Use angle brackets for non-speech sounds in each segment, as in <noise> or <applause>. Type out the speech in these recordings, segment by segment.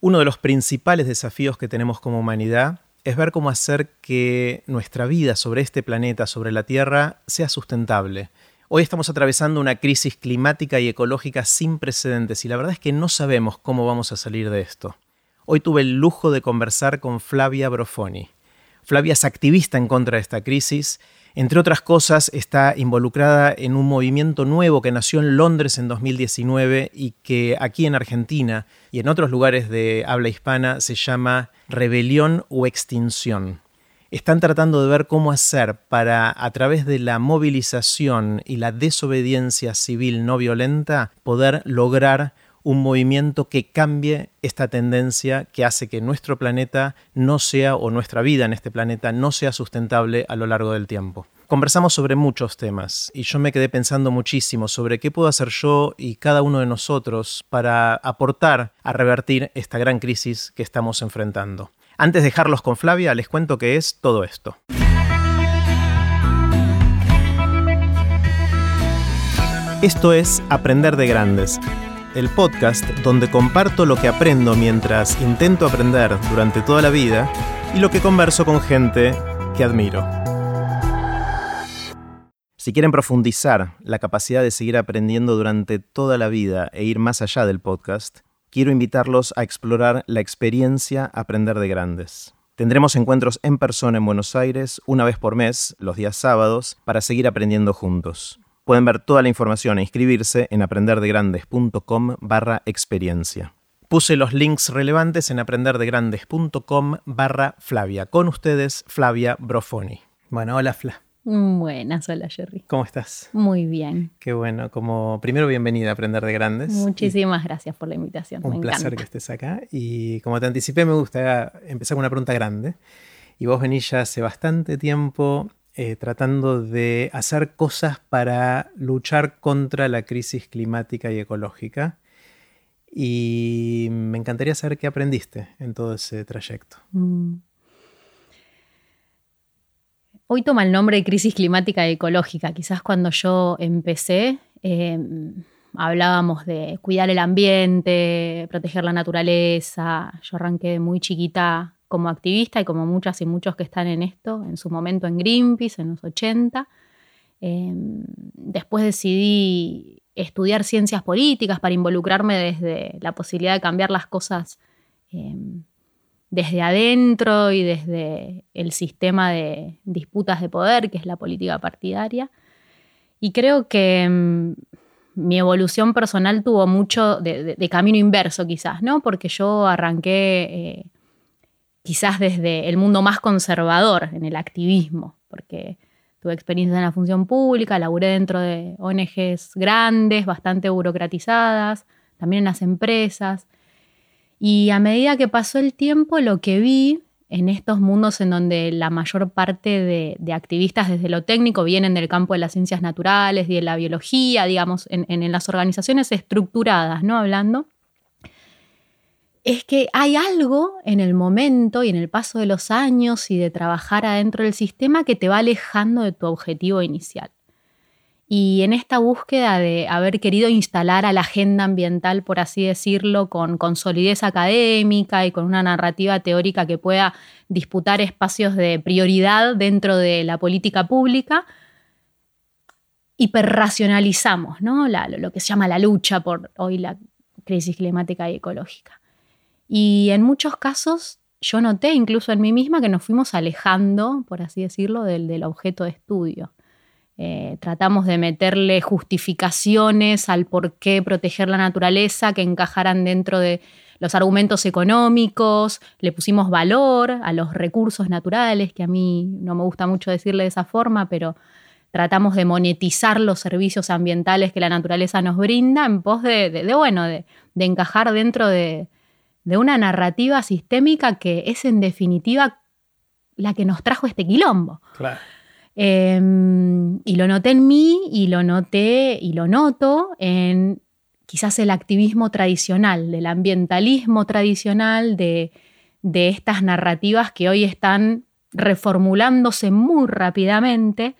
Uno de los principales desafíos que tenemos como humanidad es ver cómo hacer que nuestra vida sobre este planeta, sobre la Tierra, sea sustentable. Hoy estamos atravesando una crisis climática y ecológica sin precedentes y la verdad es que no sabemos cómo vamos a salir de esto. Hoy tuve el lujo de conversar con Flavia Brofoni. Flavia es activista en contra de esta crisis entre otras cosas, está involucrada en un movimiento nuevo que nació en Londres en 2019 y que aquí en Argentina y en otros lugares de habla hispana se llama rebelión o extinción. Están tratando de ver cómo hacer para, a través de la movilización y la desobediencia civil no violenta, poder lograr un movimiento que cambie esta tendencia que hace que nuestro planeta no sea, o nuestra vida en este planeta no sea sustentable a lo largo del tiempo. Conversamos sobre muchos temas y yo me quedé pensando muchísimo sobre qué puedo hacer yo y cada uno de nosotros para aportar a revertir esta gran crisis que estamos enfrentando. Antes de dejarlos con Flavia, les cuento qué es todo esto. Esto es Aprender de Grandes el podcast donde comparto lo que aprendo mientras intento aprender durante toda la vida y lo que converso con gente que admiro. Si quieren profundizar la capacidad de seguir aprendiendo durante toda la vida e ir más allá del podcast, quiero invitarlos a explorar la experiencia Aprender de Grandes. Tendremos encuentros en persona en Buenos Aires una vez por mes, los días sábados, para seguir aprendiendo juntos. Pueden ver toda la información e inscribirse en aprenderdegrandes.com barra experiencia. Puse los links relevantes en aprenderdegrandes.com barra Flavia. Con ustedes, Flavia Brofoni. Bueno, hola Fla. Buenas, hola Jerry. ¿Cómo estás? Muy bien. Qué bueno. Como primero, bienvenida a Aprender de Grandes. Muchísimas gracias por la invitación. Un placer que estés acá. Y como te anticipé, me gusta empezar con una pregunta grande. Y vos venís ya hace bastante tiempo eh, tratando de hacer cosas para luchar contra la crisis climática y ecológica. Y me encantaría saber qué aprendiste en todo ese trayecto. Mm. Hoy toma el nombre de crisis climática y ecológica. Quizás cuando yo empecé em, hablábamos de cuidar el ambiente, proteger la naturaleza. Yo arranqué muy chiquita como activista y como muchas y muchos que están en esto, en su momento en Greenpeace, en los 80. Em, después decidí estudiar ciencias políticas para involucrarme desde la posibilidad de cambiar las cosas em, desde adentro y desde el sistema de disputas de poder, que es la política partidaria. Y creo que em, mi evolución personal tuvo mucho de, camino inverso quizás, ¿no? Porque yo arranqué eh, quizás desde el mundo más conservador, en el activismo, porque tuve experiencia en la función pública, laburé dentro de ONGs grandes, bastante burocratizadas, también en las empresas. Y a medida que pasó el tiempo, lo que vi en estos mundos en donde la mayor parte de, activistas desde lo técnico vienen del campo de las ciencias naturales y de la biología, digamos, en, en las organizaciones estructuradas, ¿no? Hablando, es que hay algo en el momento y en el paso de los años y de trabajar adentro del sistema que te va alejando de tu objetivo inicial. Y en esta búsqueda de haber querido instalar a la agenda ambiental, por así decirlo, con, con solidez académica y con una narrativa teórica que pueda disputar espacios de prioridad dentro de la política pública, hiperracionalizamos ¿no? lo que se llama la lucha por hoy la crisis climática y ecológica. Y en muchos casos yo noté incluso en mí misma que nos fuimos alejando, por así decirlo, del, objeto de estudio. Eh, tratamos de meterle justificaciones al por qué proteger la naturaleza que encajaran dentro de los argumentos económicos, le pusimos valor a los recursos naturales, que a mí no me gusta mucho decirle de esa forma, pero tratamos de monetizar los servicios ambientales que la naturaleza nos brinda en pos de, bueno, de encajar dentro de, de una narrativa sistémica que es en definitiva la que nos trajo este quilombo. Em, y lo noté en mí y lo noté y lo noto en quizás el activismo tradicional, del ambientalismo tradicional, de, estas narrativas que hoy están reformulándose muy rápidamente,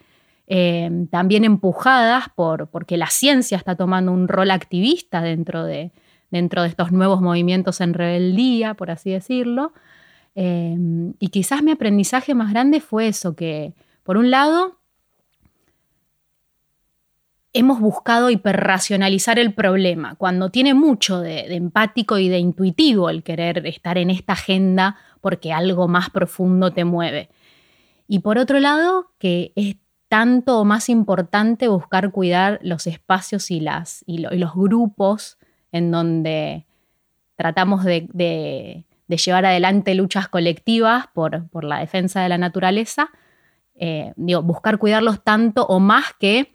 em, también empujadas por, porque la ciencia está tomando un rol activista dentro de, dentro de estos nuevos movimientos en rebeldía, por así decirlo. Em, y quizás mi aprendizaje más grande fue eso, que por un lado hemos buscado hiperracionalizar el problema, cuando tiene mucho de, empático y de intuitivo el querer estar en esta agenda porque algo más profundo te mueve. Y por otro lado, que es tanto o más importante buscar cuidar los espacios y, las, y, los grupos en donde tratamos de llevar adelante luchas colectivas por, por la defensa de la naturaleza, eh, digo, buscar cuidarlos tanto o más que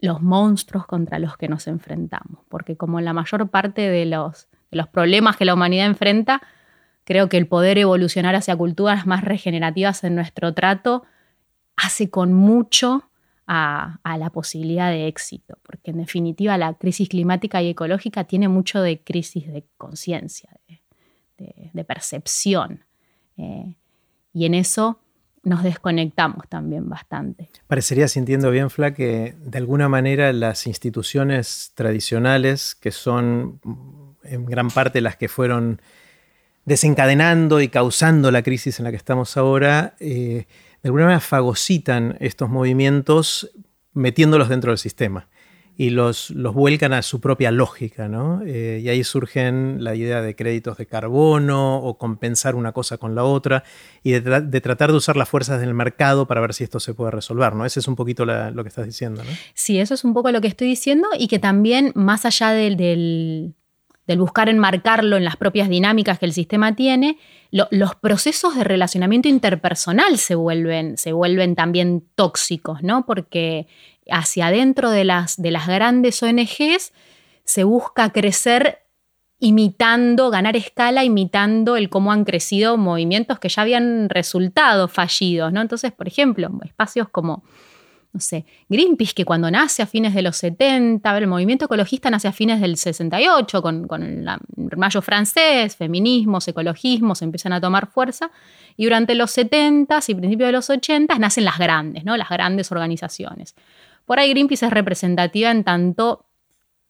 los monstruos contra los que nos enfrentamos, porque como la mayor parte de los, de los problemas que la humanidad enfrenta, creo que el poder evolucionar hacia culturas más regenerativas en nuestro trato hace con mucho a, la posibilidad de éxito, porque en definitiva la crisis climática y ecológica tiene mucho de crisis de conciencia, de, percepción. Eh, y en eso nos desconectamos también bastante. Parecería, sintiendo bien, Fla, que de alguna manera las instituciones tradicionales, que son en gran parte las que fueron desencadenando y causando la crisis en la que estamos ahora, eh, de alguna manera fagocitan estos movimientos metiéndolos dentro del sistema y los, vuelcan a su propia lógica, ¿no? Eh, y ahí surgen la idea de créditos de carbono o compensar una cosa con la otra y de, tratar de usar las fuerzas del mercado para ver si esto se puede resolver, ¿no? Ese es un poquito lo que estás diciendo, ¿no? Sí, eso es un poco lo que estoy diciendo y que también más allá del, buscar enmarcarlo en las propias dinámicas que el sistema tiene, los procesos de relacionamiento interpersonal se vuelven, se vuelven también tóxicos, ¿no? Porque hacia adentro de las, de las grandes ONGs se busca crecer imitando, ganar escala, imitando el cómo han crecido movimientos que ya habían resultado fallidos, ¿no? Entonces, por ejemplo, espacios como, no sé, Greenpeace, que cuando nace a fines de los 70, el movimiento ecologista nace a fines del 68, con, con el mayo francés, feminismos, ecologismos empiezan a tomar fuerza, y durante los 70 y principios de los 80 nacen las grandes, ¿no? Las grandes organizaciones. Por ahí Greenpeace es representativa en tanto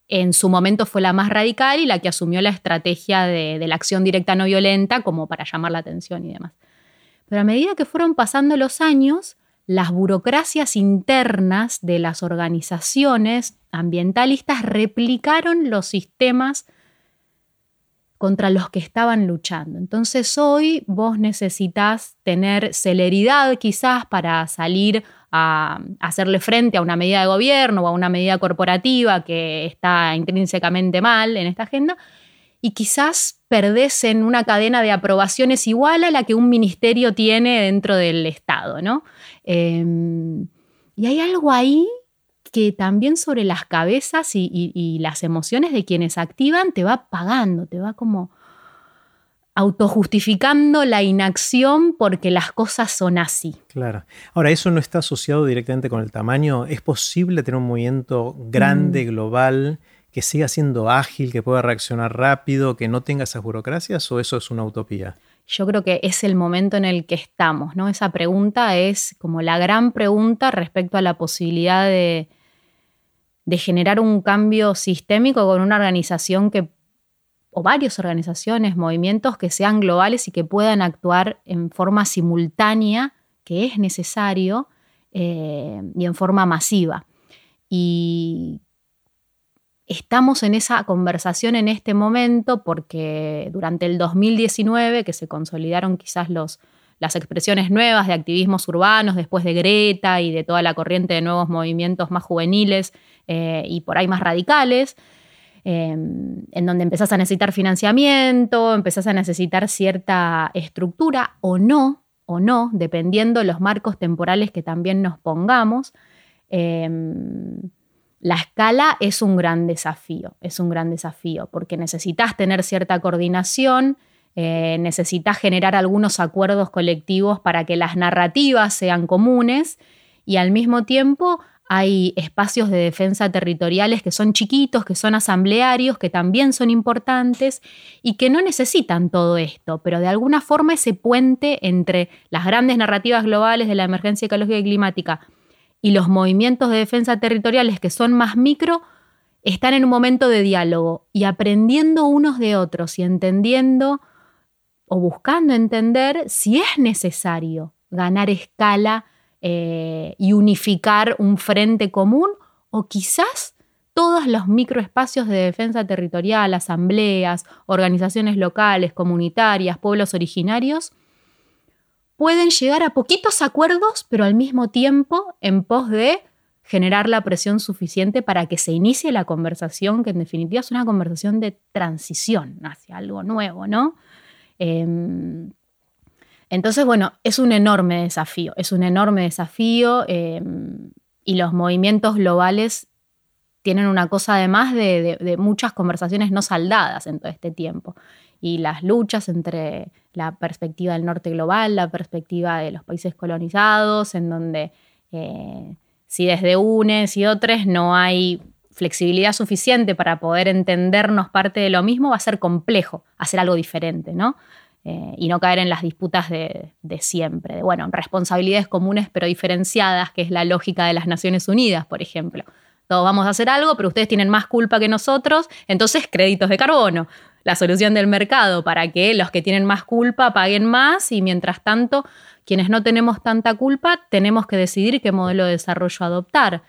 en su momento fue la más radical y la que asumió la estrategia de, la acción directa no violenta como para llamar la atención y demás. Pero a medida que fueron pasando los años, las burocracias internas de las organizaciones ambientalistas replicaron los sistemas contra los que estaban luchando. Entonces hoy vos necesitas tener celeridad quizás para salir a hacerle frente a una medida de gobierno o a una medida corporativa que está intrínsecamente mal en esta agenda y quizás perdés en una cadena de aprobaciones igual a la que un ministerio tiene dentro del Estado, ¿no? Em, y hay algo ahí que también sobre las cabezas y, las emociones de quienes activan te va pagando, te va como autojustificando la inacción porque las cosas son así. Claro. Ahora, ¿eso no está asociado directamente con el tamaño? ¿Es posible tener un movimiento grande, mm. global, que siga siendo ágil, que pueda reaccionar rápido, que no tenga esas burocracias o eso es una utopía? Yo creo que es el momento en el que estamos, ¿no? Esa pregunta es como la gran pregunta respecto a la posibilidad de, generar un cambio sistémico con una organización que, o varias organizaciones, movimientos que sean globales y que puedan actuar en forma simultánea, que es necesario, eh, y en forma masiva. Y estamos en esa conversación en este momento porque durante el 2019, que se consolidaron quizás los, las expresiones nuevas de activismos urbanos después de Greta y de toda la corriente de nuevos movimientos más juveniles eh, y por ahí más radicales, em, en donde empezás a necesitar financiamiento, empezás a necesitar cierta estructura o no, o no, dependiendo los marcos temporales que también nos pongamos. Em, la escala es un gran desafío, es un gran desafío, porque necesitas tener cierta coordinación, eh, necesitas generar algunos acuerdos colectivos para que las narrativas sean comunes y al mismo tiempo hay espacios de defensa territoriales que son chiquitos, que son asamblearios, que también son importantes y que no necesitan todo esto, pero de alguna forma ese puente entre las grandes narrativas globales de la emergencia ecológica y climática y los movimientos de defensa territoriales que son más micro, están en un momento de diálogo y aprendiendo unos de otros y entendiendo o buscando entender si es necesario ganar escala eh, y unificar un frente común o quizás todos los microespacios de defensa territorial, asambleas, organizaciones locales, comunitarias, pueblos originarios, pueden llegar a poquitos acuerdos, pero al mismo tiempo en pos de generar la presión suficiente para que se inicie la conversación, que en definitiva es una conversación de transición hacia algo nuevo, ¿no? Em, entonces, bueno, es un enorme desafío, es un enorme desafío em, y los movimientos globales tienen una cosa además de, muchas conversaciones no saldadas en todo este tiempo. Y las luchas entre la perspectiva del norte global, la perspectiva de los países colonizados, en donde eh, si desde unes y otros no hay flexibilidad suficiente para poder entendernos parte de lo mismo, va a ser complejo hacer algo diferente, ¿no? Eh, y no caer en las disputas de, siempre, bueno, responsabilidades comunes pero diferenciadas, que es la lógica de las Naciones Unidas, por ejemplo. Todos vamos a hacer algo, pero ustedes tienen más culpa que nosotros, entonces créditos de carbono, la solución del mercado para que los que tienen más culpa paguen más y mientras tanto quienes no tenemos tanta culpa tenemos que decidir qué modelo de desarrollo adoptar.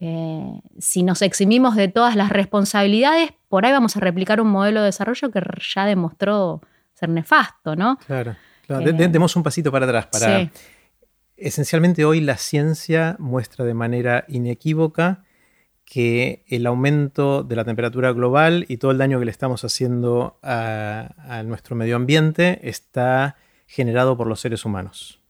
Eh, si nos eximimos de todas las responsabilidades, por ahí vamos a replicar un modelo de desarrollo que ya demostró ser nefasto, ¿no? Claro, claro. Eh, demos un pasito para atrás. Para... Esencialmente hoy la ciencia muestra de manera inequívoca que el aumento de la temperatura global y todo el daño que le estamos haciendo a nuestro medio ambiente está generado por los seres humanos.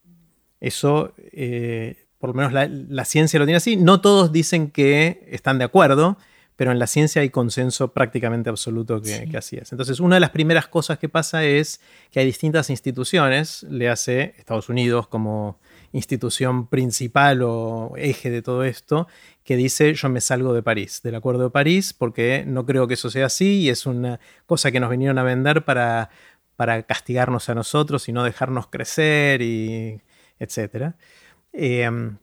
Eso, eh, por lo menos la, ciencia lo tiene así. No todos dicen que están de acuerdo, pero en la ciencia hay consenso prácticamente absoluto que, así es. Entonces, una de las primeras cosas que pasa es que hay distintas instituciones, le hace Estados Unidos como institución principal o eje de todo esto, que dice yo me salgo de París, del Acuerdo de París, porque no creo que eso sea así y es una cosa que nos vinieron a vender para, para castigarnos a nosotros y no dejarnos crecer y etc. Em,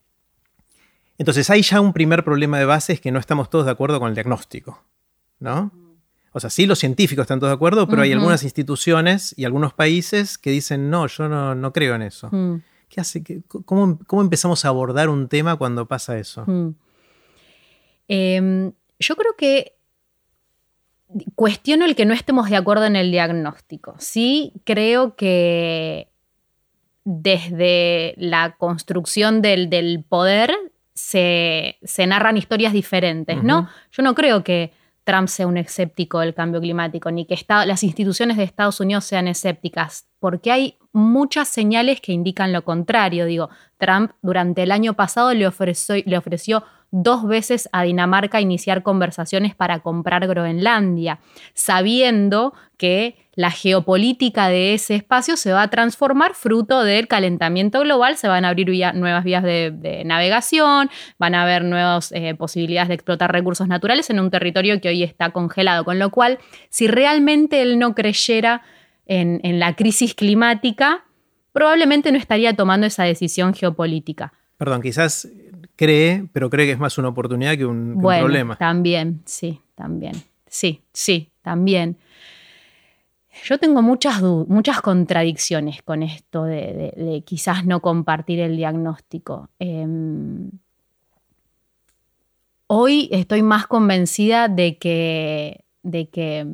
entonces hay ya un primer problema de base, es que no estamos todos de acuerdo con el diagnóstico, ¿no? O sea, sí, los científicos están todos de acuerdo, pero hay algunas instituciones y algunos países que dicen, no, yo no, creo en eso. Mm. ¿Qué hace? cómo, empezamos a abordar un tema cuando pasa eso? Mm. Em, yo creo que cuestiono el que no estemos de acuerdo en el diagnóstico. Sí, creo que desde la construcción del, poder se, narran historias diferentes, ¿no? Yo no creo que Trump sea un escéptico del cambio climático, ni que las instituciones de Estados Unidos sean escépticas, porque hay muchas señales que indican lo contrario. Digo, Trump durante el año pasado le ofreció, dos veces a Dinamarca iniciar conversaciones para comprar Groenlandia, sabiendo que la geopolítica de ese espacio se va a transformar fruto del calentamiento global, se van a abrir nuevas vías de, navegación, van a haber nuevas eh, posibilidades de explotar recursos naturales en un territorio que hoy está congelado, con lo cual, si realmente él no creyera en, la crisis climática, probablemente no estaría tomando esa decisión geopolítica. Perdón, quizás cree, pero cree que es más una oportunidad que un, problema. También, sí, también. Sí, sí, también. Yo tengo muchas, muchas contradicciones con esto de, quizás no compartir el diagnóstico. Em, hoy estoy más convencida de que, de que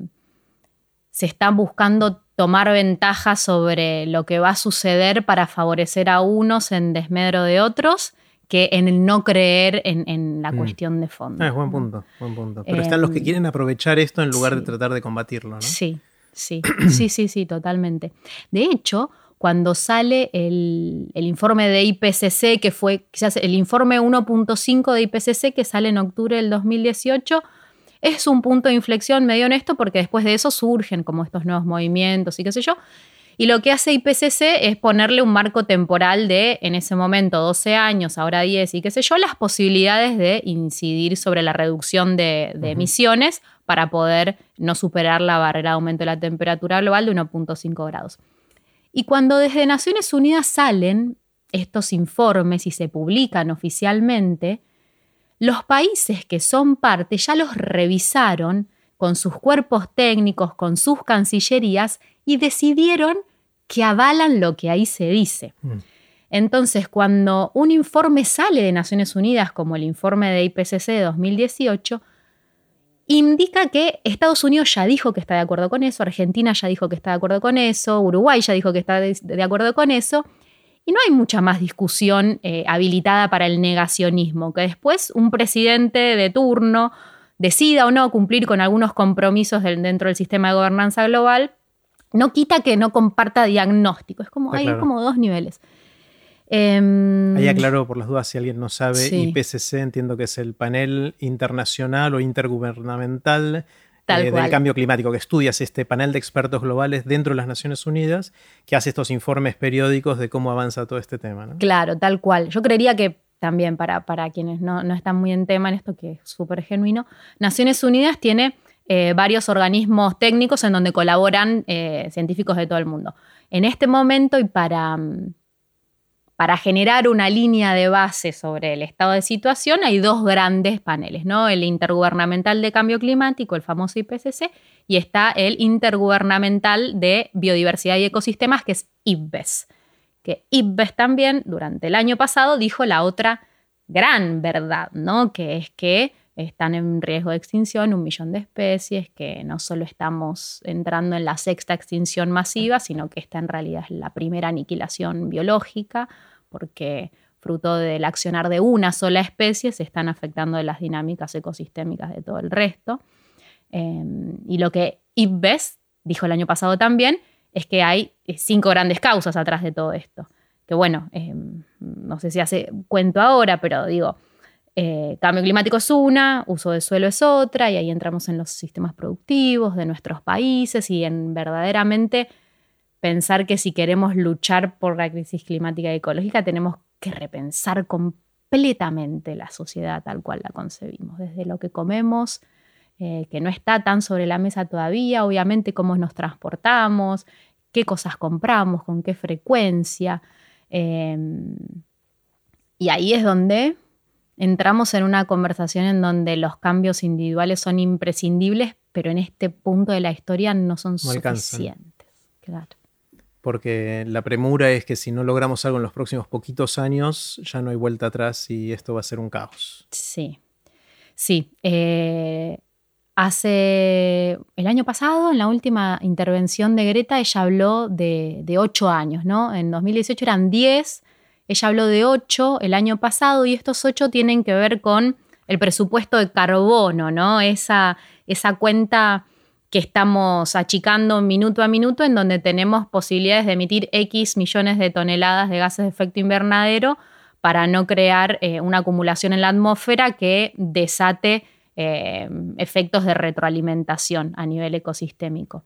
se están buscando tomar ventaja sobre lo que va a suceder para favorecer a unos en desmedro de otros que en el no creer en, la mm. cuestión de fondo. Ah, es buen punto, buen punto. Pero están los que em, quieren aprovechar esto en lugar de tratar de combatirlo, ¿no? Sí, Sí, <clears throat> sí, sí, sí, totalmente. De hecho, cuando sale el, informe de IPCC, que fue quizás el informe 1.5 de IPCC que sale en octubre del 2018, es un punto de inflexión medio honesto porque después de eso surgen como estos nuevos movimientos y qué sé yo. Y lo que hace IPCC es ponerle un marco temporal de, en ese momento, 12 años, ahora 10 y qué sé yo, las posibilidades de incidir sobre la reducción de, emisiones para poder no superar la barrera de aumento de la temperatura global de 1.5 grados. Y cuando desde Naciones Unidas salen estos informes y se publican oficialmente, los países que son parte ya los revisaron con sus cuerpos técnicos, con sus cancillerías y decidieron que avalan lo que ahí se dice. Mm. Entonces, cuando un informe sale de Naciones Unidas, como el informe de IPCC de 2018, indica que Estados Unidos ya dijo que está de acuerdo con eso, Argentina ya dijo que está de acuerdo con eso, Uruguay ya dijo que está de, acuerdo con eso, y no hay mucha más discusión eh, habilitada para el negacionismo, que después un presidente de turno decida o no cumplir con algunos compromisos dentro del sistema de gobernanza global, no quita que no comparta diagnóstico. Es como, hay como dos niveles. Em, Ahí aclaro por las dudas si alguien no sabe, IPCC entiendo que es el panel internacional o intergubernamental eh, del cambio climático, que estudias este panel de expertos globales dentro de las Naciones Unidas, que hace estos informes periódicos de cómo avanza todo este tema. Claro, tal cual. Yo creería que también para, para quienes no, están muy en tema en esto, que es súper genuino, Naciones Unidas tiene eh, varios organismos técnicos en donde colaboran eh, científicos de todo el mundo. En este momento y para... Mm, para generar una línea de base sobre el estado de situación hay dos grandes paneles, ¿no? El intergubernamental de cambio climático, el famoso IPCC, y está el intergubernamental de biodiversidad y ecosistemas, que es IPBES. Que IPBES también, durante el año pasado, dijo la otra gran verdad, ¿no? Que es que están en riesgo de extinción un millón de especies, que no solo estamos entrando en la sexta extinción masiva, sino que esta en realidad es la primera aniquilación biológica, porque fruto del accionar de una sola especie se están afectando las dinámicas ecosistémicas de todo el resto. Em, y lo que IPBES dijo el año pasado también es que hay eh, cinco grandes causas atrás de todo esto. Que bueno, em, no sé si hace cuento ahora, pero digo, eh, cambio climático es una, uso de suelo es otra, y ahí entramos en los sistemas productivos de nuestros países y en verdaderamente pensar que si queremos luchar por la crisis climática y ecológica tenemos que repensar completamente la sociedad tal cual la concebimos, desde lo que comemos, eh, que no está tan sobre la mesa todavía, obviamente cómo nos transportamos, qué cosas compramos, con qué frecuencia. Em, y ahí es donde entramos en una conversación en donde los cambios individuales son imprescindibles, pero en este punto de la historia no son suficientes. Porque la premura es que si no logramos algo en los próximos poquitos años, ya no hay vuelta atrás y esto va a ser un caos. Sí, sí. Eh, hace el año pasado, en la última intervención de Greta, ella habló de, de ocho años, ¿no? En 2018 eran diez ella habló de ocho el año pasado y estos ocho tienen que ver con el presupuesto de carbono, ¿no? Esa, esa cuenta que estamos achicando minuto a minuto en donde tenemos posibilidades de emitir X millones de toneladas de gases de efecto invernadero para no crear eh, una acumulación en la atmósfera que desate eh, efectos de retroalimentación a nivel ecosistémico.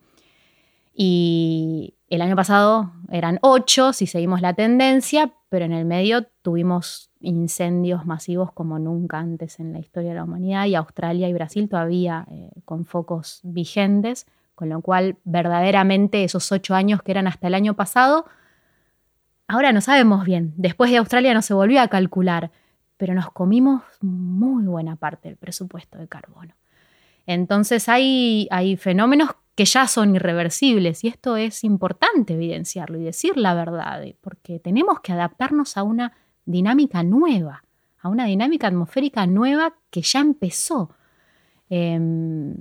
Y el año pasado eran ocho, si seguimos la tendencia, pero en el medio tuvimos incendios masivos como nunca antes en la historia de la humanidad y Australia y Brasil todavía eh, con focos vigentes, con lo cual verdaderamente esos ocho años que eran hasta el año pasado, ahora no sabemos bien. Después de Australia no se volvió a calcular, pero nos comimos muy buena parte del presupuesto de carbono. Entonces hay, hay fenómenos que ya son irreversibles. Y esto es importante evidenciarlo y decir la verdad, porque tenemos que adaptarnos a una dinámica nueva, a una dinámica atmosférica nueva que ya empezó. Em,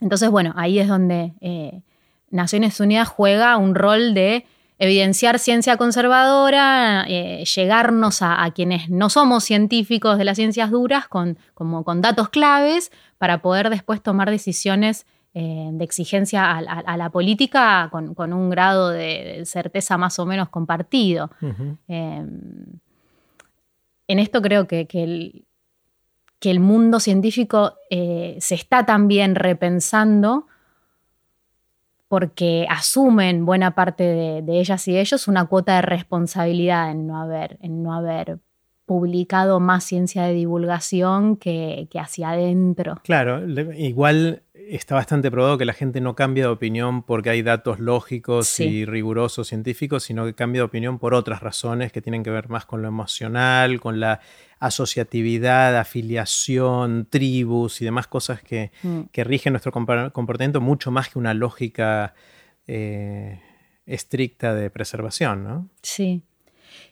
entonces, bueno, ahí es donde eh, Naciones Unidas juega un rol de evidenciar ciencia conservadora, eh, llegarnos a, quienes no somos científicos de las ciencias duras con, como, con datos claves para poder después tomar decisiones eh, de exigencia a, la política con, un grado de, certeza más o menos compartido. Em, en esto creo que, el, que el, mundo científico eh, se está también repensando porque asumen buena parte de, ellas y ellos una cuota de responsabilidad en no haber, en no haber publicado más ciencia de divulgación que, hacia adentro. Claro, igual está bastante probado que la gente no cambia de opinión porque hay datos lógicos y rigurosos científicos, sino que cambia de opinión por otras razones que tienen que ver más con lo emocional, con la asociatividad, afiliación, tribus y demás cosas que, mm. rigen nuestro comportamiento mucho más que una lógica eh, estricta de preservación, ¿no? Sí.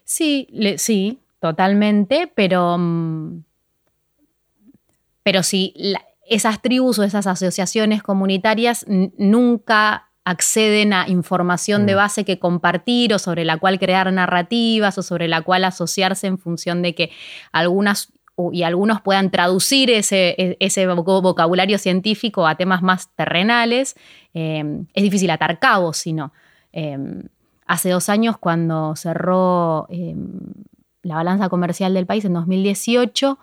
Sí, sí, totalmente, pero, mm, pero si esas tribus o esas asociaciones comunitarias nunca acceden a información de mm. base que compartir o sobre la cual crear narrativas o sobre la cual asociarse en función de que algunas y algunos puedan traducir ese, e, ese vocabulario científico a temas más terrenales, em, es difícil atar cabos, sino em, hace dos años cuando cerró em, la balanza comercial del país en 2018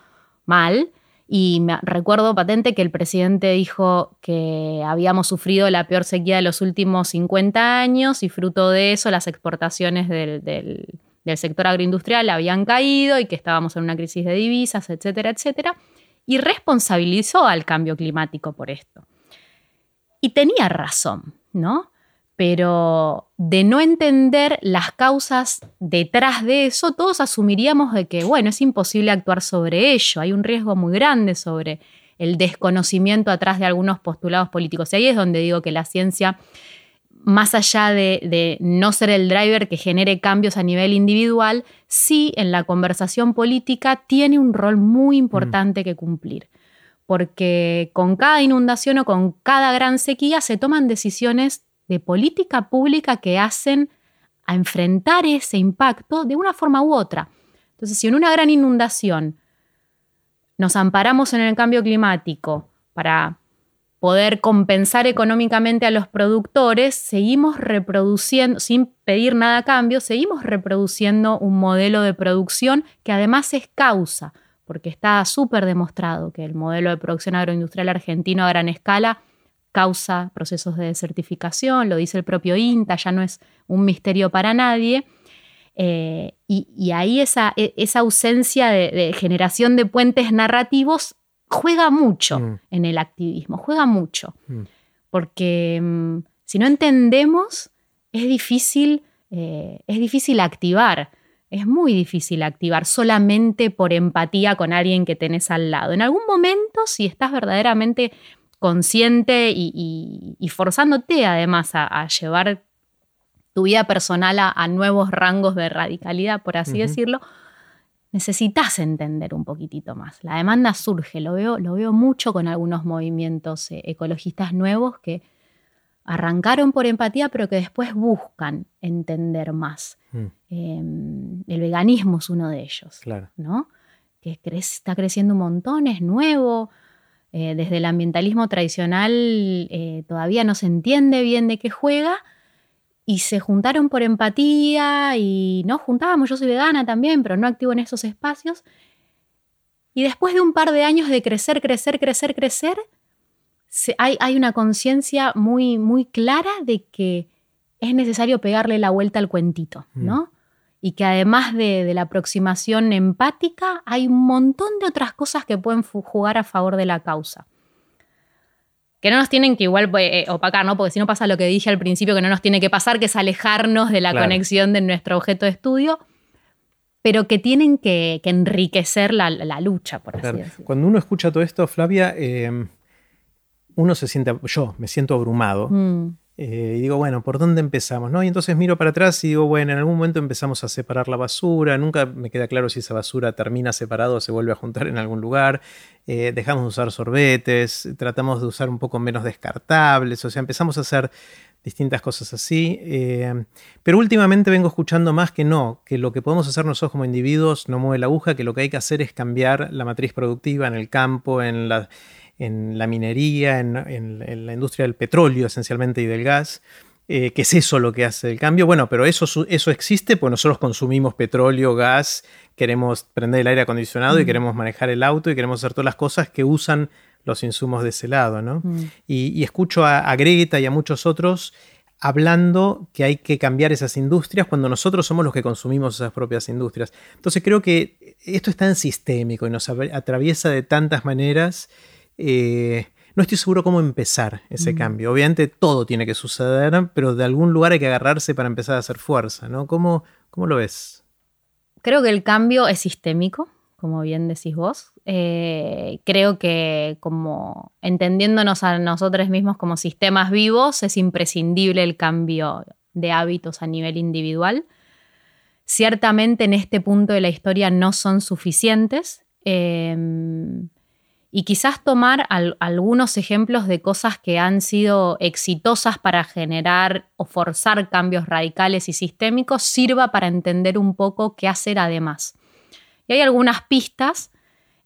mal. Y me recuerdo patente que el presidente dijo que habíamos sufrido la peor sequía de los últimos 50 años y fruto de eso las exportaciones del, del, sector agroindustrial habían caído y que estábamos en una crisis de divisas, etcétera, etcétera. Y responsabilizó al cambio climático por esto. Y tenía razón, ¿no? Pero de no entender las causas detrás de eso, todos asumiríamos de que, bueno, es imposible actuar sobre ello, hay un riesgo muy grande sobre el desconocimiento atrás de algunos postulados políticos. Y ahí es donde digo que la ciencia, más allá de, no ser el driver que genere cambios a nivel individual, sí en la conversación política tiene un rol muy importante que cumplir. Porque con cada inundación o con cada gran sequía se toman decisiones de política pública que hacen a enfrentar ese impacto de una forma u otra. Entonces, si en una gran inundación nos amparamos en el cambio climático para poder compensar económicamente a los productores, seguimos reproduciendo, sin pedir nada a cambio, seguimos reproduciendo un modelo de producción que además es causa, porque está súper demostrado que el modelo de producción agroindustrial argentino a gran escala causa procesos de desertificación, lo dice el propio INTA, ya no es un misterio para nadie. Eh, y, ahí esa, e, esa ausencia de, generación de puentes narrativos juega mucho mm. en el activismo, juega mucho. Mm. Porque mm, si no entendemos, es difícil, eh, es difícil activar. Es muy difícil activar solamente por empatía con alguien que tenés al lado. En algún momento, si estás verdaderamente consciente y, forzándote además a, llevar tu vida personal a, nuevos rangos de radicalidad, por así decirlo, necesitas entender un poquitito más. La demanda surge, lo veo, lo veo mucho con algunos movimientos eh, ecologistas nuevos que arrancaron por empatía, pero que después buscan entender más. Mm. Em, el veganismo es uno de ellos, claro. ¿no? Que está creciendo un montón, es nuevo, eh, desde el ambientalismo tradicional eh, todavía no se entiende bien de qué juega y se juntaron por empatía y no juntábamos, yo soy vegana también, pero no activo en esos espacios. Y después de un par de años de crecer, crecer, crecer, crecer, hay, hay, una conciencia muy, muy clara de que es necesario pegarle la vuelta al cuentito, ¿no? Mm y que además de, la aproximación empática, hay un montón de otras cosas que pueden jugar a favor de la causa. Que no nos tienen que igual eh, opacar, ¿no? Porque si no pasa lo que dije al principio, que no nos tiene que pasar, que es alejarnos de la conexión de nuestro objeto de estudio, pero que tienen que, enriquecer la, lucha, por así decirlo. Cuando uno escucha todo esto, Flavia, eh, uno se siente, yo me siento abrumado. Mm. Eh, y digo, bueno, ¿por dónde empezamos? ¿no? Y entonces miro para atrás y digo, bueno, en algún momento empezamos a separar la basura, nunca me queda claro si esa basura termina separada o se vuelve a juntar en algún lugar, eh, dejamos de usar sorbetes, tratamos de usar un poco menos descartables, o sea, empezamos a hacer distintas cosas así, eh, pero últimamente vengo escuchando más que no, que lo que podemos hacer nosotros como individuos no mueve la aguja, que lo que hay que hacer es cambiar la matriz productiva en el campo, en la en la minería, en, la industria del petróleo esencialmente y del gas. Eh, que es eso lo que hace el cambio. Bueno, pero eso, eso existe porque nosotros consumimos petróleo, gas, queremos prender el aire acondicionado y mm. queremos manejar el auto y queremos hacer todas las cosas que usan los insumos de ese lado, ¿no? Mm. Y, escucho a, Greta y a muchos otros hablando que hay que cambiar esas industrias cuando nosotros somos los que consumimos esas propias industrias. Entonces creo que esto es tan sistémico y nos atraviesa de tantas maneras. Eh, no estoy seguro cómo empezar ese mm. cambio. Obviamente todo tiene que suceder, pero de algún lugar hay que agarrarse para empezar a hacer fuerza, ¿no? ¿Cómo, cómo lo ves? Creo que el cambio es sistémico, como bien decís vos. Eh, creo que como entendiéndonos a nosotros mismos como sistemas vivos, es imprescindible el cambio de hábitos a nivel individual. Ciertamente en este punto de la historia no son suficientes. Em, y quizás tomar algunos ejemplos de cosas que han sido exitosas para generar o forzar cambios radicales y sistémicos sirva para entender un poco qué hacer además. Y hay algunas pistas,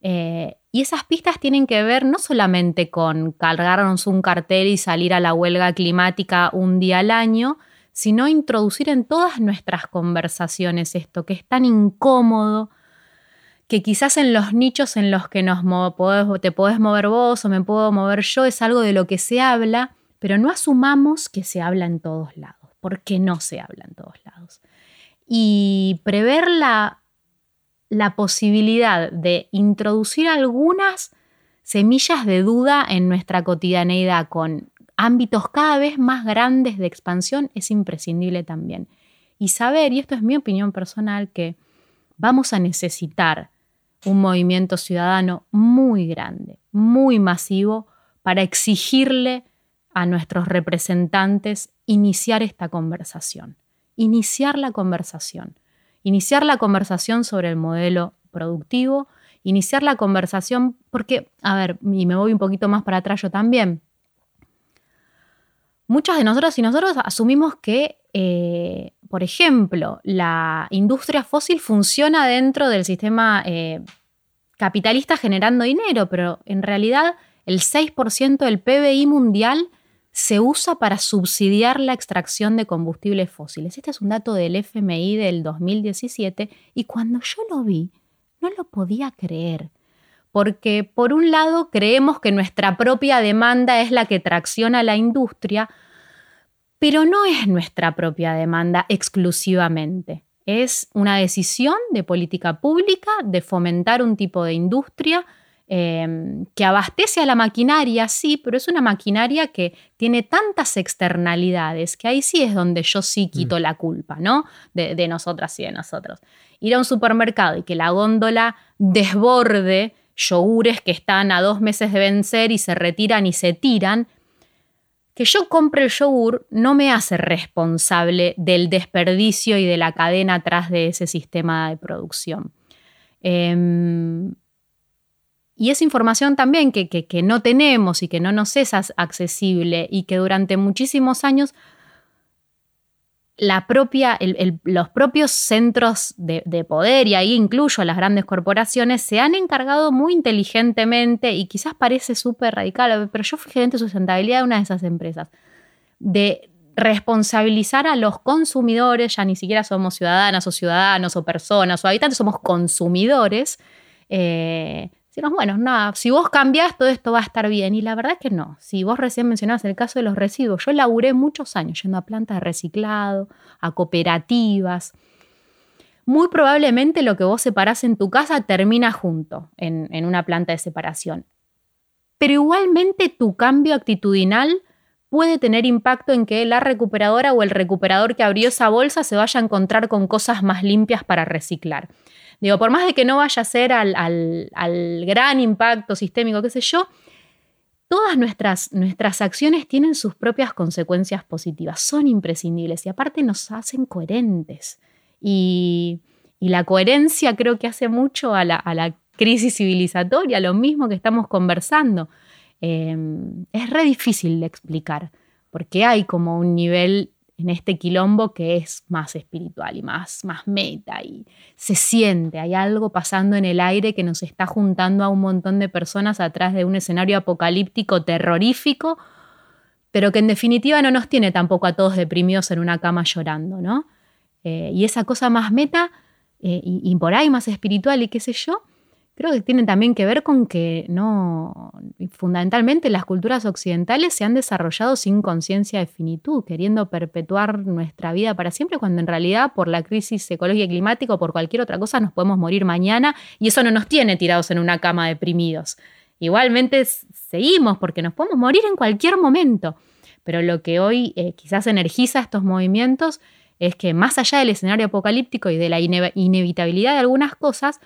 eh, y esas pistas tienen que ver no solamente con cargarnos un cartel y salir a la huelga climática un día al año, sino introducir en todas nuestras conversaciones esto que es tan incómodo, que quizás en los nichos en los que nos te podés mover vos o me puedo mover yo es algo de lo que se habla, pero no asumamos que se habla en todos lados, porque no se habla en todos lados. Y prever la, la posibilidad de introducir algunas semillas de duda en nuestra cotidianeidad con ámbitos cada vez más grandes de expansión es imprescindible también. Y saber, y esto es mi opinión personal, que vamos a necesitar un movimiento ciudadano muy grande, muy masivo, para exigirle a nuestros representantes iniciar esta conversación, iniciar la conversación, iniciar la conversación sobre el modelo productivo, iniciar la conversación, porque, a ver, y me voy un poquito más para atrás yo también, muchos de nosotros y nosotros asumimos que eh, por ejemplo, la industria fósil funciona dentro del sistema eh, capitalista generando dinero, pero en realidad el 6% del PBI mundial se usa para subsidiar la extracción de combustibles fósiles. Este es un dato del FMI del 2017 y cuando yo lo vi, no lo podía creer. Porque por un lado creemos que nuestra propia demanda es la que tracciona la industria, pero no es nuestra propia demanda exclusivamente. Es una decisión de política pública de fomentar un tipo de industria em, que abastece a la maquinaria, sí, pero es una maquinaria que tiene tantas externalidades que ahí sí es donde yo sí quito mm. la culpa, ¿no? De, de nosotras y de nosotros. Ir a un supermercado y que la góndola desborde yogures que están a dos meses de vencer y se retiran y se tiran, que yo compre el yogur no me hace responsable del desperdicio y de la cadena atrás de ese sistema de producción. Em, y esa información también que, que, no tenemos y que no nos es accesible y que durante muchísimos años la propia, los propios centros de, poder, y ahí incluyo a las grandes corporaciones, se han encargado muy inteligentemente, y quizás parece súper radical, pero yo fui gerente de sustentabilidad de una de esas empresas, de responsabilizar a los consumidores, ya ni siquiera somos ciudadanas o ciudadanos o personas o habitantes, somos consumidores, eh, bueno, nada, si vos cambiás, todo esto va a estar bien. Y la verdad es que no. Si vos recién mencionabas el caso de los residuos, yo laburé muchos años yendo a plantas de reciclado, a cooperativas. Muy probablemente lo que vos separás en tu casa termina junto en, en una planta de separación. Pero igualmente tu cambio actitudinal puede tener impacto en que la recuperadora o el recuperador que abrió esa bolsa se vaya a encontrar con cosas más limpias para reciclar. Digo, por más de que no vaya a ser al, gran impacto sistémico, qué sé yo, todas nuestras, nuestras acciones tienen sus propias consecuencias positivas, son imprescindibles y aparte nos hacen coherentes. Y, la coherencia creo que hace mucho a la, crisis civilizatoria, lo mismo que estamos conversando. Em, es re difícil de explicar, porque hay como un nivel en este quilombo que es más espiritual y más, más meta y se siente, hay algo pasando en el aire que nos está juntando a un montón de personas atrás de un escenario apocalíptico terrorífico, pero que en definitiva no nos tiene tampoco a todos deprimidos en una cama llorando, ¿no? Eh, y esa cosa más meta eh, y, por ahí más espiritual y qué sé yo, creo que tiene también que ver con que no, fundamentalmente las culturas occidentales se han desarrollado sin conciencia de finitud, queriendo perpetuar nuestra vida para siempre, cuando en realidad por la crisis ecológica y climática o por cualquier otra cosa nos podemos morir mañana y eso no nos tiene tirados en una cama deprimidos. Igualmente seguimos porque nos podemos morir en cualquier momento, pero lo que hoy eh, quizás energiza estos movimientos es que más allá del escenario apocalíptico y de la inevitabilidad de algunas cosas,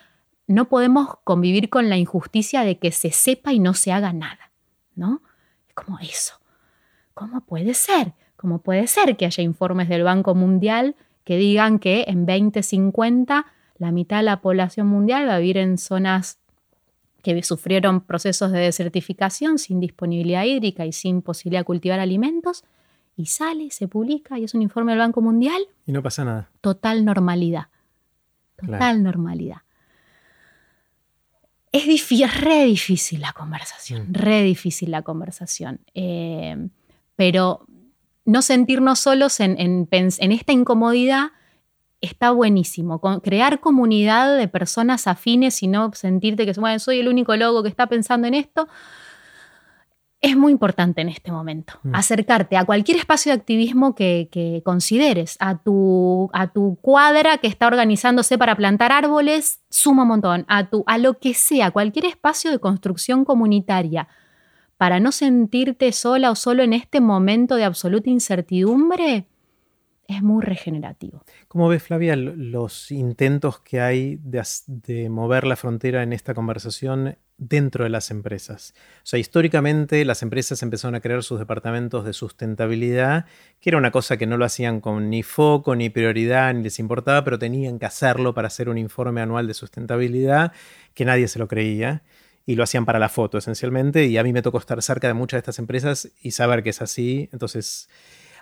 no podemos convivir con la injusticia de que se sepa y no se haga nada, ¿no? Es como eso. ¿Cómo puede ser? ¿Cómo puede ser que haya informes del Banco Mundial que digan que en 2050 la mitad de la población mundial va a vivir en zonas que sufrieron procesos de desertificación sin disponibilidad hídrica y sin posibilidad de cultivar alimentos? Y sale, se publica y es un informe del Banco Mundial. Y no pasa nada. Total normalidad. Total normalidad. Es re difícil la conversación, mm. re difícil la conversación. Eh, pero no sentirnos solos en, esta incomodidad está buenísimo. crear comunidad de personas afines y no sentirte que soy el único logo que está pensando en esto, es muy importante en este momento. Mm. Acercarte a cualquier espacio de activismo que, consideres, a tu, a tu, cuadra que está organizándose para plantar árboles, suma un montón, a, tu, a lo que sea, cualquier espacio de construcción comunitaria, para no sentirte sola o solo en este momento de absoluta incertidumbre, es muy regenerativo. ¿Cómo ves, Flavia, los intentos que hay de, mover la frontera en esta conversación dentro de las empresas? O sea, históricamente las empresas empezaron a crear sus departamentos de sustentabilidad, que era una cosa que no lo hacían con ni foco, ni prioridad, ni les importaba, pero tenían que hacerlo para hacer un informe anual de sustentabilidad, que nadie se lo creía y lo hacían para la foto esencialmente. Y a mí me tocó estar cerca de muchas de estas empresas y saber que es así. Entonces,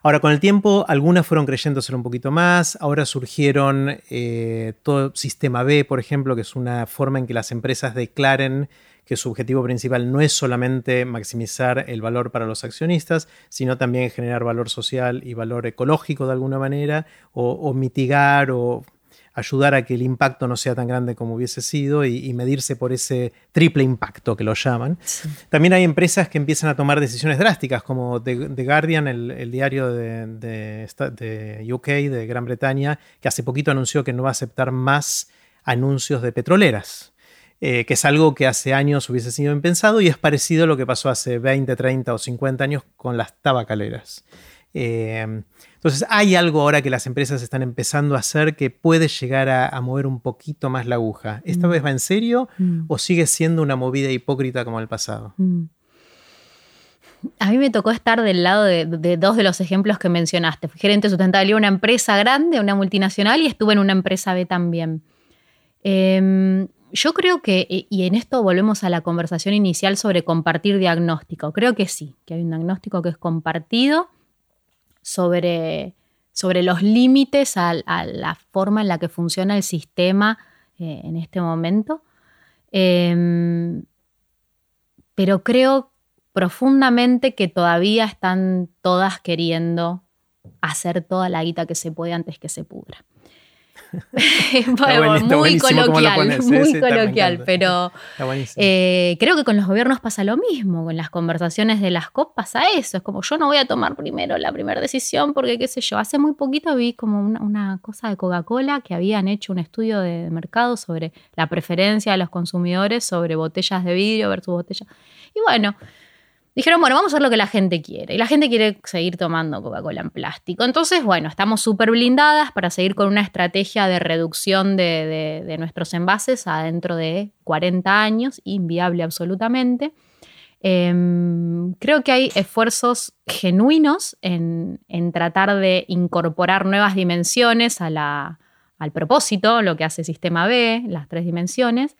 Ahora, con el tiempo, algunas fueron creyéndoselo un poquito más. Ahora surgieron eh, todo Sistema B, por ejemplo, que es una forma en que las empresas declaren que su objetivo principal no es solamente maximizar el valor para los accionistas, sino también generar valor social y valor ecológico de alguna manera, o mitigar o ayudar a que el impacto no sea tan grande como hubiese sido y, medirse por ese triple impacto que lo llaman. También hay empresas que empiezan a tomar decisiones drásticas, como The, Guardian, el, diario de, de, UK, de Gran Bretaña, que hace poquito anunció que no va a aceptar más anuncios de petroleras. Eh, que es algo que hace años hubiese sido impensado y es parecido a lo que pasó hace 20, 30 o 50 años con las tabacaleras. Eh, entonces hay algo ahora que las empresas están empezando a hacer que puede llegar a, mover un poquito más la aguja. ¿Esta mm. vez va en serio mm. o sigue siendo una movida hipócrita como el pasado? Mm. A mí me tocó estar del lado de, dos de los ejemplos que mencionaste. Fui gerente sustentable de una empresa grande, una multinacional, y estuve en una empresa B también. Em, yo creo que, y en esto volvemos a la conversación inicial sobre compartir diagnóstico, creo que sí, que hay un diagnóstico que es compartido sobre, sobre los límites a, la forma en la que funciona el sistema eh, en este momento. Em, pero creo profundamente que todavía están todas queriendo hacer toda la guita que se puede antes que se pudra. Muy coloquial, muy coloquial, pero eh, creo que con los gobiernos pasa lo mismo, con las conversaciones de las COP pasa eso, es como yo no voy a tomar primero la primera decisión porque qué sé yo, hace muy poquito vi como una, cosa de Coca-Cola que habían hecho un estudio de mercado sobre la preferencia de los consumidores sobre botellas de vidrio versus botellas. Y bueno, dijeron, bueno, vamos a hacer lo que la gente quiere. Y la gente quiere seguir tomando Coca-Cola en plástico. Entonces, bueno, estamos súper blindadas para seguir con una estrategia de reducción de, nuestros envases a dentro de 40 años, inviable absolutamente. Em, creo que hay esfuerzos genuinos en, tratar de incorporar nuevas dimensiones al propósito, lo que hace Sistema B, las tres dimensiones,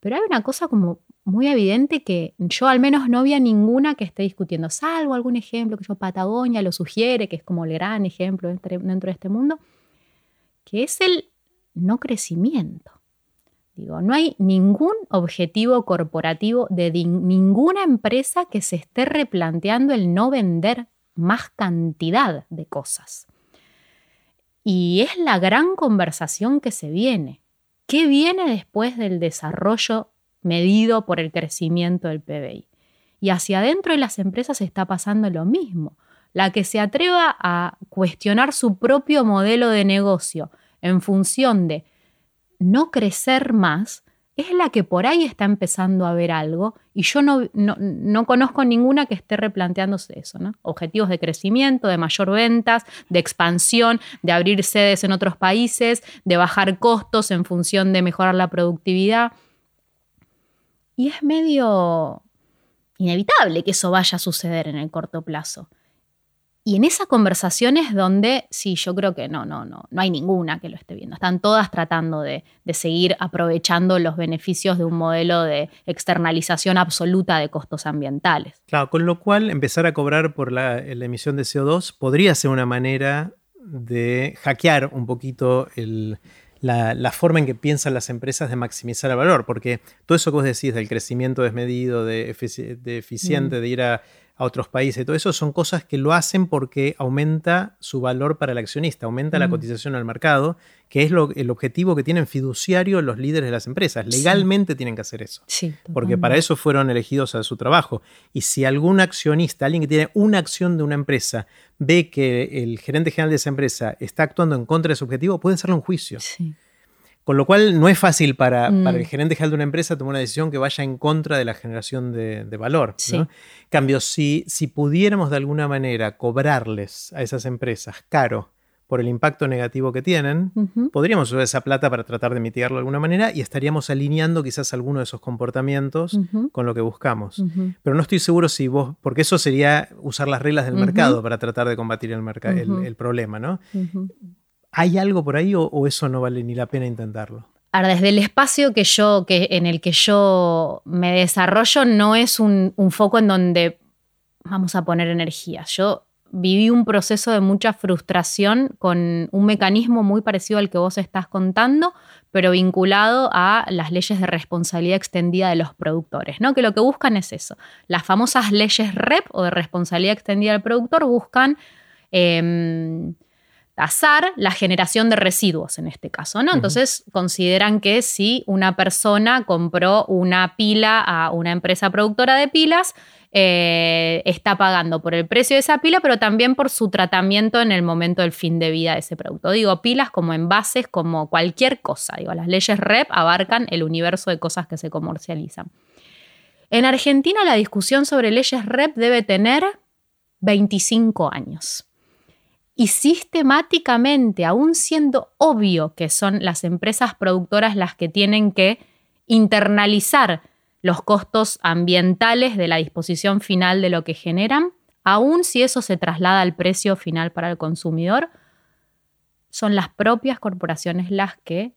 pero hay una cosa como muy evidente que yo al menos no había ninguna que esté discutiendo, salvo algún ejemplo que yo Patagonia lo sugiere, que es como el gran ejemplo dentro de este mundo, que es el no crecimiento. Digo, no hay ningún objetivo corporativo de ninguna empresa que se esté replanteando el no vender más cantidad de cosas. Y es la gran conversación que se viene. ¿Qué viene después del desarrollo medido por el crecimiento del PBI. Y hacia adentro de las empresas está pasando lo mismo. La que se atreva a cuestionar su propio modelo de negocio en función de no crecer más, es la que por ahí está empezando a ver algo y yo no, no, conozco ninguna que esté replanteándose eso. ¿no? Objetivos de crecimiento, de mayor ventas, de expansión, de abrir sedes en otros países, de bajar costos en función de mejorar la productividad. Y es medio inevitable que eso vaya a suceder en el corto plazo. Y en esa conversación es donde, sí, yo creo que no, no, no, no hay ninguna que lo esté viendo. Están todas tratando de, seguir aprovechando los beneficios de un modelo de externalización absoluta de costos ambientales. Claro, con lo cual empezar a cobrar por la, emisión de CO2 podría ser una manera de hackear un poquito la, forma en que piensan las empresas de maximizar el valor, porque todo eso que vos decís del crecimiento desmedido, de, eficiente, mm. de ir a a otros países. Todo eso son cosas que lo hacen porque aumenta su valor para el accionista, aumenta la cotización al mercado, que es lo, el objetivo que tienen fiduciario los líderes de las empresas. Legalmente tienen que hacer eso. porque para eso fueron elegidos a su trabajo. Y si algún accionista, alguien que tiene una acción de una empresa, ve que el gerente general de esa empresa está actuando en contra de su objetivo, puede hacerle un juicio. Sí. Con lo cual no es fácil para, mm. el gerente general de una empresa tomar una decisión que vaya en contra de la generación de, valor. En Cambio, si, si pudiéramos de alguna manera cobrarles a esas empresas caro por el impacto negativo que tienen, podríamos usar esa plata para tratar de mitigarlo de alguna manera y estaríamos alineando quizás alguno de esos comportamientos con lo que buscamos. Pero no estoy seguro si vos, porque eso sería usar las reglas del mercado para tratar de combatir el, el, el problema, ¿no? ¿Hay algo por ahí o, eso no vale ni la pena intentarlo? Ahora, desde el espacio que yo, que, en el que yo me desarrollo, no es un, foco en donde vamos a poner energía. Yo viví un proceso de mucha frustración con un mecanismo muy parecido al que vos estás contando, pero vinculado a las leyes de responsabilidad extendida de los productores, ¿no? Que lo que buscan es eso. Las famosas leyes REP o de responsabilidad extendida del productor buscan em, tasar la generación de residuos en este caso, ¿no? Entonces consideran que si una persona compró una pila a una empresa productora de pilas, eh, está pagando por el precio de esa pila, pero también por su tratamiento en el momento del fin de vida de ese producto. Digo, pilas como envases, como cualquier cosa. Digo, las leyes REP abarcan el universo de cosas que se comercializan. En Argentina la discusión sobre leyes REP debe tener 25 años y sistemáticamente, aún siendo obvio que son las empresas productoras las que tienen que internalizar los costos ambientales de la disposición final de lo que generan, aún si eso se traslada al precio final para el consumidor, son las propias corporaciones las que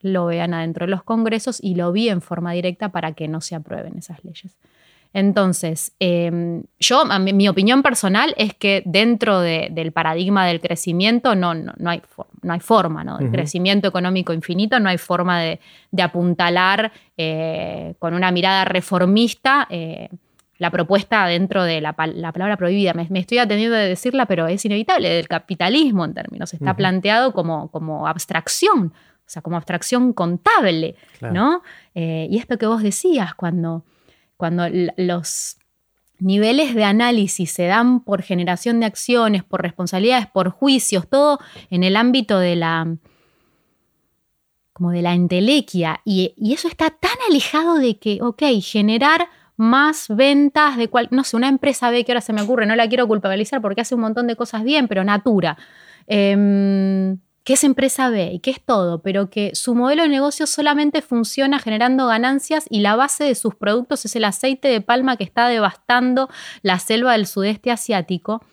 lo vean adentro de los congresos y lo vi en forma directa para que no se aprueben esas leyes. Entonces, em, yo, mi, opinión personal es que dentro del paradigma del crecimiento no, no, hay, no hay forma, ¿no? El crecimiento económico infinito, no hay forma de, apuntalar eh, con una mirada reformista eh, la propuesta dentro de la, palabra prohibida. Me, estoy atendiendo de decirla, pero es inevitable, del capitalismo en términos. Está planteado como, como abstracción, o sea, como abstracción contable, ¿no? Eh, y esto que vos decías, cuando cuando los niveles de análisis se dan por generación de acciones, por responsabilidades, por juicios, todo en el ámbito de la como de la entelequia y, eso está tan alejado de que, ok, generar más ventas de cual, no sé, una empresa ve que ahora se me ocurre, no la quiero culpabilizar porque hace un montón de cosas bien, pero Natura. Em, que es empresa B y que es todo, pero que su modelo de negocio solamente funciona generando ganancias y la base de sus productos es el aceite de palma que está devastando la selva del sudeste asiático,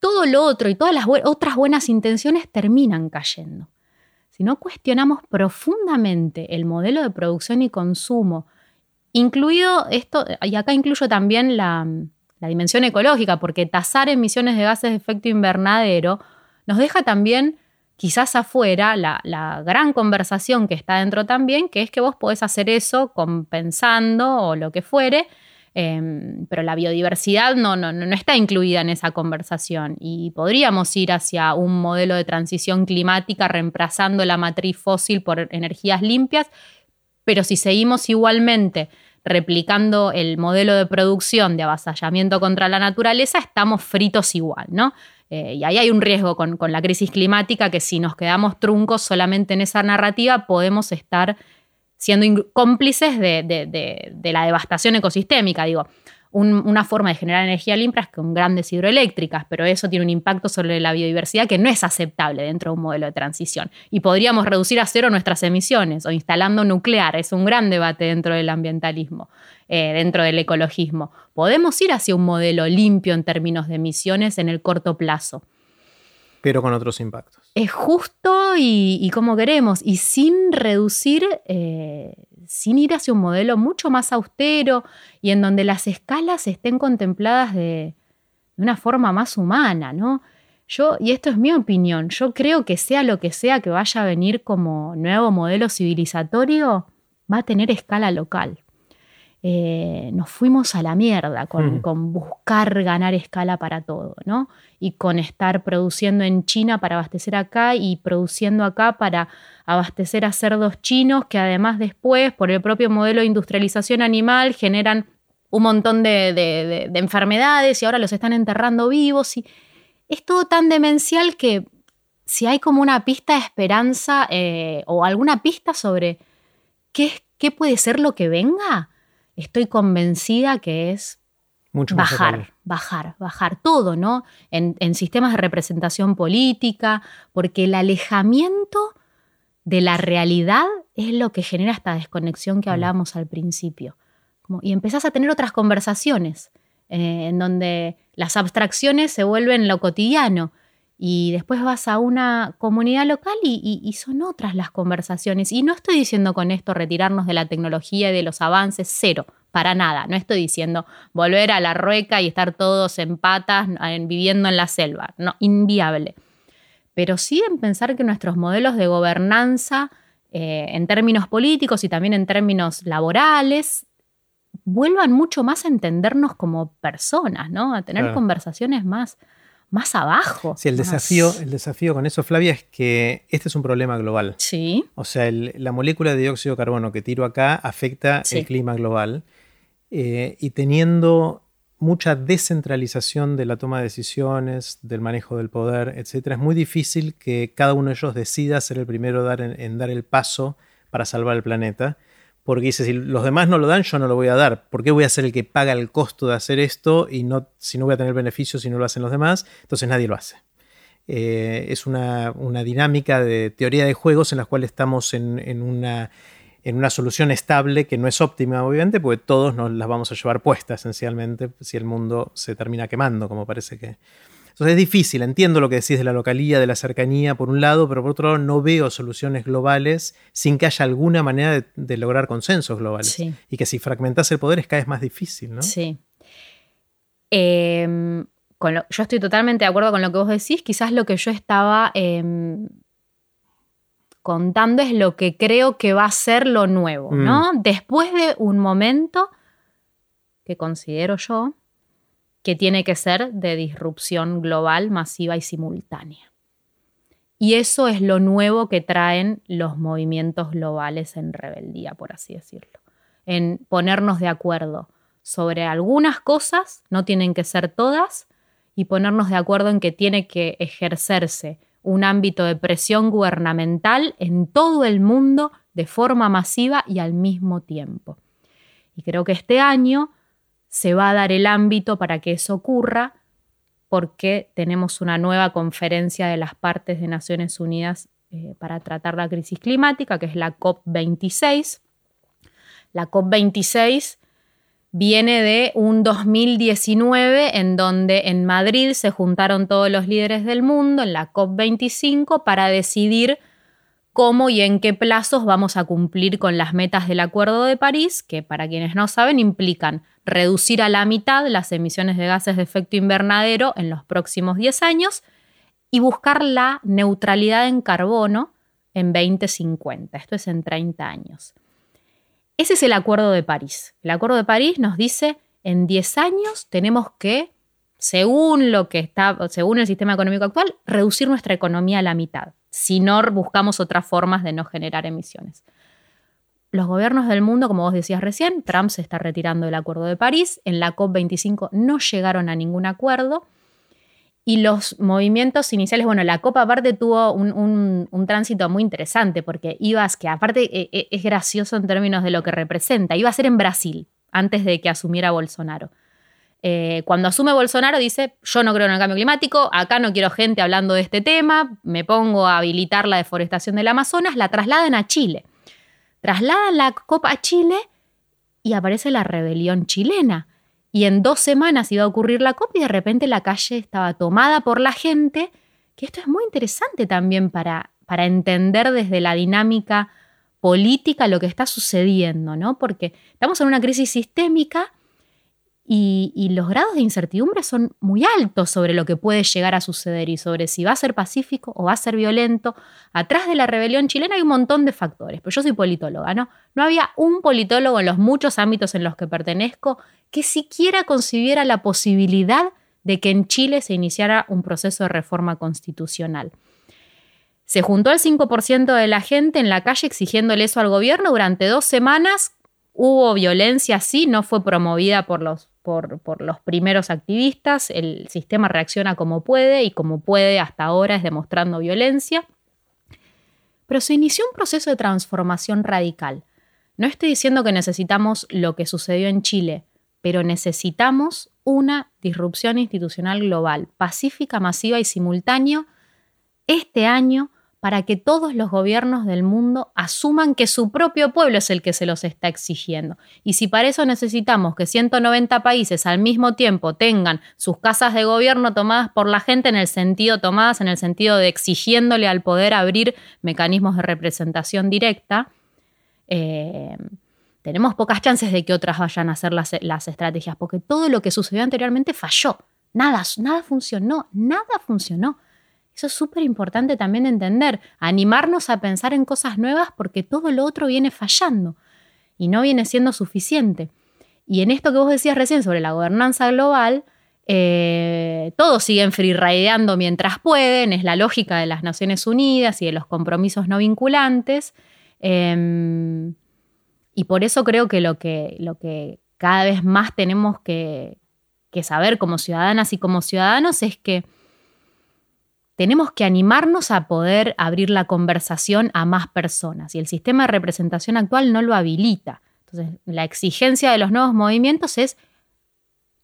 todo lo otro y todas las otras buenas intenciones terminan cayendo. Si no cuestionamos profundamente el modelo de producción y consumo, incluido esto, y acá incluyo también la, la dimensión ecológica, porque tasar emisiones de gases de efecto invernadero nos deja también quizás afuera la, gran conversación que está dentro también, que es que vos podés hacer eso compensando o lo que fuere, em, pero la biodiversidad no, no, no está incluida en esa conversación y podríamos ir hacia un modelo de transición climática reemplazando la matriz fósil por energías limpias, Pero si seguimos igualmente replicando el modelo de producción de avasallamiento contra la naturaleza, estamos fritos igual, ¿no? Eh, y ahí hay un riesgo con, la crisis climática que si nos quedamos truncos solamente en esa narrativa, podemos estar siendo cómplices de, la devastación ecosistémica. Digo, una forma de generar energía limpia es con grandes hidroeléctricas, pero eso tiene un impacto sobre la biodiversidad que no es aceptable dentro de un modelo de transición. Y podríamos reducir a cero nuestras emisiones o instalando nuclear. Es un gran debate dentro del ambientalismo. Eh, dentro del ecologismo. Podemos ir hacia un modelo limpio en términos de emisiones en el corto plazo. Pero con otros impactos. Es justo y, como queremos, y sin reducir, eh, sin ir hacia un modelo mucho más austero y en donde las escalas estén contempladas de, de una forma más humana, ¿no? Yo, y esto es mi opinión, yo creo que sea lo que sea que vaya a venir como nuevo modelo civilizatorio, va a tener escala local. Eh, nos fuimos a la mierda hmm. con, buscar ganar escala para todo, ¿no? Y con estar produciendo en China para abastecer acá y produciendo acá para abastecer a cerdos chinos que además después, por el propio modelo de industrialización animal, generan un montón de, enfermedades y ahora los están enterrando vivos. Y es todo tan demencial que si hay como una pista de esperanza eh, o alguna pista sobre qué, qué puede ser lo que venga, estoy convencida que es bajar, bajar, bajar todo, ¿no? En, sistemas de representación política, porque el alejamiento de la realidad es lo que genera esta desconexión que hablábamos al principio. y empezás a tener otras conversaciones eh, en donde las abstracciones se vuelven lo cotidiano y después vas a una comunidad local y, son otras las conversaciones. Y no estoy diciendo con esto retirarnos de la tecnología y de los avances, cero, para nada. No estoy diciendo volver a la rueca y estar todos en patas viviendo en la selva, no, inviable. Pero sí en pensar que nuestros modelos de gobernanza, eh, en términos políticos y también en términos laborales, vuelvan mucho más a entendernos como personas, ¿no? A tener conversaciones más más abajo. Sí, el desafío, el desafío con eso, Flavia, es que este es un problema global. Sí. O sea, la molécula de dióxido de carbono que tiro acá afecta el clima global. Eh, y teniendo mucha descentralización de la toma de decisiones, del manejo del poder, etc., es muy difícil que cada uno de ellos decida ser el primero en dar el paso para salvar el planeta porque dice, si los demás no lo dan, yo no lo voy a dar. ¿Por qué voy a ser el que paga el costo de hacer esto y no, si no voy a tener beneficios si no lo hacen los demás? Entonces nadie lo hace. Eh, es una, dinámica de teoría de juegos en la cual estamos en, una, en una solución estable que no es óptima, obviamente, porque todos nos las vamos a llevar puestas esencialmente si el mundo se termina quemando, como parece que, entonces es difícil, entiendo lo que decís de la localía, de la cercanía, por un lado, pero por otro lado no veo soluciones globales sin que haya alguna manera de, lograr consensos globales. Y que si fragmentas el poder es cada vez más difícil, ¿no? Sí. Em, yo estoy totalmente de acuerdo con lo que vos decís. Quizás lo que yo estaba em, contando es lo que creo que va a ser lo nuevo, ¿no? Mm. Después de un momento que considero yo que tiene que ser de disrupción global, masiva y simultánea. Y eso es lo nuevo que traen los movimientos globales en rebeldía, por así decirlo. En ponernos de acuerdo sobre algunas cosas, no tienen que ser todas, y ponernos de acuerdo en que tiene que ejercerse un ámbito de presión gubernamental en todo el mundo de forma masiva y al mismo tiempo. Y creo que este año se va a dar el ámbito para que eso ocurra porque tenemos una nueva conferencia de las partes de Naciones Unidas eh, para tratar la crisis climática, que es la COP26. La COP26 viene de un 2019 en donde en Madrid se juntaron todos los líderes del mundo en la COP25 para decidir cómo y en qué plazos vamos a cumplir con las metas del Acuerdo de París, que para quienes no saben implican reducir a la mitad las emisiones de gases de efecto invernadero en los próximos 10 años y buscar la neutralidad en carbono en 2050. Esto es en 30 años. Ese es el Acuerdo de París. El Acuerdo de París nos dice en 10 años tenemos que, según lo que está, según el sistema económico actual, reducir nuestra economía a la mitad. Si no buscamos otras formas de no generar emisiones. los gobiernos del mundo, como vos decías recién, Trump se está retirando del Acuerdo de París, en la COP25 no llegaron a ningún acuerdo. Y los movimientos iniciales, bueno, la Copa aparte tuvo un, tránsito muy interesante porque ibas, que aparte e, e, es gracioso en términos de lo que representa, iba a ser en Brasil antes de que asumiera Bolsonaro. Eh, cuando asume Bolsonaro dice, yo no creo en el cambio climático, acá no quiero gente hablando de este tema, me pongo a habilitar la deforestación del Amazonas, la trasladan a Chile. Trasladan la Copa a Chile y aparece la rebelión chilena y en dos semanas iba a ocurrir la COP y de repente la calle estaba tomada por la gente, que esto es muy interesante también para, para entender desde la dinámica política lo que está sucediendo, ¿no? Porque estamos en una crisis sistémica y, los grados de incertidumbre son muy altos sobre lo que puede llegar a suceder y sobre si va a ser pacífico o va a ser violento. Atrás de la rebelión chilena hay un montón de factores, pero yo soy politóloga, ¿no? No había un politólogo en los muchos ámbitos en los que pertenezco que siquiera concibiera la posibilidad de que en Chile se iniciara un proceso de reforma constitucional. Se juntó el 5% de la gente en la calle exigiéndole eso al gobierno durante dos semanas. Hubo violencia, sí, no fue promovida por los por, los primeros activistas, el sistema reacciona como puede y como puede hasta ahora es demostrando violencia. Pero se inició un proceso de transformación radical. No estoy diciendo que necesitamos lo que sucedió en Chile, pero necesitamos una disrupción institucional global, pacífica, masiva y simultánea este año para que todos los gobiernos del mundo asuman que su propio pueblo es el que se los está exigiendo. Y si para eso necesitamos que 190 países al mismo tiempo tengan sus casas de gobierno tomadas por la gente en el sentido tomadas en el sentido de exigiéndole al poder abrir mecanismos de representación directa, eh, tenemos pocas chances de que otras vayan a hacer las, estrategias, porque todo lo que sucedió anteriormente falló. Nada, nada funcionó, nada funcionó. Eso es súper importante también entender, animarnos a pensar en cosas nuevas porque todo lo otro viene fallando y no viene siendo suficiente. Y en esto que vos decías recién sobre la gobernanza global, eh, todos siguen freerideando mientras pueden, es la lógica de las Naciones Unidas y de los compromisos no vinculantes. Em, y por eso creo que lo, que lo que cada vez más tenemos que saber como ciudadanas y como ciudadanos es que tenemos que animarnos a poder abrir la conversación a más personas y el sistema de representación actual no lo habilita. Entonces, la exigencia de los nuevos movimientos es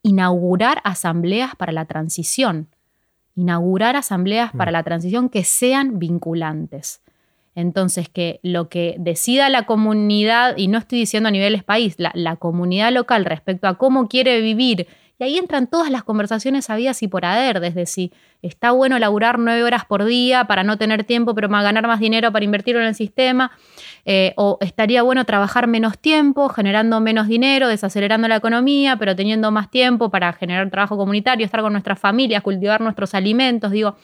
inaugurar asambleas para la transición, inaugurar asambleas para mm. la transición que sean vinculantes. Entonces, que lo que decida la comunidad, y no estoy diciendo a niveles país, la, comunidad local respecto a cómo quiere vivir y ahí entran todas las conversaciones habidas y por haber, desde si está bueno laburar nueve horas por día para no tener tiempo, pero ganar más dinero para invertirlo en el sistema, eh, o estaría bueno trabajar menos tiempo, generando menos dinero, desacelerando la economía, pero teniendo más tiempo para generar trabajo comunitario, estar con nuestras familias, cultivar nuestros alimentos, digo.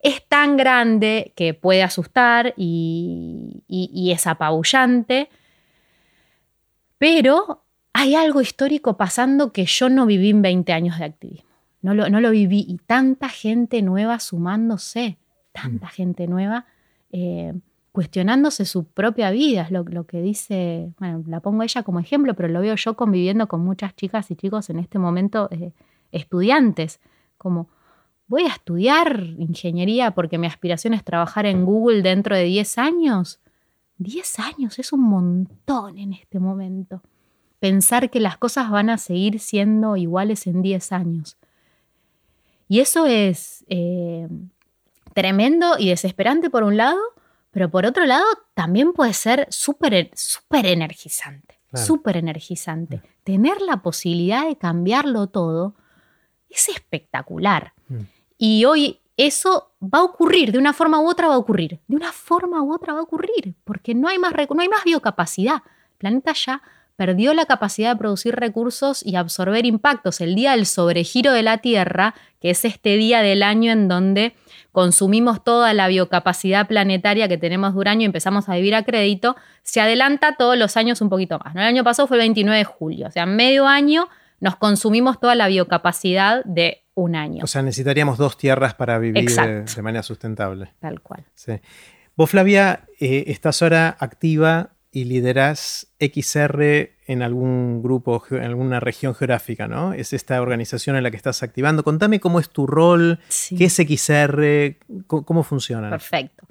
Es tan grande que puede asustar y, y es apabullante, pero hay algo histórico pasando que yo no viví en 20 años de activismo. No lo, no lo viví. Y tanta gente nueva sumándose, tanta mm. gente nueva eh, cuestionándose su propia vida. Es lo, que dice, bueno, la pongo ella como ejemplo, pero lo veo yo conviviendo con muchas chicas y chicos en este momento, eh, estudiantes, como voy a estudiar ingeniería porque mi aspiración es trabajar en Google dentro de 10 años. 10 años es un montón en este momento pensar que las cosas van a seguir siendo iguales en 10 años. Y eso es eh, tremendo y desesperante por un lado, pero por otro lado también puede ser súper super energizante, súper energizante. Tener la posibilidad de cambiarlo todo es espectacular. Mm. Y hoy eso va a ocurrir, de una forma u otra va a ocurrir, de una forma u otra va a ocurrir, porque no hay más, no hay más biocapacidad. El planeta ya perdió la capacidad de producir recursos y absorber impactos. El día del sobregiro de la Tierra, que es este día del año en donde consumimos toda la biocapacidad planetaria que tenemos de año y empezamos a vivir a crédito, se adelanta todos los años un poquito más. El año pasado fue el 29 de julio, o sea, medio año nos consumimos toda la biocapacidad de un año. O sea, necesitaríamos dos tierras para vivir de, manera sustentable. Tal cual. Sí. Vos, Flavia, eh, estás ahora activa y liderás XR en algún grupo, en alguna región geográfica, ¿no? Es esta organización en la que estás activando. Contame cómo es tu rol, qué es XR, cómo, funciona. Perfecto.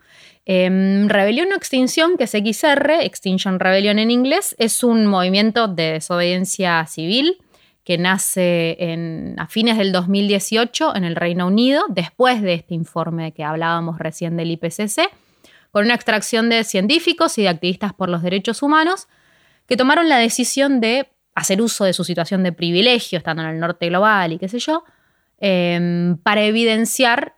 Em, Rebelión o Extinción, que es XR, Extinction Rebellion en inglés, es un movimiento de desobediencia civil que nace a fines del 2018 en el Reino Unido, después de este informe que hablábamos recién del IPCC con una extracción de científicos y de activistas por los derechos humanos que tomaron la decisión de hacer uso de su situación de privilegio, estando en el norte global y qué sé yo, em, para evidenciar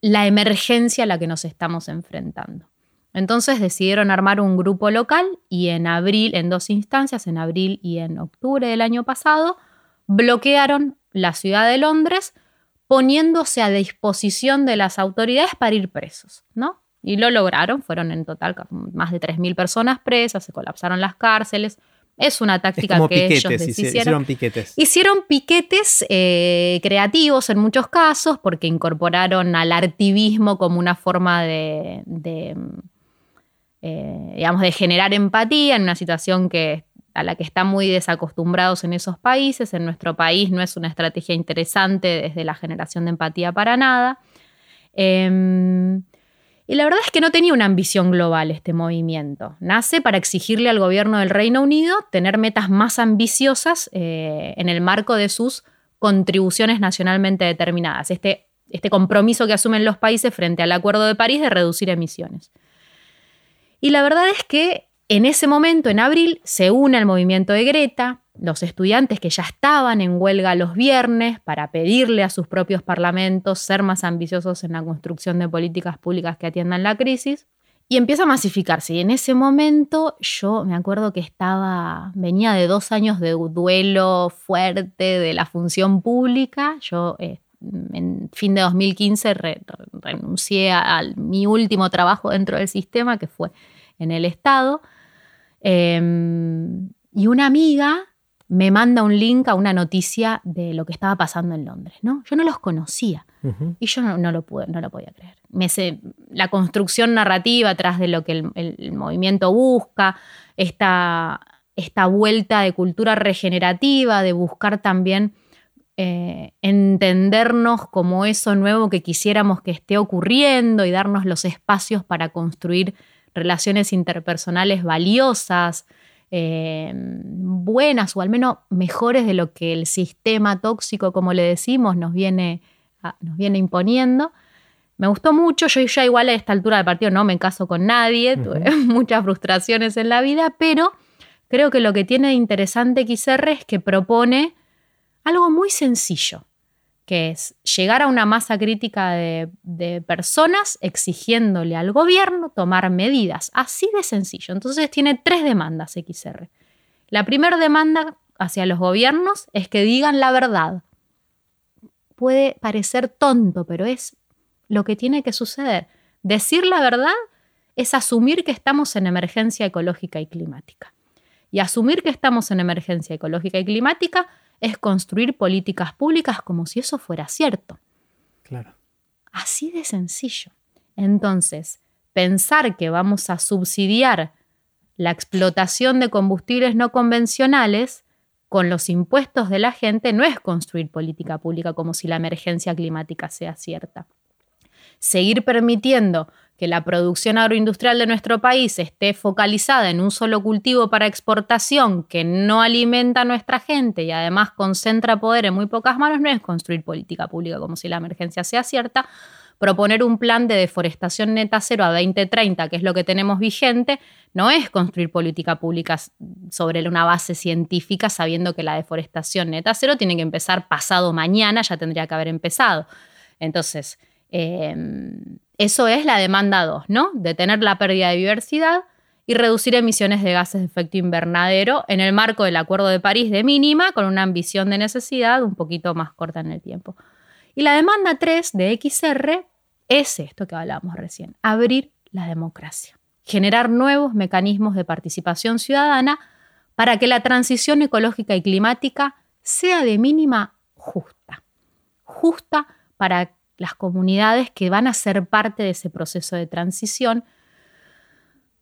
la emergencia a la que nos estamos enfrentando. Entonces decidieron armar un grupo local y en abril, en dos instancias, en abril y en octubre del año pasado, bloquearon la ciudad de Londres poniéndose a disposición de las autoridades para ir presos, ¿no? Y lo lograron, fueron en total más de 3.000 personas presas, se colapsaron las cárceles. Es una táctica que ellos hicieron. piquetes. Hicieron piquetes eh, creativos en muchos casos porque incorporaron al artivismo como una forma de, eh, digamos, de generar empatía en una situación que, a la que están muy desacostumbrados en esos países. En nuestro país no es una estrategia interesante desde la generación de empatía para nada. Em, y la verdad es que no tenía una ambición global este movimiento. Nace para exigirle al gobierno del Reino Unido tener metas más ambiciosas eh, en el marco de sus contribuciones nacionalmente determinadas. Este, este compromiso que asumen los países frente al Acuerdo de París de reducir emisiones. Y la verdad es que en ese momento, en abril, se une al movimiento de Greta, los estudiantes que ya estaban en huelga los viernes para pedirle a sus propios parlamentos ser más ambiciosos en la construcción de políticas públicas que atiendan la crisis. Y empieza a masificarse. Y en ese momento yo me acuerdo que estaba, venía de dos años de duelo fuerte de la función pública. Yo eh, en fin de 2015 renuncié a, mi último trabajo dentro del sistema, que fue en el Estado. Em, y una amiga me manda un link a una noticia de lo que estaba pasando en Londres, ¿no? Yo no los conocía y yo no, lo pude, no lo podía creer. Me la construcción narrativa atrás de lo que el, movimiento busca, esta, esta, vuelta de cultura regenerativa, de buscar también eh, entendernos como eso nuevo que quisiéramos que esté ocurriendo y darnos los espacios para construir relaciones interpersonales valiosas, eh, buenas o al menos mejores de lo que el sistema tóxico, como le decimos, nos viene, nos viene imponiendo. Me gustó mucho, yo ya igual a esta altura del partido no me caso con nadie, tuve <laughs> muchas frustraciones en la vida, pero creo que lo que tiene de interesante XR es que propone algo muy sencillo que es llegar a una masa crítica de, personas exigiéndole al gobierno tomar medidas. Así de sencillo. Entonces tiene tres demandas XR. La primera demanda hacia los gobiernos es que digan la verdad. Puede parecer tonto, pero es lo que tiene que suceder. Decir la verdad es asumir que estamos en emergencia ecológica y climática. Y asumir que estamos en emergencia ecológica y climática es construir políticas públicas como si eso fuera cierto. Claro. Así de sencillo. Entonces, pensar que vamos a subsidiar la explotación de combustibles no convencionales con los impuestos de la gente no es construir política pública como si la emergencia climática sea cierta. Seguir permitiendo que la producción agroindustrial de nuestro país esté focalizada en un solo cultivo para exportación que no alimenta a nuestra gente y además concentra poder en muy pocas manos, no es construir política pública como si la emergencia sea cierta. Proponer un plan de deforestación neta cero a 2030, que es lo que tenemos vigente, no es construir política pública sobre una base científica sabiendo que la deforestación neta cero tiene que empezar pasado mañana, ya tendría que haber empezado. Entonces, em, eso es la demanda 2, ¿no? Detener la pérdida de diversidad y reducir emisiones de gases de efecto invernadero en el marco del Acuerdo de París de mínima, con una ambición de necesidad un poquito más corta en el tiempo. Y la demanda 3 de XR es esto que hablábamos recién, abrir la democracia, generar nuevos mecanismos de participación ciudadana para que la transición ecológica y climática sea de mínima justa, justa para las comunidades que van a ser parte de ese proceso de transición,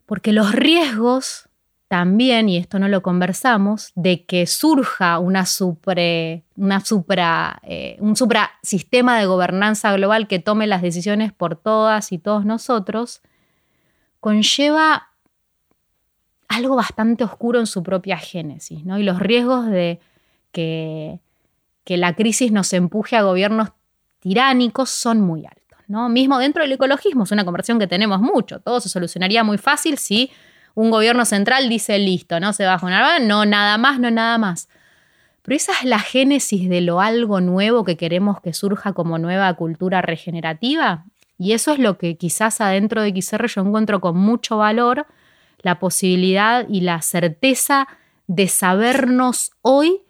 porque los riesgos también, y esto no lo conversamos, de que surja una supra, eh, un sistema de gobernanza global que tome las decisiones por todas y todos nosotros, conlleva algo bastante oscuro en su propia génesis, ¿no? Y los riesgos de que, que la crisis nos empuje a gobiernos tiránicos son muy altos, ¿no? Mismo dentro del ecologismo, es una conversión que tenemos mucho, todo se solucionaría muy fácil si un gobierno central dice listo, no se baja una no nada más, no nada más. Pero esa es la génesis de lo algo nuevo que queremos que surja como nueva cultura regenerativa. Y eso es lo que quizás adentro de XR yo encuentro con mucho valor, la posibilidad y la certeza de sabernos hoy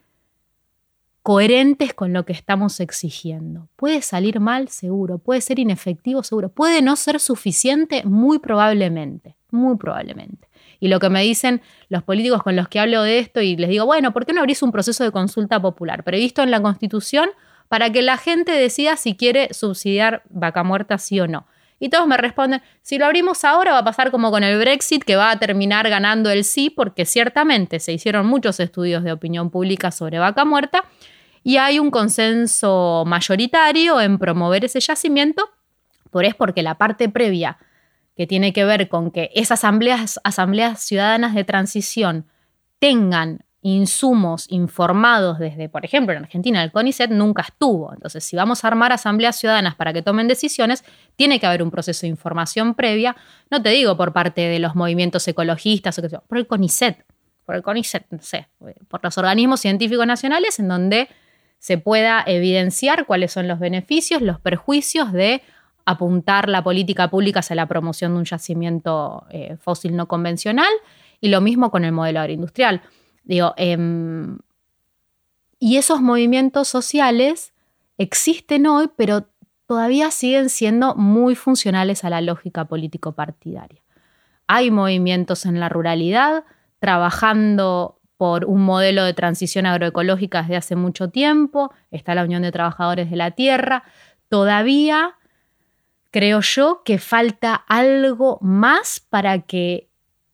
coherentes con lo que estamos exigiendo. Puede salir mal, seguro, puede ser inefectivo, seguro, puede no ser suficiente, muy probablemente, muy probablemente. Y lo que me dicen los políticos con los que hablo de esto y les digo, bueno, ¿por qué no abrís un proceso de consulta popular previsto en la Constitución para que la gente decida si quiere subsidiar vaca muerta sí o no? Y todos me responden, si lo abrimos ahora va a pasar como con el Brexit, que va a terminar ganando el sí, porque ciertamente se hicieron muchos estudios de opinión pública sobre vaca muerta y hay un consenso mayoritario en promover ese yacimiento, por es porque la parte previa que tiene que ver con que esas asambleas, asambleas ciudadanas de transición tengan insumos informados desde, por ejemplo, en Argentina el CONICET nunca estuvo. Entonces, si vamos a armar asambleas ciudadanas para que tomen decisiones, tiene que haber un proceso de información previa, no te digo por parte de los movimientos ecologistas o por el CONICET, por el CONICET, no sé, por los organismos científicos nacionales en donde se pueda evidenciar cuáles son los beneficios, los perjuicios de apuntar la política pública hacia la promoción de un yacimiento eh, fósil no convencional y lo mismo con el modelo agroindustrial. Digo, em, y esos movimientos sociales existen hoy, pero todavía siguen siendo muy funcionales a la lógica político-partidaria. Hay movimientos en la ruralidad trabajando por un modelo de transición agroecológica desde hace mucho tiempo, está la Unión de Trabajadores de la Tierra, todavía creo yo que falta algo más para que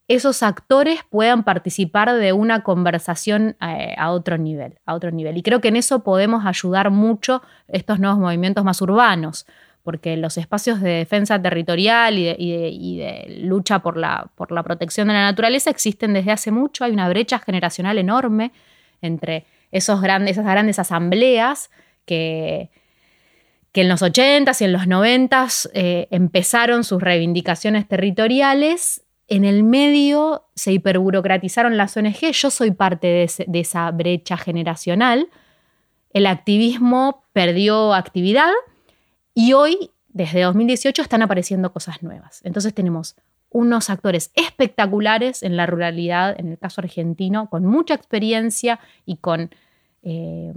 esos actores puedan participar de una conversación eh, a, otro nivel, a otro nivel. Y creo que en eso podemos ayudar mucho estos nuevos movimientos más urbanos, porque los espacios de defensa territorial y de, lucha por la, por la, protección de la naturaleza existen desde hace mucho. Hay una brecha generacional enorme entre esos grandes, esas grandes asambleas que, que en los 80s y en los 90s eh, empezaron sus reivindicaciones territoriales. En el medio se hiperburocratizaron las ONG. Yo soy parte de, esa brecha generacional. El activismo perdió actividad y hoy, desde 2018, están apareciendo cosas nuevas. Entonces tenemos unos actores espectaculares en la ruralidad, en el caso argentino, con mucha experiencia y con... Eh,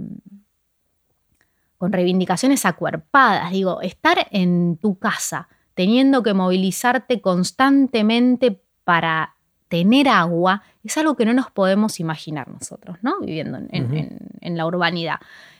con reivindicaciones acuerpadas. Digo, estar en tu casa teniendo que movilizarte constantemente para tener agua es algo que no nos podemos imaginar nosotros, ¿no? Viviendo en, la urbanidad.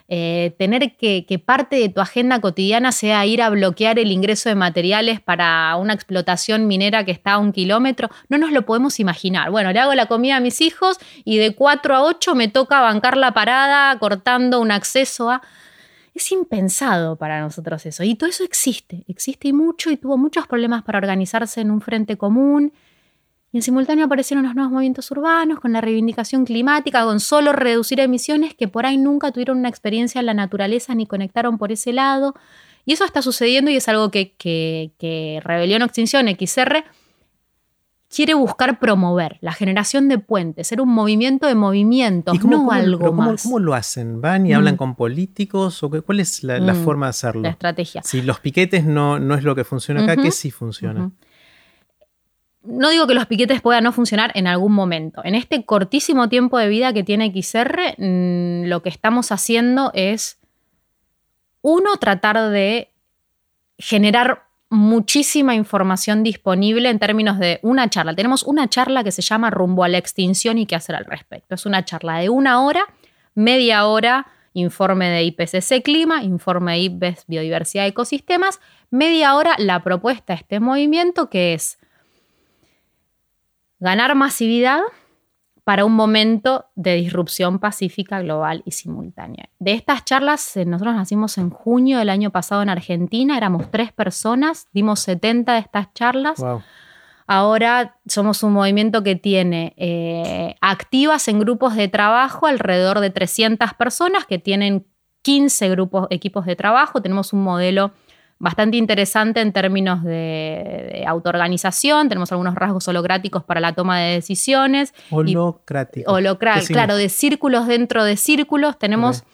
Eh, tener que, que, parte de tu agenda cotidiana sea ir a bloquear el ingreso de materiales para una explotación minera que está a un kilómetro, no nos lo podemos imaginar. Bueno, le hago la comida a mis hijos y de 4 a 8 me toca bancar la parada cortando un acceso a... Es impensado para nosotros eso. Y todo eso existe, existe y mucho y tuvo muchos problemas para organizarse en un frente común. Y en simultáneo aparecieron los nuevos movimientos urbanos con la reivindicación climática, con solo reducir emisiones que por ahí nunca tuvieron una experiencia en la naturaleza ni conectaron por ese lado. Y eso está sucediendo y es algo que, que, que Rebelión Extinción XR quiere buscar promover la generación de puentes, ser un movimiento de movimientos, no algo más. ¿Cómo lo hacen? ¿Van y hablan mm. con políticos? o ¿Cuál es la, mm, forma de hacerlo? La estrategia. Si los piquetes no, no es lo que funciona acá, ¿qué sí funciona? No digo que los piquetes puedan no funcionar en algún momento. En este cortísimo tiempo de vida que tiene XR, mm, lo que estamos haciendo es, uno, tratar de generar muchísima información disponible en términos de una charla. Tenemos una charla que se llama Rumbo a la extinción y qué hacer al respecto. Es una charla de una hora, media hora, informe de IPCC Clima, informe de IPBES Biodiversidad Ecosistemas, media hora la propuesta de este movimiento que es ganar masividad para un momento de disrupción pacífica global y simultánea. De estas charlas, eh, nosotros nacimos en junio del año pasado en Argentina, éramos tres personas, dimos 70 de estas charlas. Ahora somos un movimiento que tiene eh, activas en grupos de trabajo alrededor de 300 personas que tienen 15 grupos, equipos de trabajo. Tenemos un modelo bastante interesante en términos de, autoorganización. Tenemos algunos rasgos holocráticos para la toma de decisiones. Holocráticos. Holocráticos, claro, de círculos dentro de círculos. Tenemos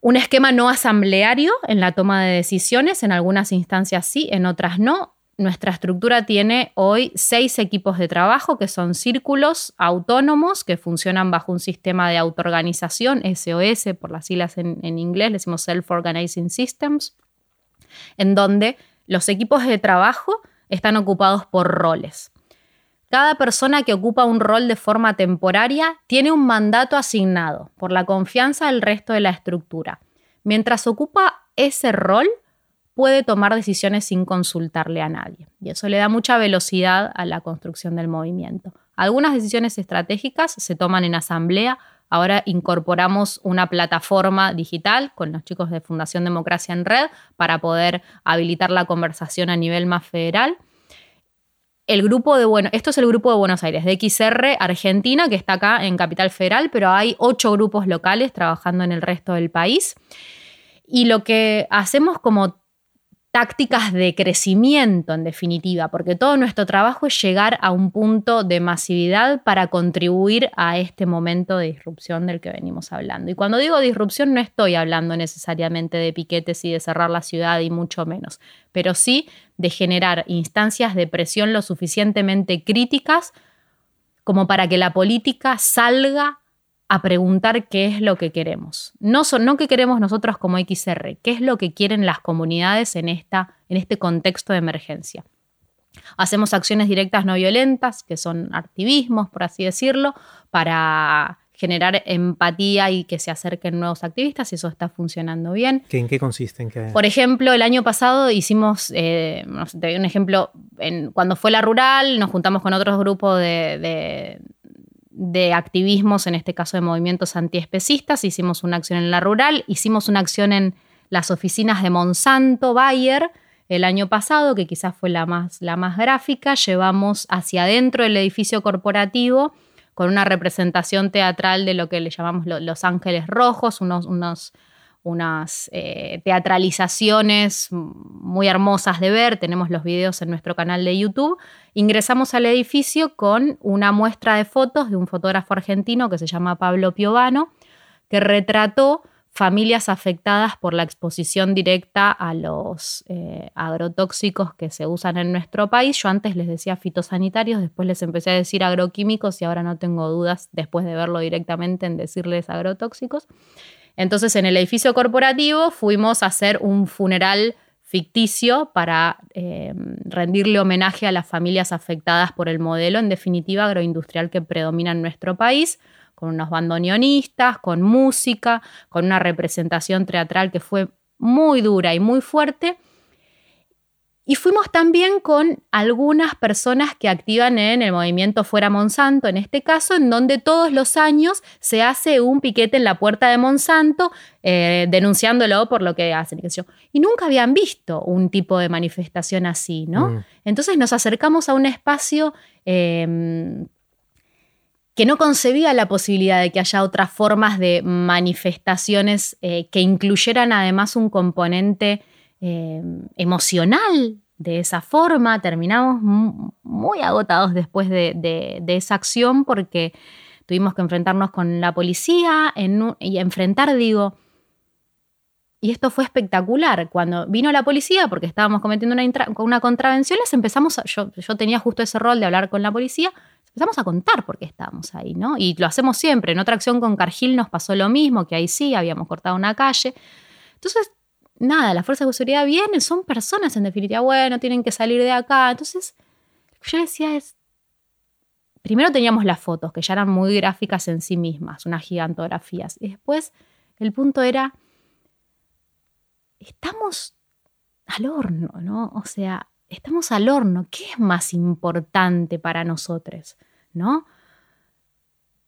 un esquema no asambleario en la toma de decisiones. En algunas instancias sí, en otras no. Nuestra estructura tiene hoy seis equipos de trabajo que son círculos autónomos que funcionan bajo un sistema de autoorganización, SOS por las siglas en, en inglés, le decimos Self-Organizing Systems en donde los equipos de trabajo están ocupados por roles. Cada persona que ocupa un rol de forma temporaria tiene un mandato asignado por la confianza del resto de la estructura. Mientras ocupa ese rol, puede tomar decisiones sin consultarle a nadie. Y eso le da mucha velocidad a la construcción del movimiento. Algunas decisiones estratégicas se toman en asamblea, Ahora incorporamos una plataforma digital con los chicos de Fundación Democracia en Red para poder habilitar la conversación a nivel más federal. El grupo de bueno, esto es el grupo de Buenos Aires, de XR Argentina, que está acá en Capital Federal, pero hay ocho grupos locales trabajando en el resto del país. Y lo que hacemos como tácticas de crecimiento, en definitiva, porque todo nuestro trabajo es llegar a un punto de masividad para contribuir a este momento de disrupción del que venimos hablando. Y cuando digo disrupción no estoy hablando necesariamente de piquetes y de cerrar la ciudad y mucho menos, pero sí de generar instancias de presión lo suficientemente críticas como para que la política salga a preguntar qué es lo que queremos. No, son, no qué queremos nosotros como XR, qué es lo que quieren las comunidades en, esta, en este contexto de emergencia. Hacemos acciones directas no violentas, que son activismos, por así decirlo, para generar empatía y que se acerquen nuevos activistas y eso está funcionando bien. ¿En qué consiste? Por ejemplo, el año pasado hicimos, eh, te doy un ejemplo, en, cuando fue la rural, nos juntamos con otros grupos de de activismos, en este caso de movimientos antiespecistas, hicimos una acción en la rural, hicimos una acción en las oficinas de Monsanto, Bayer, el año pasado, que quizás fue la más, la más gráfica, llevamos hacia adentro el edificio corporativo con una representación teatral de lo que le llamamos Los Ángeles Rojos, unos, unos unas eh, teatralizaciones muy hermosas de ver, tenemos los videos en nuestro canal de YouTube. Ingresamos al edificio con una muestra de fotos de un fotógrafo argentino que se llama Pablo Piovano, que retrató familias afectadas por la exposición directa a los eh, agrotóxicos que se usan en nuestro país. Yo antes les decía fitosanitarios, después les empecé a decir agroquímicos y ahora no tengo dudas después de verlo directamente en decirles agrotóxicos. Entonces, en el edificio corporativo fuimos a hacer un funeral ficticio para eh, rendirle homenaje a las familias afectadas por el modelo, en definitiva, agroindustrial que predomina en nuestro país, con unos bandoneonistas, con música, con una representación teatral que fue muy dura y muy fuerte y fuimos también con algunas personas que activan en el movimiento Fuera Monsanto, en este caso, en donde todos los años se hace un piquete en la puerta de Monsanto eh, denunciándolo por lo que hacen. Y nunca habían visto un tipo de manifestación así, ¿no? Mm. Entonces nos acercamos a un espacio em, que no concebía la posibilidad de que haya otras formas de manifestaciones eh, que incluyeran además un componente eh, emocional de esa forma. Terminamos muy agotados después de, esa acción porque tuvimos que enfrentarnos con la policía y enfrentar, digo, y esto fue espectacular. Cuando vino la policía, porque estábamos cometiendo una, contravención, les empezamos, yo, yo tenía justo ese rol de hablar con la policía, empezamos a contar por qué estábamos ahí, ¿no? Y lo hacemos siempre. En otra acción con Cargill nos pasó lo mismo, que ahí sí, habíamos cortado una calle. Entonces nada, las fuerzas de seguridad vienen, son personas en definitiva, bueno, tienen que salir de acá. Entonces, yo decía es, primero teníamos las fotos, que ya eran muy gráficas en sí mismas, unas gigantografías. Y después el punto era, estamos al horno, ¿no? O sea, estamos al horno. ¿Qué es más importante para nosotros? ¿No?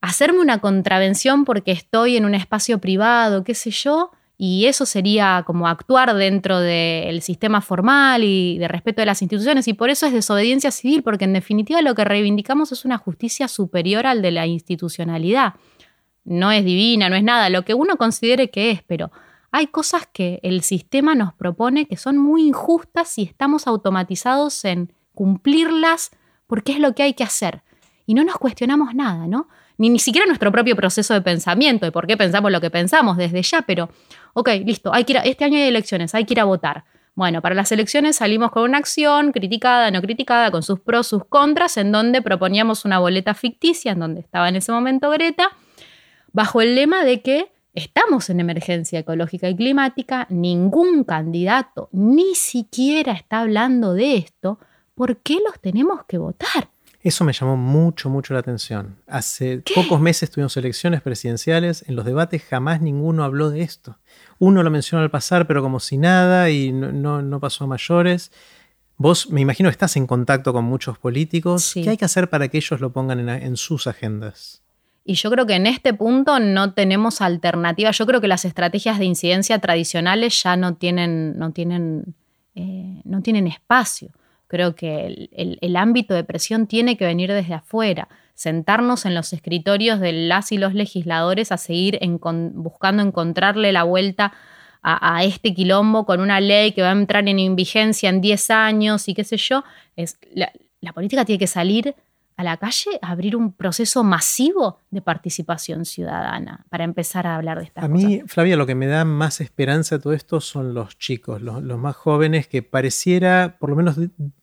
hacerme una contravención porque estoy en un espacio privado, qué sé yo, y eso sería como actuar dentro del sistema formal y de respeto de las instituciones, y por eso es desobediencia civil, porque en definitiva lo que reivindicamos es una justicia superior al de la institucionalidad. No es divina, no es nada, lo que uno considere que es, pero hay cosas que el sistema nos propone que son muy injustas y estamos automatizados en cumplirlas porque es lo que hay que hacer. Y no nos cuestionamos nada, ¿no? Ni, ni siquiera nuestro propio proceso de pensamiento, de por qué pensamos lo que pensamos desde ya, pero, ok, listo, hay que ir este año hay elecciones, hay que ir a votar. Bueno, para las elecciones salimos con una acción criticada, no criticada, con sus pros, sus contras, en donde proponíamos una boleta ficticia, en donde estaba en ese momento Greta, bajo el lema de que estamos en emergencia ecológica y climática, ningún candidato ni siquiera está hablando de esto, ¿por qué los tenemos que votar? Eso me llamó mucho, mucho la atención. Hace pocos meses tuvimos elecciones presidenciales, en los debates jamás ninguno habló de esto. Uno lo mencionó al pasar, pero como si nada y no, pasó a mayores. Vos, me imagino, estás en contacto con muchos políticos. ¿Qué hay que hacer para que ellos lo pongan en sus agendas? Y yo creo que en este punto no tenemos alternativa. Yo creo que las estrategias de incidencia tradicionales ya no tienen, no tienen, eh, no tienen espacio. Creo que el, ámbito de presión tiene que venir desde afuera. Sentarnos en los escritorios de las y los legisladores a seguir buscando encontrarle la vuelta a, este quilombo con una ley que va a entrar en vigencia en 10 años y qué sé yo. Es, la política tiene que salir a la calle a abrir un proceso masivo de participación ciudadana para empezar a hablar de estas cosas. A mí, Flavia, lo que me da más esperanza de todo esto son los chicos, los, más jóvenes, que pareciera, por lo menos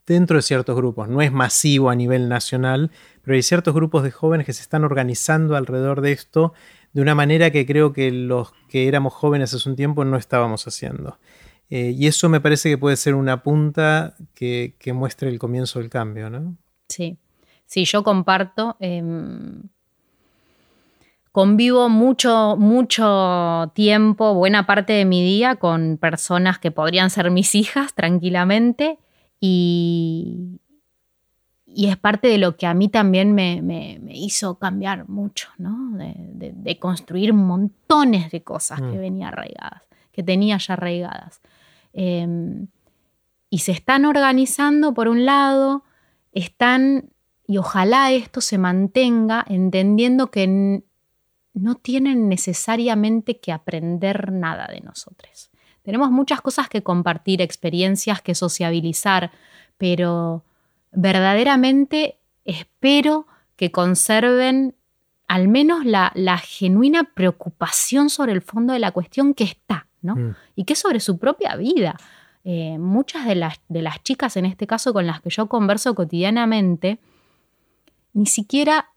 dentro de ciertos grupos, no es masivo a nivel nacional, pero hay ciertos grupos de jóvenes que se están organizando alrededor de esto de una manera que creo que los que éramos jóvenes hace un tiempo no estábamos haciendo. Eh, y eso me parece que puede ser una punta que, que muestre el comienzo del cambio, ¿no? Sí. Sí, yo comparto. Em, convivo mucho, mucho tiempo, buena parte de mi día con personas que podrían ser mis <laughs> hijas tranquilamente y, y es parte de lo que a mí también me, hizo cambiar mucho, ¿no? De, construir montones de cosas que mm. venía arraigadas, que tenía ya arraigadas. Em, y se están organizando, por un lado, están y ojalá esto se mantenga entendiendo que no tienen necesariamente que aprender nada de nosotros. Tenemos muchas cosas que compartir, experiencias que sociabilizar, pero verdaderamente espero que conserven al menos la, genuina preocupación sobre el fondo de la cuestión que está, ¿no? Mm. Y que sobre su propia vida. Eh, muchas de las, de las chicas, en este caso con las que yo converso cotidianamente, ni siquiera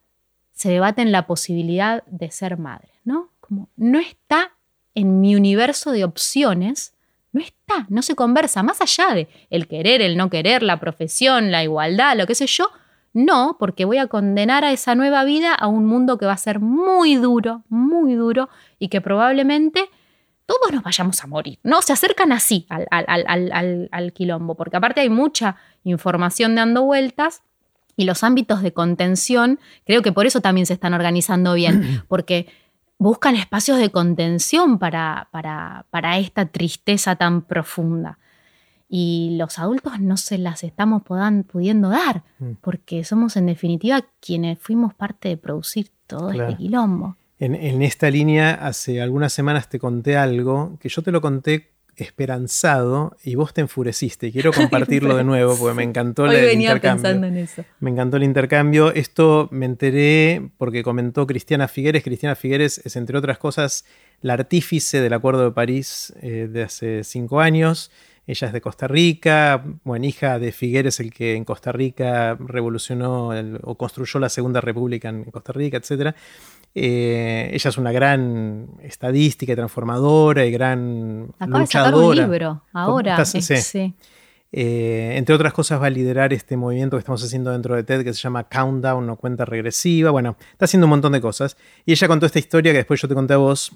se debaten la posibilidad de ser madre, ¿no? Como no está en mi universo de opciones, no está, no se conversa, más allá de el querer, el no querer, la profesión, la igualdad, lo que sé yo, no, porque voy a condenar a esa nueva vida a un mundo que va a ser muy duro, muy duro y que probablemente todos nos vayamos a morir, ¿no? Se acercan así al, quilombo, porque aparte hay mucha información dando vueltas y los ámbitos de contención, creo que por eso también se están organizando bien, <clears throat> porque buscan espacios de contención para, para, esta tristeza tan profunda. Y los adultos no se las estamos pudiendo dar, mm. porque somos en definitiva quienes fuimos parte de producir todo este quilombo. En, en, esta línea, hace algunas semanas te conté algo que yo te lo conté esperanzado y vos te enfureciste. Quiero <laughs> compartirlo de nuevo porque me encantó Hoy el intercambio. Pensando en eso. Me encantó el intercambio. Esto me enteré porque comentó Cristiana Figueres. Cristiana Figueres es, entre otras cosas, la artífice del Acuerdo de París eh, de hace cinco años. Ella es de Costa Rica, bueno, hija de Figueres, el que en Costa Rica revolucionó o construyó la Segunda República en Costa Rica, etc. Eh, ella es una gran estadística y transformadora y gran Acaba luchadora. De un libro ahora. sí. Eh, entre otras cosas va a liderar este movimiento que estamos haciendo dentro de TED que se llama Countdown o cuenta regresiva. Bueno, está haciendo un montón de cosas. Y ella contó esta historia que después yo te conté a vos,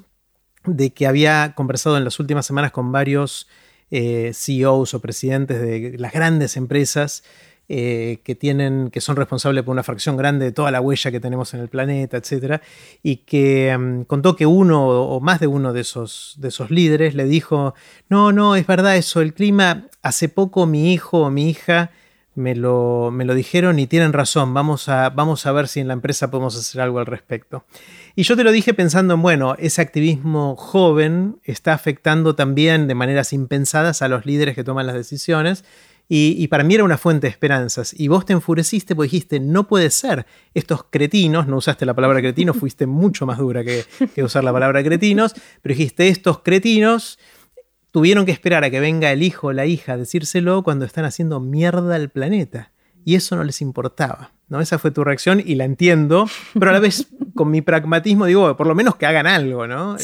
de que había conversado en las últimas semanas con varios eh, CEOs o presidentes de las grandes empresas eh, que, tienen, que son responsables por una fracción grande de toda la huella que tenemos en el planeta, etc. Y que mm, contó que uno o más de uno de esos, de esos líderes le dijo, no, no, es verdad eso, el clima, hace poco mi hijo o mi hija me lo, me lo dijeron y tienen razón, vamos a, vamos a ver si en la empresa podemos hacer algo al respecto. Y yo te lo dije pensando en, bueno, ese activismo joven está afectando también de maneras impensadas a los líderes que toman las decisiones. Y, para mí era una fuente de esperanzas. Y vos te enfureciste porque dijiste, no puede ser. Estos cretinos, no usaste la palabra cretino, <laughs> fuiste mucho más dura que, que usar la palabra cretinos, pero dijiste, estos cretinos tuvieron que esperar a que venga el hijo o la hija a decírselo cuando están haciendo mierda al planeta. Y eso no les importaba. ¿no? Esa fue tu reacción y la entiendo, pero a la vez con mi pragmatismo digo, por lo menos que hagan algo, ¿no?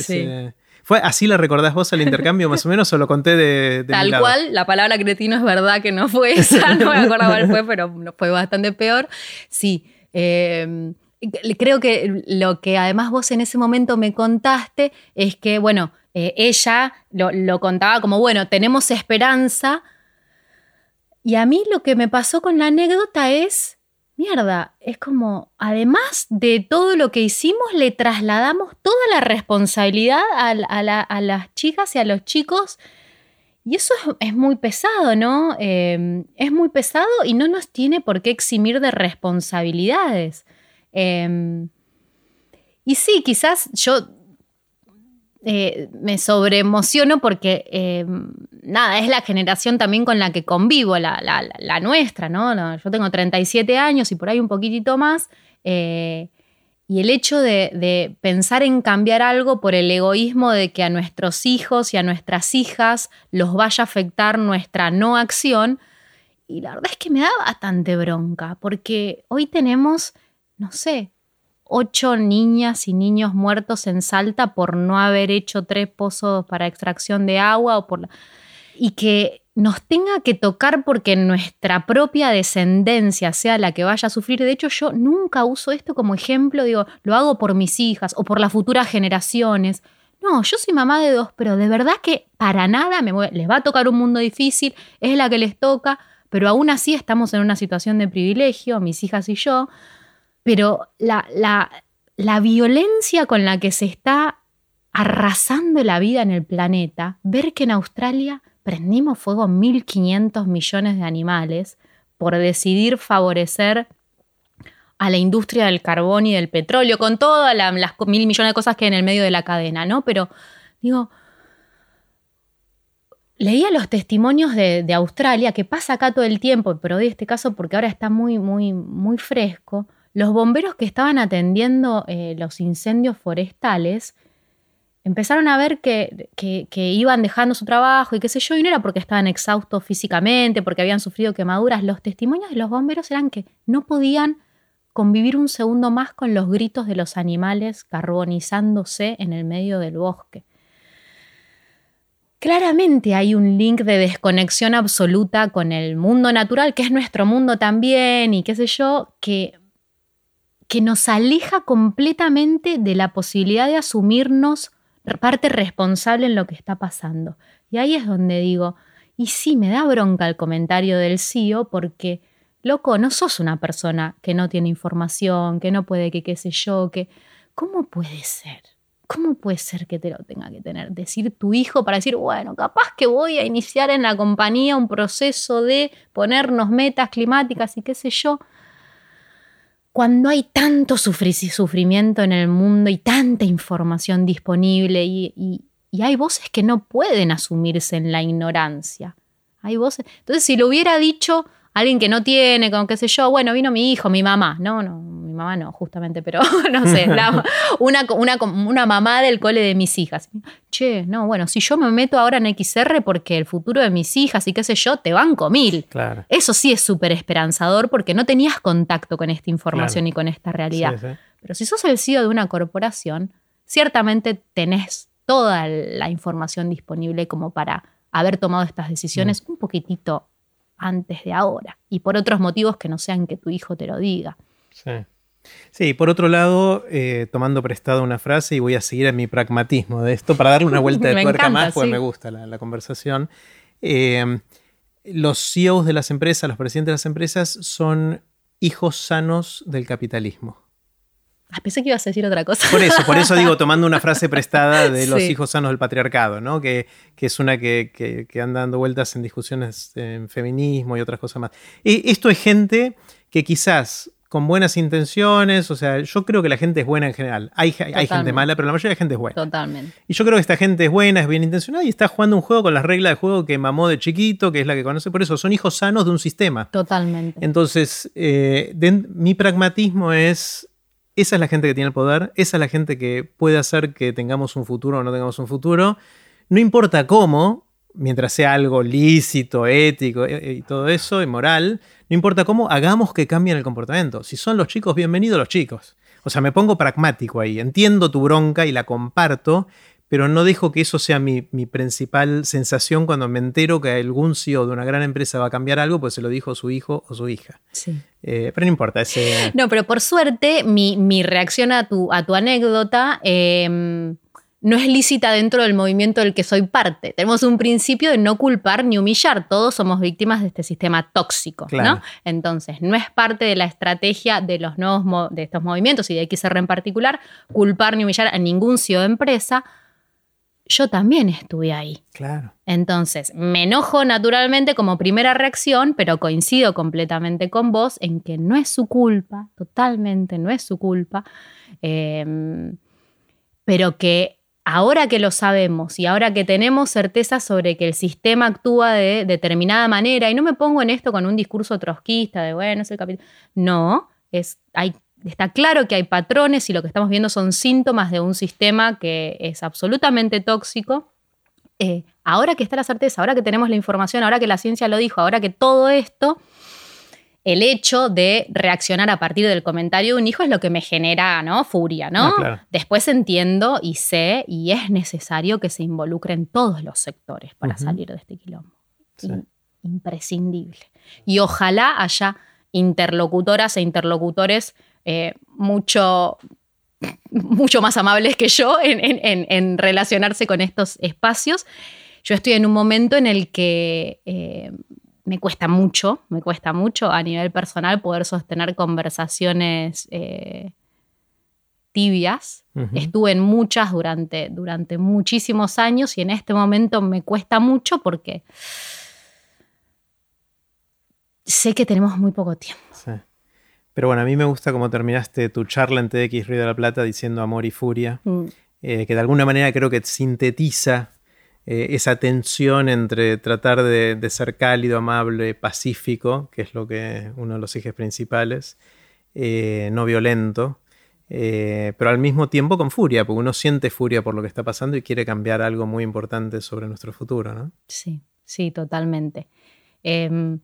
¿Fue así la recordás vos al intercambio más o menos o lo conté de... Tal cual, la palabra cretino es verdad que no fue esa, no me acuerdo cuál fue, <laughs> pero fue bastante peor. Sí, eh, creo que lo que además vos en ese momento me contaste es que, bueno, eh, ella lo, contaba como, bueno, tenemos esperanza. Y a mí lo que me pasó con la anécdota es, mierda, es como, además de todo lo que hicimos, le trasladamos toda la responsabilidad a, las chicas y a los chicos. Y eso es, muy pesado, ¿no? Eh, es muy pesado y no nos tiene por qué eximir de responsabilidades. Eh, y sí, quizás yo eh, me sobreemociono porque, eh, nada, es la generación también con la que convivo, la, nuestra, ¿no? Yo tengo 37 años y por ahí un poquitito más. Eh, y el hecho de, pensar en cambiar algo por el egoísmo de que a nuestros hijos y a nuestras hijas los vaya a afectar nuestra no acción, y la verdad es que me da bastante bronca, porque hoy tenemos, no sé, ocho niñas y niños muertos en Salta por no haber hecho tres pozos para extracción de agua o por y que nos tenga que tocar porque nuestra propia descendencia sea la que vaya a sufrir. De hecho, yo nunca uso esto como ejemplo, digo, lo hago por mis hijas o por las futuras generaciones. No, yo soy mamá de dos, pero de verdad que para nada me les va a tocar un mundo difícil, es la que les toca, pero aún así estamos en una situación de privilegio, mis hijas y yo pero la, la, violencia con la que se está arrasando la vida en el planeta, ver que en Australia prendimos fuego 1.500 millones de animales por decidir favorecer a la industria del carbón y del petróleo, con todas las mil millones de cosas que hay en el medio de la cadena, ¿no? Pero digo, leía los testimonios de, de, Australia, que pasa acá todo el tiempo, pero de este caso porque ahora está muy, muy, muy fresco, los bomberos que estaban atendiendo eh, los incendios forestales empezaron a ver que, iban dejando su trabajo y qué sé yo, y no era porque estaban exhaustos físicamente, porque habían sufrido quemaduras. Los testimonios de los bomberos eran que no podían convivir un segundo más con los gritos de los animales carbonizándose en el medio del bosque. Claramente hay un link de desconexión absoluta con el mundo natural, que es nuestro mundo también, y qué sé yo, que que nos aleja completamente de la posibilidad de asumirnos parte responsable en lo que está pasando. Y ahí es donde digo, y sí, me da bronca el comentario del CEO porque, loco, no sos una persona que no tiene información, que no puede, que qué sé yo, que... ¿Cómo puede ser? ¿Cómo puede ser que te lo tenga que tener? Decir tu hijo para decir, bueno, capaz que voy a iniciar en la compañía un proceso de ponernos metas climáticas y qué sé yo cuando hay tanto sufrimiento en el mundo y tanta información disponible y, hay voces que no pueden asumirse en la ignorancia. Hay voces. Entonces, si lo hubiera dicho alguien que no tiene, como qué sé yo, bueno, vino mi hijo, mi mamá, no, no, mi mamá no, justamente, pero <laughs> no sé, <laughs> una, una, mamá del cole de mis hijas. Che, no, bueno, si yo me meto ahora en XR porque el futuro de mis hijas y qué sé yo, te banco mil. Claro. Eso sí es súper esperanzador porque no tenías contacto con esta información y con esta realidad. Pero si sos el CEO de una corporación, ciertamente tenés toda la información disponible como para haber tomado estas decisiones mm. un poquitito antes de ahora y por otros motivos que no sean que tu hijo te lo diga. Sí. Sí, por otro lado, eh, tomando prestado una frase y voy a seguir en mi pragmatismo de esto para darle una <laughs> vuelta de tuerca más, porque me gusta la, conversación. Eh, los CEOs de las empresas, los presidentes de las empresas son hijos sanos del capitalismo. Ah, pensé que ibas a decir otra cosa. Por eso, por eso digo, tomando una frase prestada de <laughs> los hijos sanos del patriarcado, ¿no? Que, es una que, que, anda dando vueltas en discusiones en feminismo y otras cosas más. Y esto es gente que quizás con buenas intenciones, o sea, yo creo que la gente es buena en general. Hay, hay, gente mala, pero la mayoría de la gente es buena. Totalmente. Y yo creo que esta gente es buena, es bien intencionada y está jugando un juego con las reglas de juego que mamó de chiquito, que es la que conoce. Por eso son hijos sanos de un sistema. Totalmente. Entonces, eh, mi pragmatismo es esa es la gente que tiene el poder, esa es la gente que puede hacer que tengamos un futuro o no tengamos un futuro. No importa cómo, mientras sea algo lícito, ético eh, eh, y todo eso, y moral, no importa cómo, hagamos que cambien el comportamiento. Si son los chicos, bienvenidos los chicos. O sea, me pongo pragmático ahí, entiendo tu bronca y la comparto, pero no dejo que eso sea mi, principal sensación cuando me entero que algún CEO de una gran empresa va a cambiar algo, pues se lo dijo su hijo o su hija. Sí. Eh, pero no importa. Ese... No, pero por suerte, mi, reacción a tu, a tu anécdota em, no es lícita dentro del movimiento del que soy parte. Tenemos un principio de no culpar ni humillar. Todos somos víctimas de este sistema tóxico. ¿no? Entonces, no es parte de la estrategia de los nuevos de estos movimientos y de XR en particular culpar ni humillar a ningún CEO de empresa yo también estuve ahí. Claro. Entonces, me enojo naturalmente como primera reacción, pero coincido completamente con vos en que no es su culpa, totalmente no es su culpa, em, pero que ahora que lo sabemos y ahora que tenemos certeza sobre que el sistema actúa de determinada manera, y no me pongo en esto con un discurso trotskista de, bueno, es el capítulo, no, es, hay está claro que hay patrones y lo que estamos viendo son síntomas de un sistema que es absolutamente tóxico. Eh, ahora que está la certeza, ahora que tenemos la información, ahora que la ciencia lo dijo, ahora que todo esto, el hecho de reaccionar a partir del comentario de un hijo es lo que me genera ¿no? furia, ¿no? Ah, Después entiendo y sé y es necesario que se involucren todos los sectores para salir de este quilombo. imprescindible. Y ojalá haya interlocutoras e interlocutores eh, mucho, <laughs> mucho más amables que yo en, relacionarse con estos espacios. Yo estoy en un momento en el que eh, me cuesta mucho, me cuesta mucho a nivel personal poder sostener conversaciones eh, tibias. Estuve en muchas durante, durante muchísimos años y en este momento me cuesta mucho porque sé que tenemos muy poco tiempo. Pero bueno, a mí me gusta cómo terminaste tu charla en TX Río de la Plata diciendo amor y furia, mm. eh, que de alguna manera creo que sintetiza eh, esa tensión entre tratar de, ser cálido, amable, pacífico, que es lo que uno de los ejes principales, eh, no violento, pero al mismo tiempo con furia, porque uno siente furia por lo que está pasando y quiere cambiar algo muy importante sobre nuestro futuro, ¿no? Sí, sí, totalmente. Em,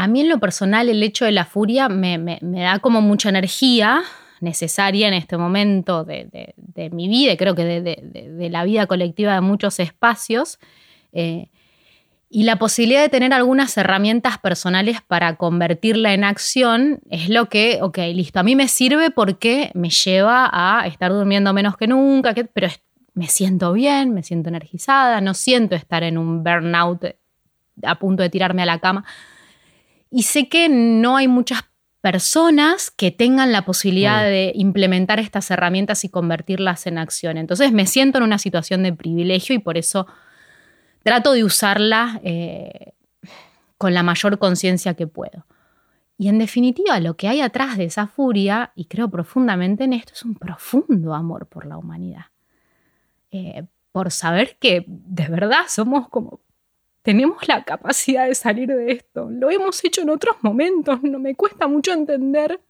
a mí en lo personal el hecho de la furia me, da como mucha energía necesaria en este momento de, mi vida, creo que de, la vida colectiva de muchos espacios. Eh, y la posibilidad de tener algunas herramientas personales para convertirla en acción es lo que, ok, listo, a mí me sirve porque me lleva a estar durmiendo menos que nunca, pero me siento bien, me siento energizada, no siento estar en un burnout a punto de tirarme a la cama. Y sé que no hay muchas personas que tengan la posibilidad de implementar estas herramientas y convertirlas en acción. Entonces me siento en una situación de privilegio y por eso trato de usarla eh, con la mayor conciencia que puedo. Y en definitiva, lo que hay atrás de esa furia, y creo profundamente en esto, es un profundo amor por la humanidad. Eh, por saber que de verdad somos como tenemos la capacidad de salir de esto. Lo hemos hecho en otros momentos, no me cuesta mucho entender.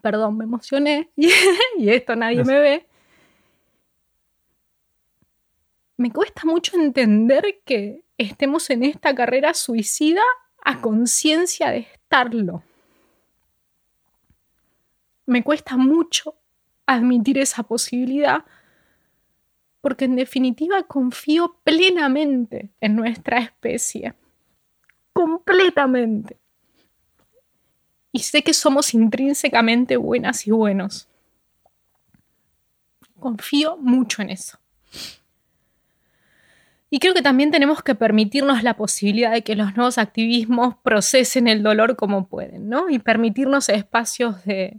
Perdón, me emocioné <laughs> y, esto nadie me ve. Me cuesta mucho entender que estemos en esta carrera suicida a conciencia de estarlo. Me cuesta mucho admitir esa posibilidad porque en definitiva confío plenamente en nuestra especie, completamente. Y sé que somos intrínsecamente buenas y buenos. Confío mucho en eso. Y creo que también tenemos que permitirnos la posibilidad de que los nuevos activismos procesen el dolor como pueden, ¿no? Y permitirnos espacios de,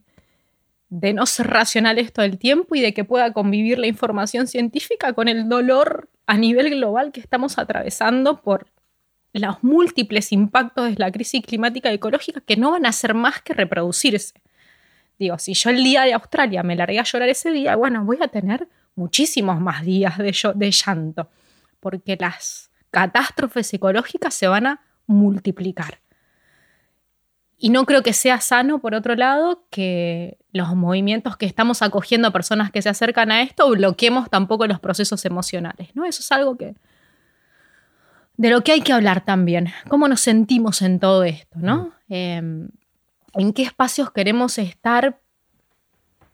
de no ser racionales todo el tiempo y de que pueda convivir la información científica con el dolor a nivel global que estamos atravesando por los múltiples impactos de la crisis climática y ecológica que no van a hacer más que reproducirse. Digo, si yo el día de Australia me largué a llorar ese día, bueno, voy a tener muchísimos más días de, de llanto, porque las catástrofes ecológicas se van a multiplicar. Y no creo que sea sano, por otro lado, que los movimientos que estamos acogiendo a personas que se acercan a esto bloqueemos tampoco los procesos emocionales. ¿no? Eso es algo que, de lo que hay que hablar también. ¿Cómo nos sentimos en todo esto? ¿no? Em, ¿En qué espacios queremos estar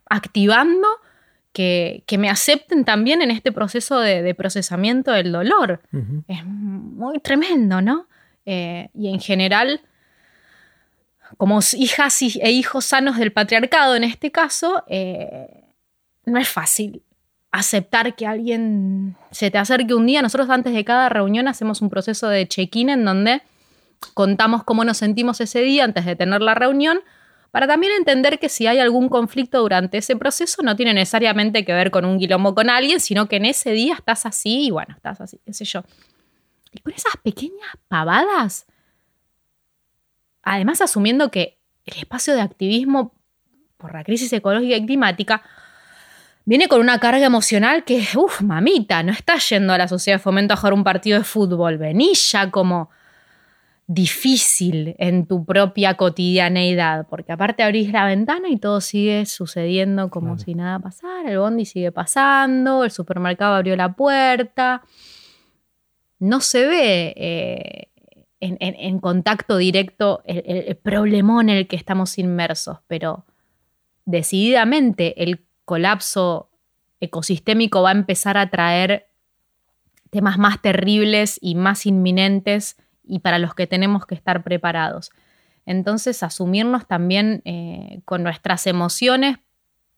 activando que, me acepten también en este proceso de, procesamiento del dolor? Es muy tremendo, ¿no? Eh, y en general como hijas e hijos sanos del patriarcado en este caso, eh, no es fácil aceptar que alguien se te acerque un día. Nosotros antes de cada reunión hacemos un proceso de check-in en donde contamos cómo nos sentimos ese día antes de tener la reunión, para también entender que si hay algún conflicto durante ese proceso no tiene necesariamente que ver con un quilombo con alguien, sino que en ese día estás así y bueno, estás así, qué sé yo. Y con esas pequeñas pavadas además asumiendo que el espacio de activismo por la crisis ecológica y climática viene con una carga emocional que, uff, mamita, no estás yendo a la sociedad de fomento a jugar un partido de fútbol, vení ya como difícil en tu propia cotidianeidad, porque aparte abrís la ventana y todo sigue sucediendo como si nada pasara, el bondi sigue pasando, el supermercado abrió la puerta, no se ve eh, en, contacto directo el, problemón en el que estamos inmersos, pero decididamente el colapso ecosistémico va a empezar a traer temas más terribles y más inminentes y para los que tenemos que estar preparados. Entonces, asumirnos también eh, con nuestras emociones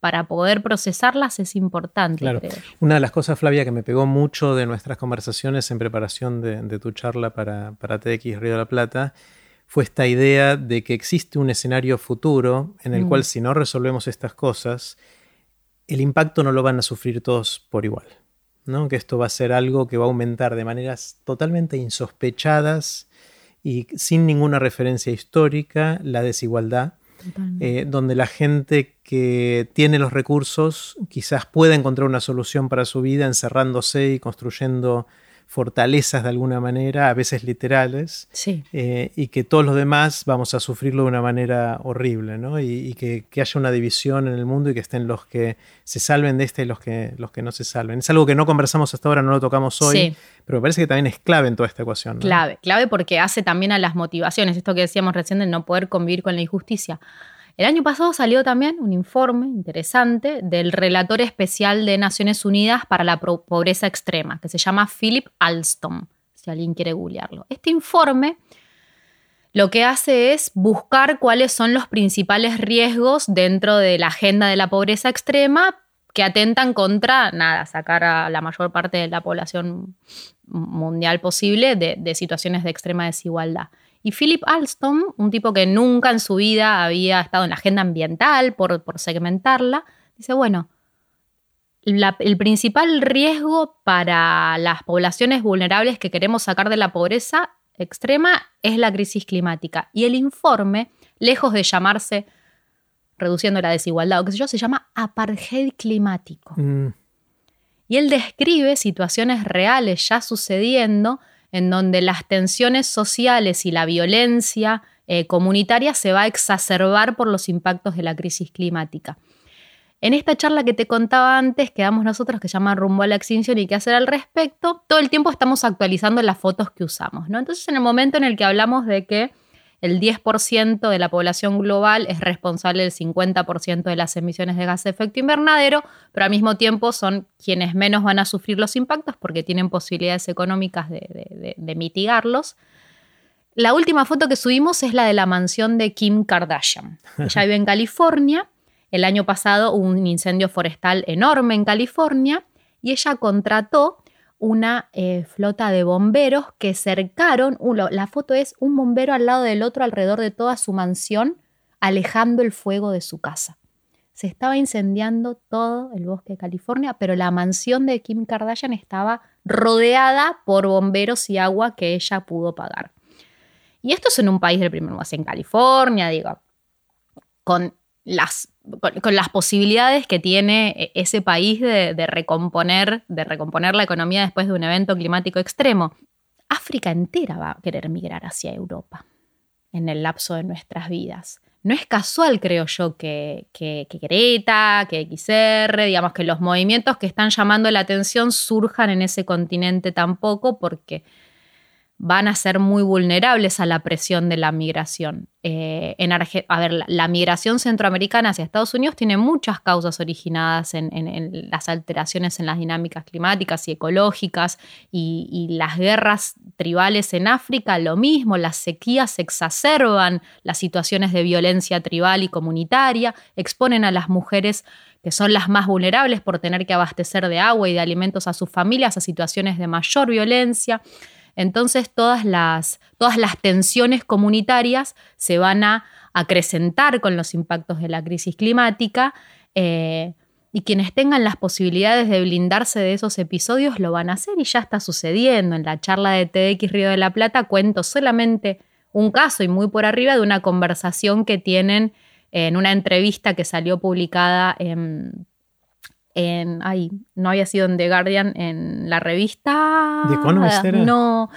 para poder procesarlas es importante. Claro. Una de las cosas, Flavia, que me pegó mucho de nuestras conversaciones en preparación de, tu charla para, para TX Río de la Plata fue esta idea de que existe un escenario futuro en el mm. cual si no resolvemos estas cosas, el impacto no lo van a sufrir todos por igual. ¿no? Que esto va a ser algo que va a aumentar de maneras totalmente insospechadas y sin ninguna referencia histórica la desigualdad eh, donde la gente que tiene los recursos quizás pueda encontrar una solución para su vida encerrándose y construyendo fortalezas de alguna manera, a veces literales, eh, y que todos los demás vamos a sufrirlo de una manera horrible, ¿no? Y, que, haya una división en el mundo y que estén los que se salven de este y los que, los que no se salven. Es algo que no conversamos hasta ahora, no lo tocamos hoy, pero me parece que también es clave en toda esta ecuación. Clave, clave porque hace también a las motivaciones, esto que decíamos recién de no poder convivir con la injusticia. El año pasado salió también un informe interesante del relator especial de Naciones Unidas para la pobreza extrema, que se llama Philip Alstom, si alguien quiere googlearlo. Este informe lo que hace es buscar cuáles son los principales riesgos dentro de la agenda de la pobreza extrema que atentan contra, nada, sacar a la mayor parte de la población mundial posible de situaciones de extrema desigualdad. Y Philip Alstom, un tipo que nunca en su vida había estado en la agenda ambiental por, segmentarla, dice, bueno, el principal riesgo para las poblaciones vulnerables que queremos sacar de la pobreza extrema es la crisis climática. Y el informe, lejos de llamarse reduciendo la desigualdad o qué sé yo, se llama apartheid climático. Mm. Y él describe situaciones reales ya sucediendo en donde las tensiones sociales y la violencia eh, comunitaria se va a exacerbar por los impactos de la crisis climática. En esta charla que te contaba antes, que damos nosotros, que se llama Rumbo a la Extinción y qué hacer al respecto, todo el tiempo estamos actualizando las fotos que usamos. ¿no? Entonces, en el momento en el que hablamos de que el 10% de la población global es responsable del 50% de las emisiones de gas de efecto invernadero, pero al mismo tiempo son quienes menos van a sufrir los impactos porque tienen posibilidades económicas de, mitigarlos. La última foto que subimos es la de la mansión de Kim Kardashian. <laughs> Ella vive en California. El año pasado hubo un incendio forestal enorme en California y ella contrató una eh, flota de bomberos que cercaron, la foto es un bombero al lado del otro alrededor de toda su mansión, alejando el fuego de su casa. Se estaba incendiando todo el bosque de California, pero la mansión de Kim Kardashian estaba rodeada por bomberos y agua que ella pudo pagar. Y esto es en un país del primer mundo, en California, digo, con las, con, las posibilidades que tiene e, ese país de, recomponer, de recomponer la economía después de un evento climático extremo. África entera va a querer migrar hacia Europa en el lapso de nuestras vidas. No es casual, creo yo, que, que, que Greta, que XR, digamos que los movimientos que están llamando la atención surjan en ese continente tampoco, porque van a ser muy vulnerables a la presión de la migración. Eh, a ver, la, migración centroamericana hacia Estados Unidos tiene muchas causas originadas en, las alteraciones en las dinámicas climáticas y ecológicas y, las guerras tribales en África, lo mismo, las sequías exacerban las situaciones de violencia tribal y comunitaria, exponen a las mujeres que son las más vulnerables por tener que abastecer de agua y de alimentos a sus familias a situaciones de mayor violencia. Entonces todas las, todas las tensiones comunitarias se van a acrecentar con los impactos de la crisis climática eh, y quienes tengan las posibilidades de blindarse de esos episodios lo van a hacer y ya está sucediendo. En la charla de TDX Río de la Plata cuento solamente un caso y muy por arriba de una conversación que tienen en una entrevista que salió publicada en en, ay, no había sido en The Guardian, en la revista... ¿The Economist No.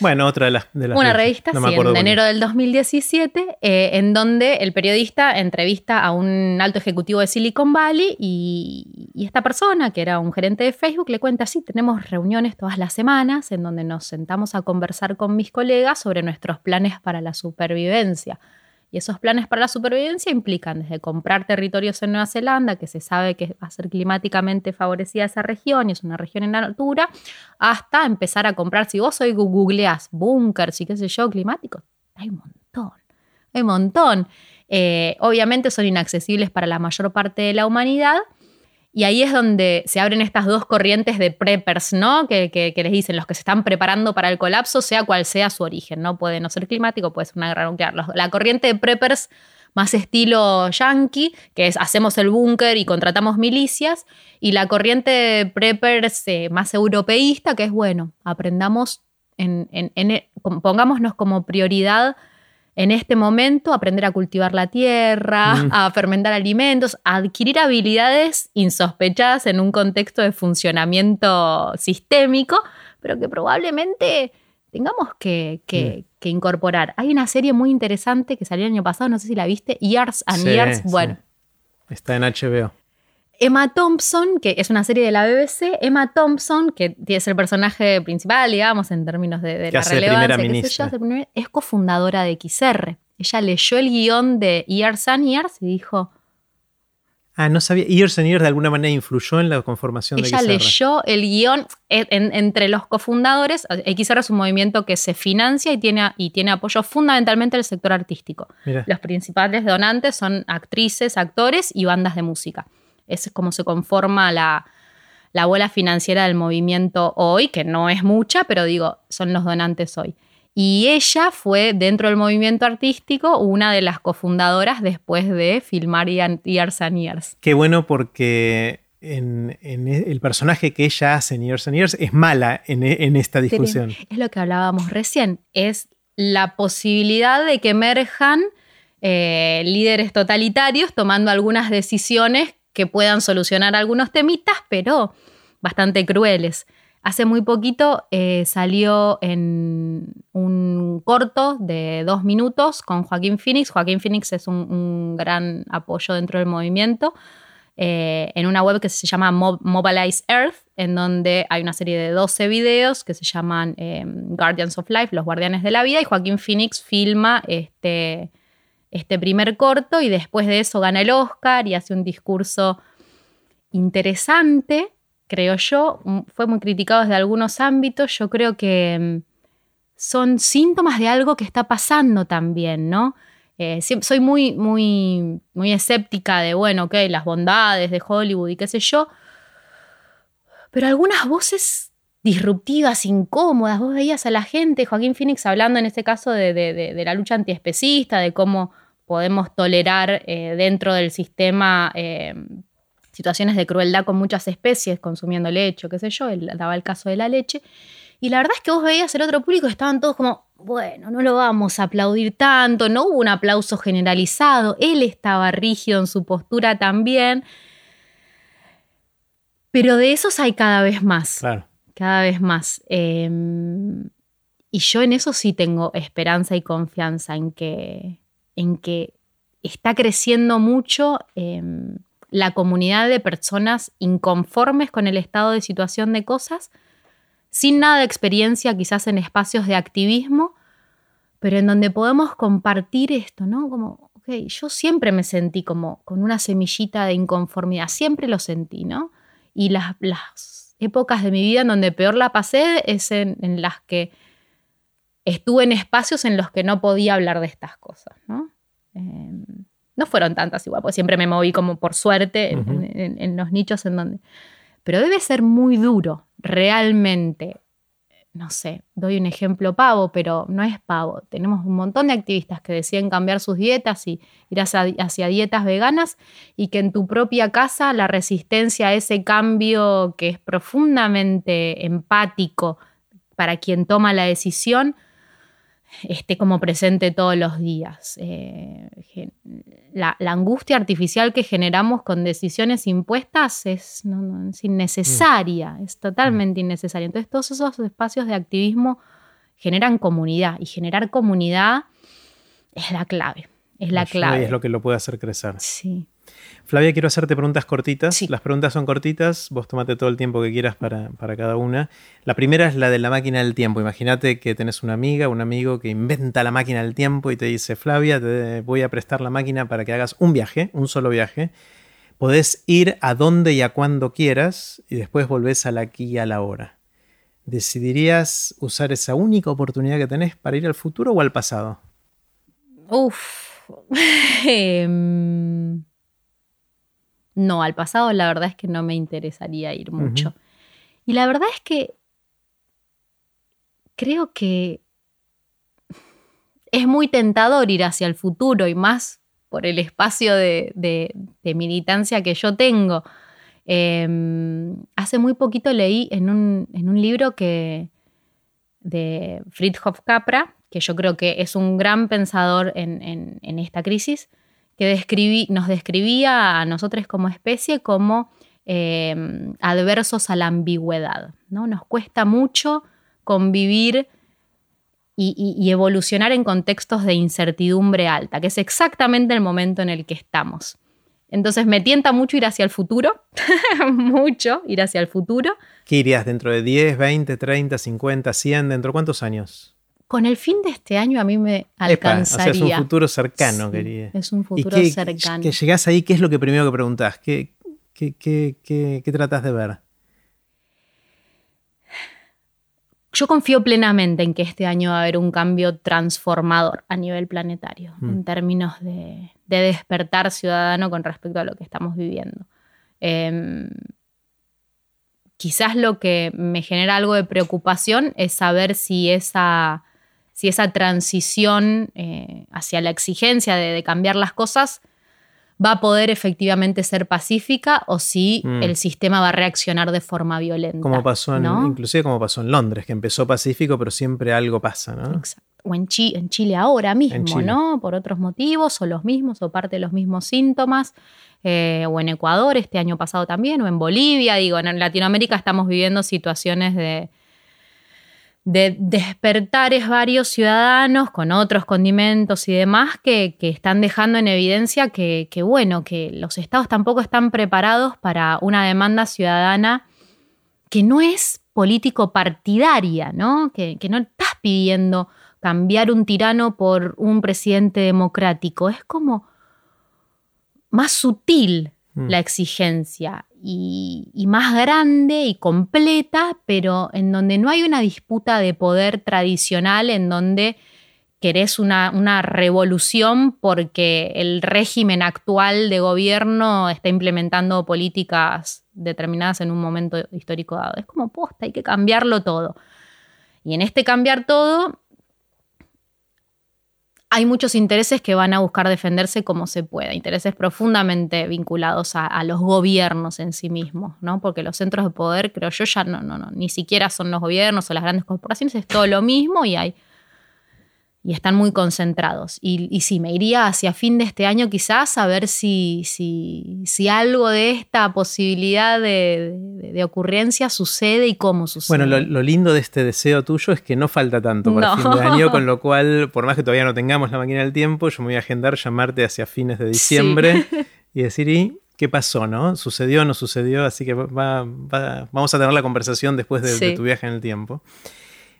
Bueno, otra de las... Una revista, sí, en enero del 2017, eh, en donde el periodista entrevista a un alto ejecutivo de Silicon Valley y, y, esta persona, que era un gerente de Facebook, le cuenta, sí, tenemos reuniones todas las semanas en donde nos sentamos a conversar con mis colegas sobre nuestros planes para la supervivencia. Y esos planes para la supervivencia implican desde comprar territorios en Nueva Zelanda, que se sabe que va a ser climáticamente favorecida esa región y es una región en altura, hasta empezar a comprar, si vos hoy googleás búnkers y qué sé yo, climáticos, hay un montón, hay un montón. Eh, obviamente son inaccesibles para la mayor parte de la humanidad, y ahí es donde se abren estas dos corrientes de preppers, ¿no? Que, les dicen los que se están preparando para el colapso, sea cual sea su origen, ¿no? Puede no ser climático, puede ser una guerra nuclear. La corriente de preppers más estilo yankee, que es hacemos el búnker y contratamos milicias, y la corriente de preppers eh, más europeísta, que es bueno, aprendamos, en, pongámonos como prioridad en este momento aprender a cultivar la tierra, mm. a fermentar alimentos, a adquirir habilidades insospechadas en un contexto de funcionamiento sistémico, pero que probablemente tengamos que, mm. incorporar. Hay una serie muy interesante que salió el año pasado, no sé si la viste, Years and Years. Bueno. Está en HBO. Emma Thompson, que es una serie de la BBC, Emma Thompson, que es el personaje principal, digamos, en términos de, la relevancia, es cofundadora de XR. Ella leyó el guion de Years and Years y dijo... Ah, no sabía. Years and Years de alguna manera influyó en la conformación de XR. Ella leyó el guion entre los cofundadores. XR es un movimiento que se financia y tiene, y tiene apoyo fundamentalmente del sector artístico. Los principales donantes son actrices, actores y bandas de música. Es como se conforma la, la bola financiera del movimiento hoy, que no es mucha, pero digo, son los donantes hoy. Y ella fue, dentro del movimiento artístico, una de las cofundadoras después de filmar Years and Years. Qué bueno porque en, e, el personaje que ella hace en Years and Years es mala en, en esta discusión. Es lo que hablábamos recién, es la posibilidad de que emerjan eh, líderes totalitarios tomando algunas decisiones que puedan solucionar algunos temitas, pero bastante crueles. Hace muy poquito eh, salió en un corto de dos minutos con Joaquín Phoenix. Joaquín Phoenix es un, gran apoyo dentro del movimiento. Eh, en una web que se llama Mobilize Earth, en donde hay una serie de 12 videos que se llaman eh, Guardians of Life, los guardianes de la vida, y Joaquín Phoenix filma este, este primer corto y después de eso gana el Oscar y hace un discurso interesante, creo yo. Mm, fue muy criticado desde algunos ámbitos. Yo creo que mm, son síntomas de algo que está pasando también, ¿no? Eh, soy muy, muy, muy escéptica de, bueno, ok, las bondades de Hollywood y qué sé yo, pero algunas voces disruptivas, incómodas. Vos veías a la gente, Joaquín Phoenix hablando en este caso de, la lucha antiespecista, de cómo podemos tolerar eh, dentro del sistema eh, situaciones de crueldad con muchas especies, consumiendo leche, qué sé yo, él daba el caso de la leche. Y la verdad es que vos veías el otro público, estaban todos como, bueno, no lo vamos a aplaudir tanto, no hubo un aplauso generalizado, él estaba rígido en su postura también. Pero de esos hay cada vez más. Claro. Cada vez más. Em, y yo en eso sí tengo esperanza y confianza en que, en que está creciendo mucho em, la comunidad de personas inconformes con el estado de situación de cosas, sin nada de experiencia quizás en espacios de activismo, pero en donde podemos compartir esto, ¿no? Como, ok, yo siempre me sentí como con una semillita de inconformidad, siempre lo sentí, ¿no? Y las, las épocas de mi vida en donde peor la pasé es en, las que estuve en espacios en los que no podía hablar de estas cosas, ¿no? Em, no fueron tantas igual, porque siempre me moví como por suerte en, los nichos en donde... Pero debe ser muy duro, realmente. No sé, doy un ejemplo pavo, pero no es pavo. Tenemos un montón de activistas que deciden cambiar sus dietas y ir hacia, dietas veganas y que en tu propia casa la resistencia a ese cambio que es profundamente empático para quien toma la decisión esté como presente todos los días. Eh, la, angustia artificial que generamos con decisiones impuestas es, innecesaria, mm. es totalmente innecesaria. Entonces todos esos espacios de activismo generan comunidad y generar comunidad es la clave. Es la clave. es lo que lo puede hacer crecer. Sí. Flavia, quiero hacerte preguntas cortitas. Las preguntas son cortitas, vos tomate todo el tiempo que quieras para, cada una. La primera es la de la máquina del tiempo. Imagínate que tenés una amiga, un amigo que inventa la máquina del tiempo y te dice, Flavia, te voy a prestar la máquina para que hagas un viaje, un solo viaje. Podés ir a donde y a cuando quieras y después volvés a la aquí y a la hora. ¿Decidirías usar esa única oportunidad que tenés para ir al futuro o al pasado? Uf. <laughs> No, al pasado la verdad es que no me interesaría ir mucho. Y la verdad es que creo que es muy tentador ir hacia el futuro y más por el espacio de, militancia que yo tengo. Em, hace muy poquito leí en un, libro que, de Friedhof Capra, que yo creo que es un gran pensador en esta crisis, que nos describía a nosotros como especie como eh, adversos a la ambigüedad. ¿no? Nos cuesta mucho convivir y, evolucionar en contextos de incertidumbre alta, que es exactamente el momento en el que estamos. Entonces me tienta mucho ir hacia el futuro, <laughs> mucho ir hacia el futuro. ¿Qué irías dentro de 10, 20, 30, 50, 100? ¿Dentro de cuántos años? Con el fin de este año a mí me alcanzaría. o sea, es un futuro cercano, quería. Es un futuro cercano. Que llegás ahí, ¿qué es lo que primero que preguntás? ¿Qué, qué, qué, tratas de ver? Yo confío plenamente en que este año va a haber un cambio transformador a nivel planetario, en mm. términos de, despertar ciudadano con respecto a lo que estamos viviendo. Em, quizás lo que me genera algo de preocupación es saber si esa si esa transición eh, hacia la exigencia de, cambiar las cosas va a poder efectivamente ser pacífica o si mm. el sistema va a reaccionar de forma violenta. Como pasó en, inclusive como pasó en Londres, que empezó pacífico, pero siempre algo pasa, ¿no? Exacto. O en, Chile ahora mismo, ¿no? Por otros motivos, o los mismos, o parte de los mismos síntomas. Eh, o en Ecuador este año pasado también, o en Bolivia. Digo, en Latinoamérica estamos viviendo situaciones de, de despertares varios ciudadanos con otros condimentos y demás que, están dejando en evidencia que, bueno, que los estados tampoco están preparados para una demanda ciudadana que no es político partidaria, ¿no? Que, no estás pidiendo cambiar un tirano por un presidente democrático, es como más sutil mm. la exigencia y, más grande y completa, pero en donde no hay una disputa de poder tradicional, en donde querés una, una, revolución porque el régimen actual de gobierno está implementando políticas determinadas en un momento histórico dado. Es como posta, hay que cambiarlo todo. Y en este cambiar todo, hay muchos intereses que van a buscar defenderse como se pueda, intereses profundamente vinculados a, los gobiernos en sí mismos, ¿no? Porque los centros de poder, creo yo, ya no, no, no, ni siquiera son los gobiernos o las grandes corporaciones, es todo lo mismo y hay y están muy concentrados. Y, y, sí, me iría hacia fin de este año quizás a ver si, si, si algo de esta posibilidad de, de, de, ocurrencia sucede y cómo sucede. Bueno, lo, lo, lindo de este deseo tuyo es que no falta tanto para no. fin de año, con lo <laughs> cual, por más que todavía no tengamos la máquina del tiempo, yo me voy a agendar llamarte hacia fines de diciembre sí. <laughs> y decir, ¿y qué pasó? ¿No? ¿Sucedió o no sucedió? Así que va, va, vamos a tener la conversación después de, sí. de tu viaje en el tiempo.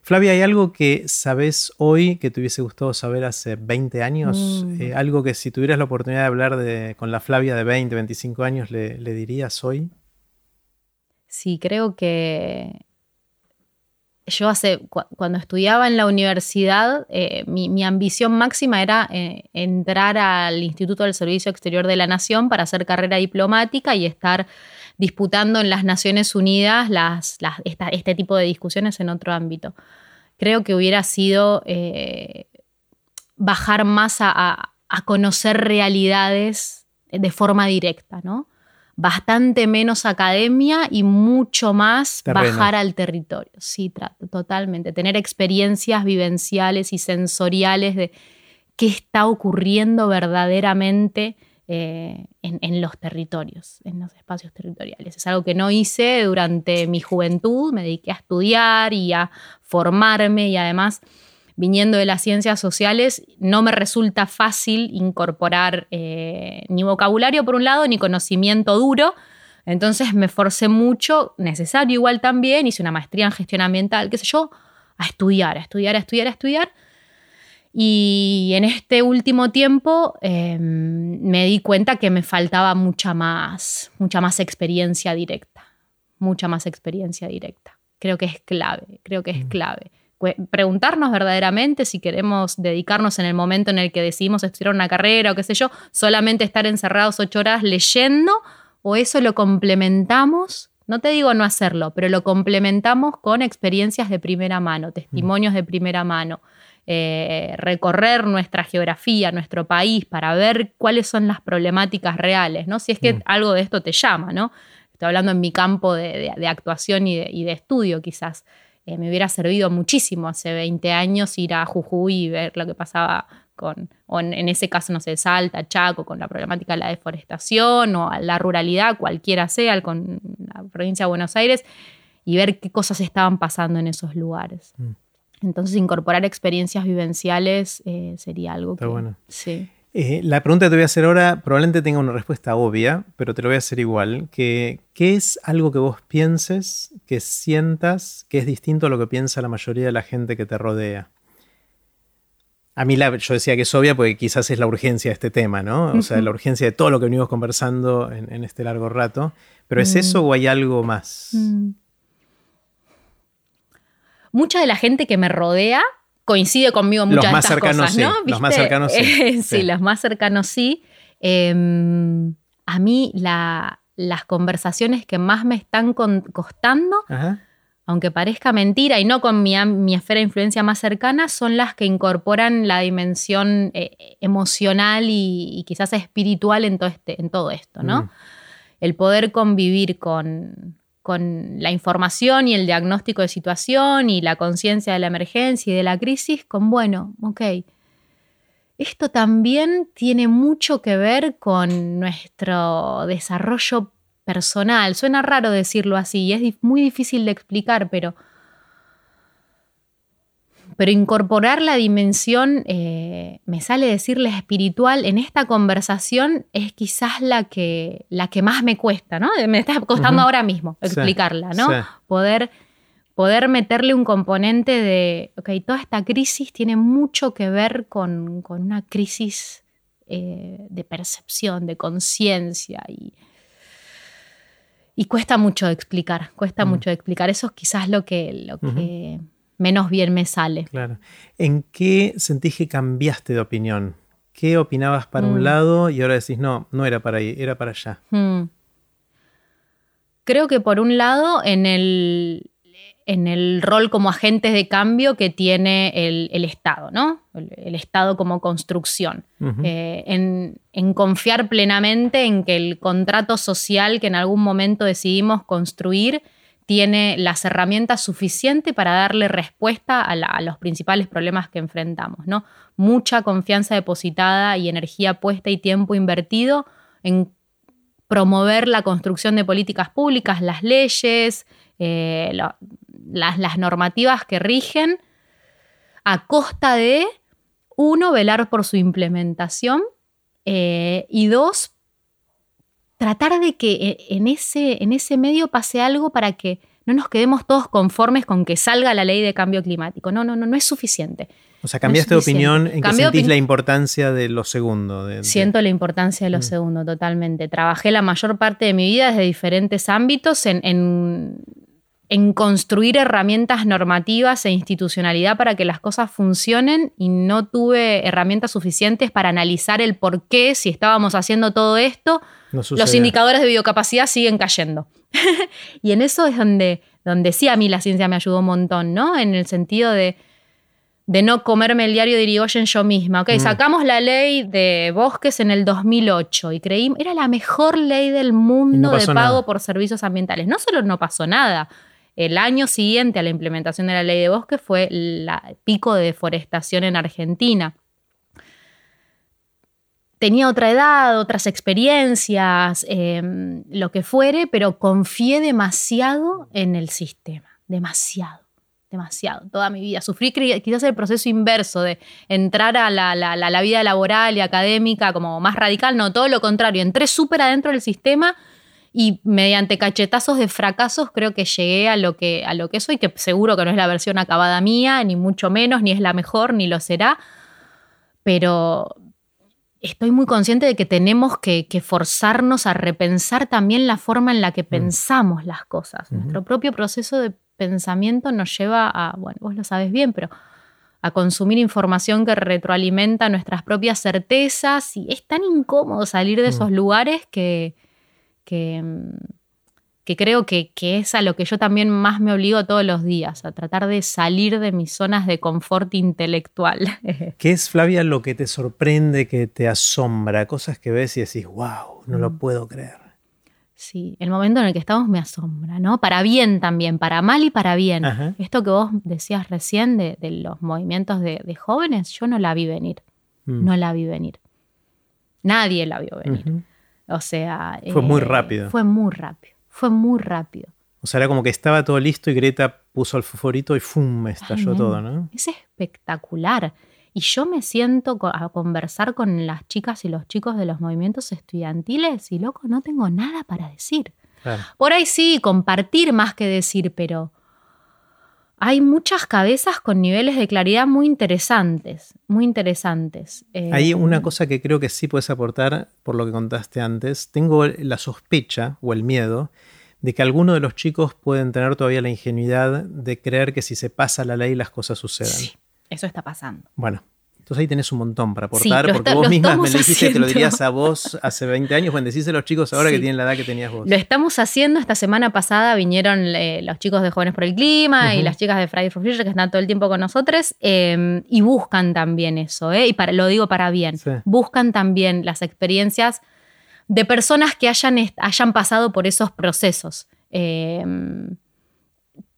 Flavia, ¿hay algo que sabes hoy que te hubiese gustado saber hace 20 años? Mm. Eh, algo que si tuvieras la oportunidad de hablar de, con la Flavia de 20, 25 años, le, le dirías hoy? Sí, creo que yo hace, cu cuando estudiaba en la universidad, eh, mi, mi, ambición máxima era eh, entrar al Instituto del Servicio Exterior de la Nación para hacer carrera diplomática y estar disputando en las Naciones Unidas las, las, esta, este tipo de discusiones en otro ámbito. Creo que hubiera sido eh, bajar más a, a, a, conocer realidades de forma directa, ¿no? Bastante menos academia y mucho más Terreno. bajar al territorio. Sí, totalmente. Tener experiencias vivenciales y sensoriales de qué está ocurriendo verdaderamente eh, en, los territorios, en los espacios territoriales. Es algo que no hice durante mi juventud, me dediqué a estudiar y a formarme y además viniendo de las ciencias sociales no me resulta fácil incorporar eh, ni vocabulario por un lado ni conocimiento duro. Entonces me forcé mucho, necesario igual también, hice una maestría en gestión ambiental, qué sé yo, a estudiar, a estudiar, a estudiar, a estudiar y en este último tiempo eh, me di cuenta que me faltaba mucha más, mucha más experiencia directa, mucha más experiencia directa. Creo que es clave, creo que es mm. clave. Preguntarnos verdaderamente si queremos dedicarnos en el momento en el que decidimos estudiar una carrera o qué sé yo, solamente estar encerrados ocho horas leyendo o eso lo complementamos no te digo no hacerlo, pero lo complementamos con experiencias de primera mano, testimonios de primera mano, eh, recorrer nuestra geografía, nuestro país, para ver cuáles son las problemáticas reales, ¿no? Si es que mm. algo de esto te llama, ¿no? Estoy hablando en mi campo de, de, de actuación y de, y de, estudio, quizás. Eh, me hubiera servido muchísimo hace 20 años ir a Jujuy y ver lo que pasaba con, o en, en, ese caso, no sé, Salta, Chaco, con la problemática de la deforestación o la ruralidad, cualquiera sea, con la provincia de Buenos Aires, y ver qué cosas estaban pasando en esos lugares. Mm. Entonces, incorporar experiencias vivenciales eh, sería algo Está que. bueno. Sí. Eh, la pregunta que te voy a hacer ahora probablemente tenga una respuesta obvia, pero te lo voy a hacer igual. Que, ¿Qué es algo que vos pienses, que sientas, que es distinto a lo que piensa la mayoría de la gente que te rodea? A mí la, yo decía que es obvia porque quizás es la urgencia de este tema, ¿no? O sea, la urgencia de todo lo que venimos conversando en, en este largo rato. ¿Pero es mm. eso o hay algo más? Mm mucha de la gente que me rodea coincide conmigo en muchas los más de estas cercanos, cosas, sí. ¿no? Los más cercanos sí. <laughs> Sí, sí. los más cercanos sí. Eh, a mí la, las conversaciones que más me están con, costando, Ajá. aunque parezca mentira y no con mi, mi, esfera de influencia más cercana, son las que incorporan la dimensión eh, emocional y, y, quizás espiritual en todo, este, en todo esto, ¿no? Mm. El poder convivir con, con la información y el diagnóstico de situación y la conciencia de la emergencia y de la crisis con, bueno, ok, esto también tiene mucho que ver con nuestro desarrollo personal. Suena raro decirlo así y es muy difícil de explicar, pero pero incorporar la dimensión, eh, me sale decirle espiritual, en esta conversación es quizás la que, la que más me cuesta, ¿no? Me está costando uh -huh. ahora mismo explicarla, ¿no? Sí. Poder, poder meterle un componente de, ok, toda esta crisis tiene mucho que ver con, con una crisis eh, de percepción, de conciencia y, y cuesta mucho de explicar, cuesta mm. mucho de explicar. Eso es quizás lo que, lo que menos bien me sale. Claro. ¿En qué sentís que cambiaste de opinión? ¿Qué opinabas para un mm. lado y ahora decís, no, no era para ahí, era para allá? Mm. Creo que por un lado, en el, en el rol como agentes de cambio que tiene el, Estado, ¿no? El, Estado como construcción. Eh, en, en, confiar plenamente en que el contrato social que en algún momento decidimos construir tiene las herramientas suficientes para darle respuesta a, los principales problemas que enfrentamos. ¿no? Mucha confianza depositada y energía puesta y tiempo invertido en promover la construcción de políticas públicas, las leyes, eh, las, normativas que rigen, a costa de, uno, velar por su implementación eh, y dos, tratar de que eh, en ese, en ese medio pase algo para que no nos quedemos todos conformes con que salga la ley de cambio climático. No, no, no, no es suficiente. O sea, cambiaste de opinión en que sentís la importancia de lo segundo. Siento la importancia de lo mm. segundo, totalmente. Trabajé la mayor parte de mi vida desde diferentes ámbitos en, en construir herramientas normativas e institucionalidad para que las cosas funcionen y no tuve herramientas suficientes para analizar el por qué, si estábamos haciendo todo esto, los indicadores de biocapacidad siguen cayendo. <laughs> y en eso es donde, donde sí a mí la ciencia me ayudó un montón, ¿no? En el sentido de, de no comerme el diario de Irigoyen yo misma. Ok, mm. sacamos la ley de bosques en el 2008 y creí, era la mejor ley del mundo de pago por servicios ambientales. No solo no pasó nada, el año siguiente a la implementación de la ley de bosque fue el pico de deforestación en Argentina. Tenía otra edad, otras experiencias, em, lo que fuere, pero confié demasiado en el sistema, demasiado, demasiado, toda mi vida. Sufrí quizás el proceso inverso de entrar a la, la vida laboral y académica como más radical, no, todo lo contrario, entré súper adentro del sistema y mediante cachetazos de fracasos creo que llegué a lo que, a lo que soy, que seguro que no es la versión acabada mía, ni mucho menos, ni es la mejor, ni lo será, pero estoy muy consciente de que tenemos que, forzarnos a repensar también la forma en la que mm. pensamos las cosas. Nuestro propio proceso de pensamiento nos lleva a, bueno, vos lo sabes bien, pero a consumir información que retroalimenta nuestras propias certezas y es tan incómodo salir de mm. esos lugares que que, que creo que, es a lo que yo también más me obligo todos los días, a tratar de salir de mis zonas de confort intelectual. <laughs> ¿Qué es, Flavia, lo que te sorprende, que te asombra? Cosas que ves y decís, wow, no lo mm. puedo creer. Sí, el momento en el que estamos me asombra, ¿no? Para bien también, para mal y para bien. Esto que vos decías recién de, los movimientos de, jóvenes, yo no la vi venir. Mm. No la vi venir. Nadie la vio venir. O sea... Fue muy eh, rápido. Fue muy rápido. Fue muy rápido. O sea, era como que estaba todo listo y Greta puso el fosforito y ¡fum! estalló todo, ¿no? Es espectacular. Y yo me siento a conversar con las chicas y los chicos de los movimientos estudiantiles y loco, no tengo nada para decir. Por ahí sí, compartir más que decir, pero hay muchas cabezas con niveles de claridad muy interesantes, muy interesantes. hay eh, una cosa que creo que sí puedes aportar por lo que contaste antes. Tengo la sospecha o el miedo de que algunos de los chicos pueden tener todavía la ingenuidad de creer que si se pasa la ley las cosas sucedan. Sí, eso está pasando. Bueno, entonces ahí tenés un montón para aportar, porque vos misma me lo dijiste que lo dirías a vos hace 20 años, bueno, decís a los chicos ahora que tienen la edad que tenías vos. Lo estamos haciendo, esta semana pasada vinieron eh, los chicos de Jóvenes por el Clima y las chicas de Friday for Future que están todo el tiempo con nosotros em, y buscan también eso, ¿eh? y para, lo digo para bien, buscan también las experiencias de personas que hayan, hayan pasado por esos procesos.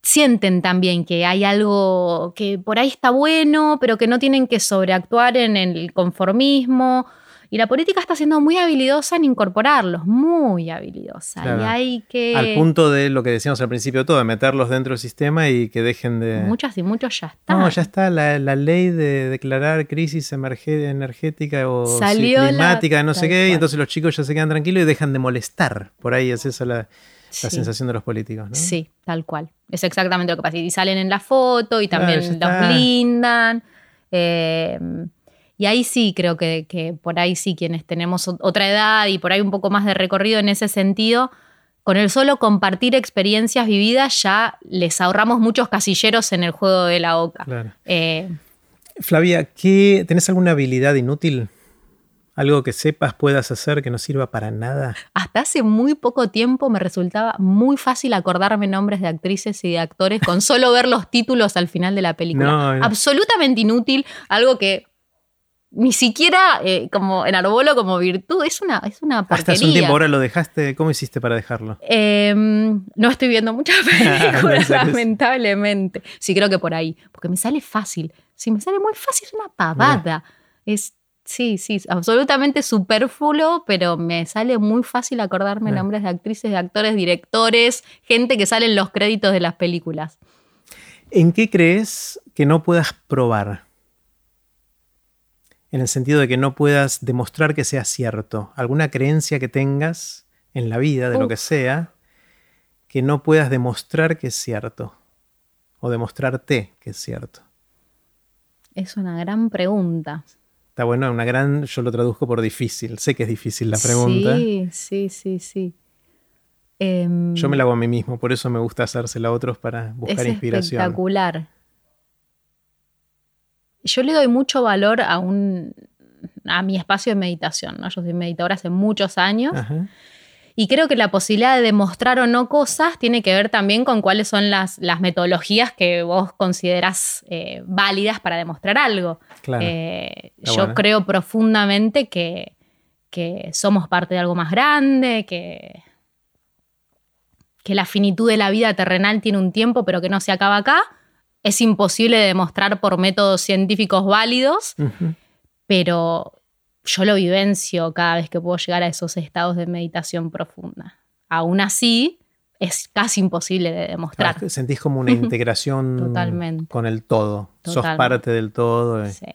Sienten también que hay algo que por ahí está bueno, pero que no tienen que sobreactuar en el conformismo. Y la política está siendo muy habilidosa en incorporarlos, muy habilidosa. Y hay que. Al punto de lo que decíamos al principio de todo, de meterlos dentro del sistema y que dejen de. Muchas y muchos ya están. No, ya está la, ley de declarar crisis energética o climática, no sé qué, y entonces los chicos ya se quedan tranquilos y dejan de molestar. Por ahí es eso la la sensación de los políticos, ¿no? Sí, tal cual. Es exactamente lo que pasa. Y salen en la foto y también los blindan. Eh, y ahí sí creo que, por ahí sí quienes tenemos otra edad y por ahí un poco más de recorrido en ese sentido, con el solo compartir experiencias vividas ya les ahorramos muchos casilleros en el juego de la OCA. Eh, Flavia, ¿qué, ¿tenés alguna habilidad inútil? Algo que sepas puedas hacer que no sirva para nada. Hasta hace muy poco tiempo me resultaba muy fácil acordarme nombres de actrices y de actores con <laughs> solo ver los títulos al final de la película. Absolutamente inútil, algo que ni siquiera eh, como en arbolo como virtud, es una, es una Hasta hace un tiempo, ahora lo dejaste, ¿cómo hiciste para dejarlo? Em, no estoy viendo muchas <laughs> películas, lamentablemente. Sí, creo que por ahí, porque me sale fácil. Si me sale muy fácil, es una pavada. Es, sí, sí, absolutamente superfluo, pero me sale muy fácil acordarme nombres de actrices, de actores, directores, gente que sale en los créditos de las películas. ¿En qué crees que no puedas probar? en el sentido de que no puedas demostrar que sea cierto. Alguna creencia que tengas en la vida, de lo que sea, que no puedas demostrar que es cierto. O demostrarte que es cierto. Es una gran pregunta. Está bueno, una gran, yo lo traduzco por difícil. Sé que es difícil la pregunta. Sí, sí, sí, sí. Em, yo me la hago a mí mismo, por eso me gusta hacérsela a otros para buscar es inspiración. Espectacular yo le doy mucho valor a, un, a mi espacio de meditación. ¿no? Yo soy meditadora hace muchos años. Y creo que la posibilidad de demostrar o no cosas tiene que ver también con cuáles son las, las metodologías que vos considerás eh, válidas para demostrar algo. Eh, yo creo profundamente que, que, somos parte de algo más grande, que, que la finitud de la vida terrenal tiene un tiempo, pero que no se acaba acá. Es imposible de demostrar por métodos científicos válidos, pero yo lo vivencio cada vez que puedo llegar a esos estados de meditación profunda. Aún así, es casi imposible de demostrar. sentís como una integración con el todo. Sos parte del todo. Sí.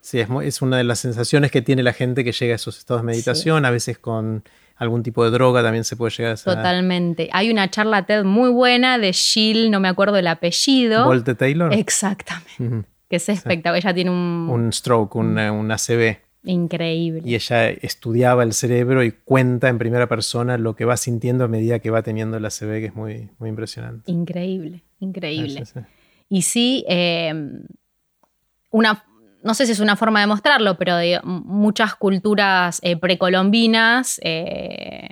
sí es, una de las sensaciones que tiene la gente que llega a esos estados de meditación, a veces con algún tipo de droga también se puede llegar a ser. Totalmente. Hay una charla TED muy buena de Jill, no me acuerdo el apellido. Volte Taylor. Exactamente. Que es espectacular. Ella tiene un. Un stroke, un, un ACV. Increíble. Y ella estudiaba el cerebro y cuenta en primera persona lo que va sintiendo a medida que va teniendo el ACV, que es muy, muy impresionante. Increíble, increíble. Y sí, eh, una, no sé si es una forma de mostrarlo, pero de muchas culturas eh, precolombinas eh,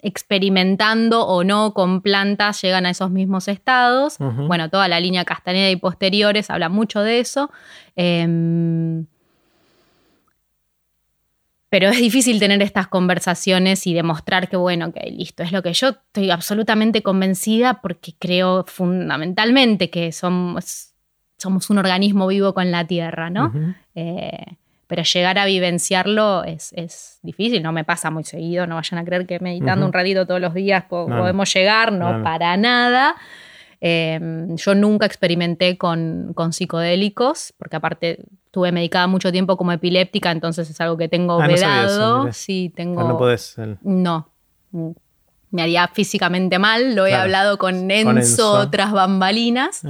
experimentando o no con plantas llegan a esos mismos estados. Bueno, toda la línea Castaneda y posteriores habla mucho de eso. Em, pero es difícil tener estas conversaciones y demostrar que, bueno, que listo, es lo que yo estoy absolutamente convencida porque creo fundamentalmente que somos somos un organismo vivo con la Tierra, ¿no? Eh, pero llegar a vivenciarlo es, difícil, no me pasa muy seguido, no vayan a creer que meditando un ratito todos los días podemos llegar, no, para nada. Em, yo nunca experimenté con, psicodélicos, porque aparte tuve medicada mucho tiempo como epiléptica, entonces es algo que tengo ah, vedado. sí, tengo. no podés. No. Me haría físicamente mal, lo he hablado con Enzo, otras bambalinas.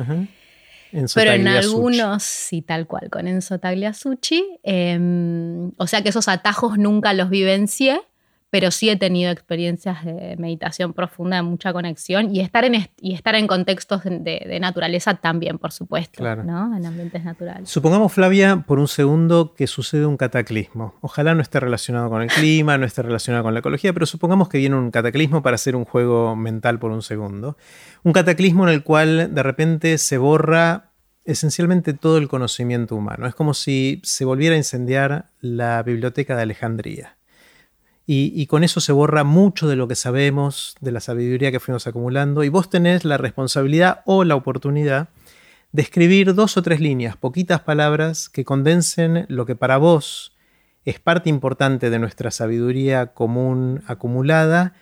Pero en algunos, sí, tal cual, con Enzo Tagliasucci. Em, o sea que esos atajos nunca los vivencié, pero sí he tenido experiencias de meditación profunda, de mucha conexión y estar en, y estar en contextos de, naturaleza también, por supuesto, ¿no? en ambientes naturales. Supongamos, Flavia, por un segundo que sucede un cataclismo. Ojalá no esté relacionado con el clima, no esté relacionado con la ecología, pero supongamos que viene un cataclismo para hacer un juego mental por un segundo. Un cataclismo en el cual de repente se borra esencialmente todo el conocimiento humano. Es como si se volviera a incendiar la biblioteca de Alejandría. Y, con eso se borra mucho de lo que sabemos, de la sabiduría que fuimos acumulando, y vos tenés la responsabilidad o la oportunidad de escribir dos o tres líneas, poquitas palabras, que condensen lo que para vos es parte importante de nuestra sabiduría común acumulada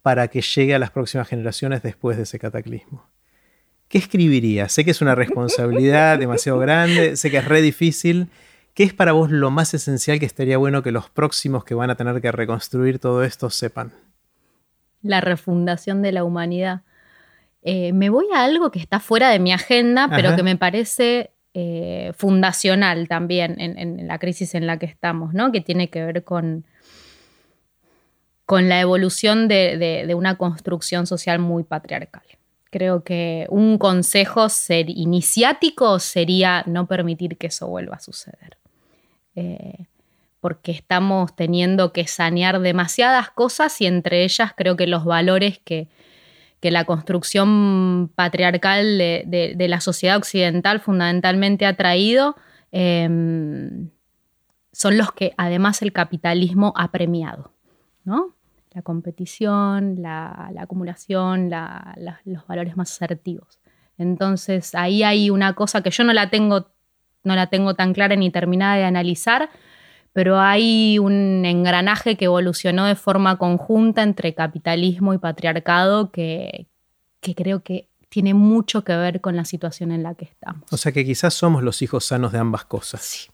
para que llegue a las próximas generaciones después de ese cataclismo. ¿Qué escribirías? Sé que es una responsabilidad demasiado grande, sé que es re difícil. ¿Qué es para vos lo más esencial que estaría bueno que los próximos que van a tener que reconstruir todo esto sepan? La refundación de la humanidad. Eh, me voy a algo que está fuera de mi agenda, pero que me parece eh, fundacional también en, la crisis en la que estamos, ¿no? Que tiene que ver con, con la evolución de, una construcción social muy patriarcal. Creo que un consejo ser iniciático sería no permitir que eso vuelva a suceder. Eh, porque estamos teniendo que sanear demasiadas cosas y entre ellas creo que los valores que, la construcción patriarcal de, la sociedad occidental fundamentalmente ha traído em, son los que además el capitalismo ha premiado. ¿no? la competición, la, acumulación, los valores más asertivos. Entonces ahí hay una cosa que yo no la tengo, no la tengo tan clara ni terminada de analizar, pero hay un engranaje que evolucionó de forma conjunta entre capitalismo y patriarcado que, creo que tiene mucho que ver con la situación en la que estamos. O sea que quizás somos los hijos sanos de ambas cosas. Sí.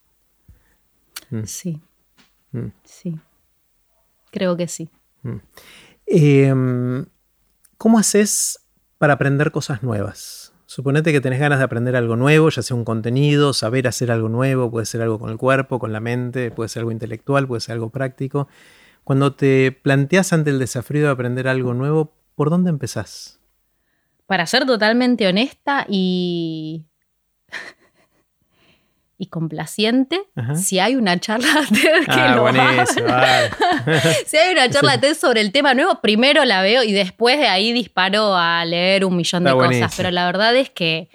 Mm. Sí. Mm. Sí. Creo que sí. Em, ¿Cómo haces para aprender cosas nuevas? Suponete que tenés ganas de aprender algo nuevo, ya sea un contenido, saber hacer algo nuevo, puede ser algo con el cuerpo, con la mente, puede ser algo intelectual, puede ser algo práctico. Cuando te planteas ante el desafío de aprender algo nuevo, ¿por dónde empezás? Para ser totalmente honesta y y complaciente si hay una charla <laughs> TED que ah, lo <laughs> si hay una charla TED sobre el tema nuevo, primero la veo y después de ahí disparo a leer un millón de cosas. Pero la verdad es que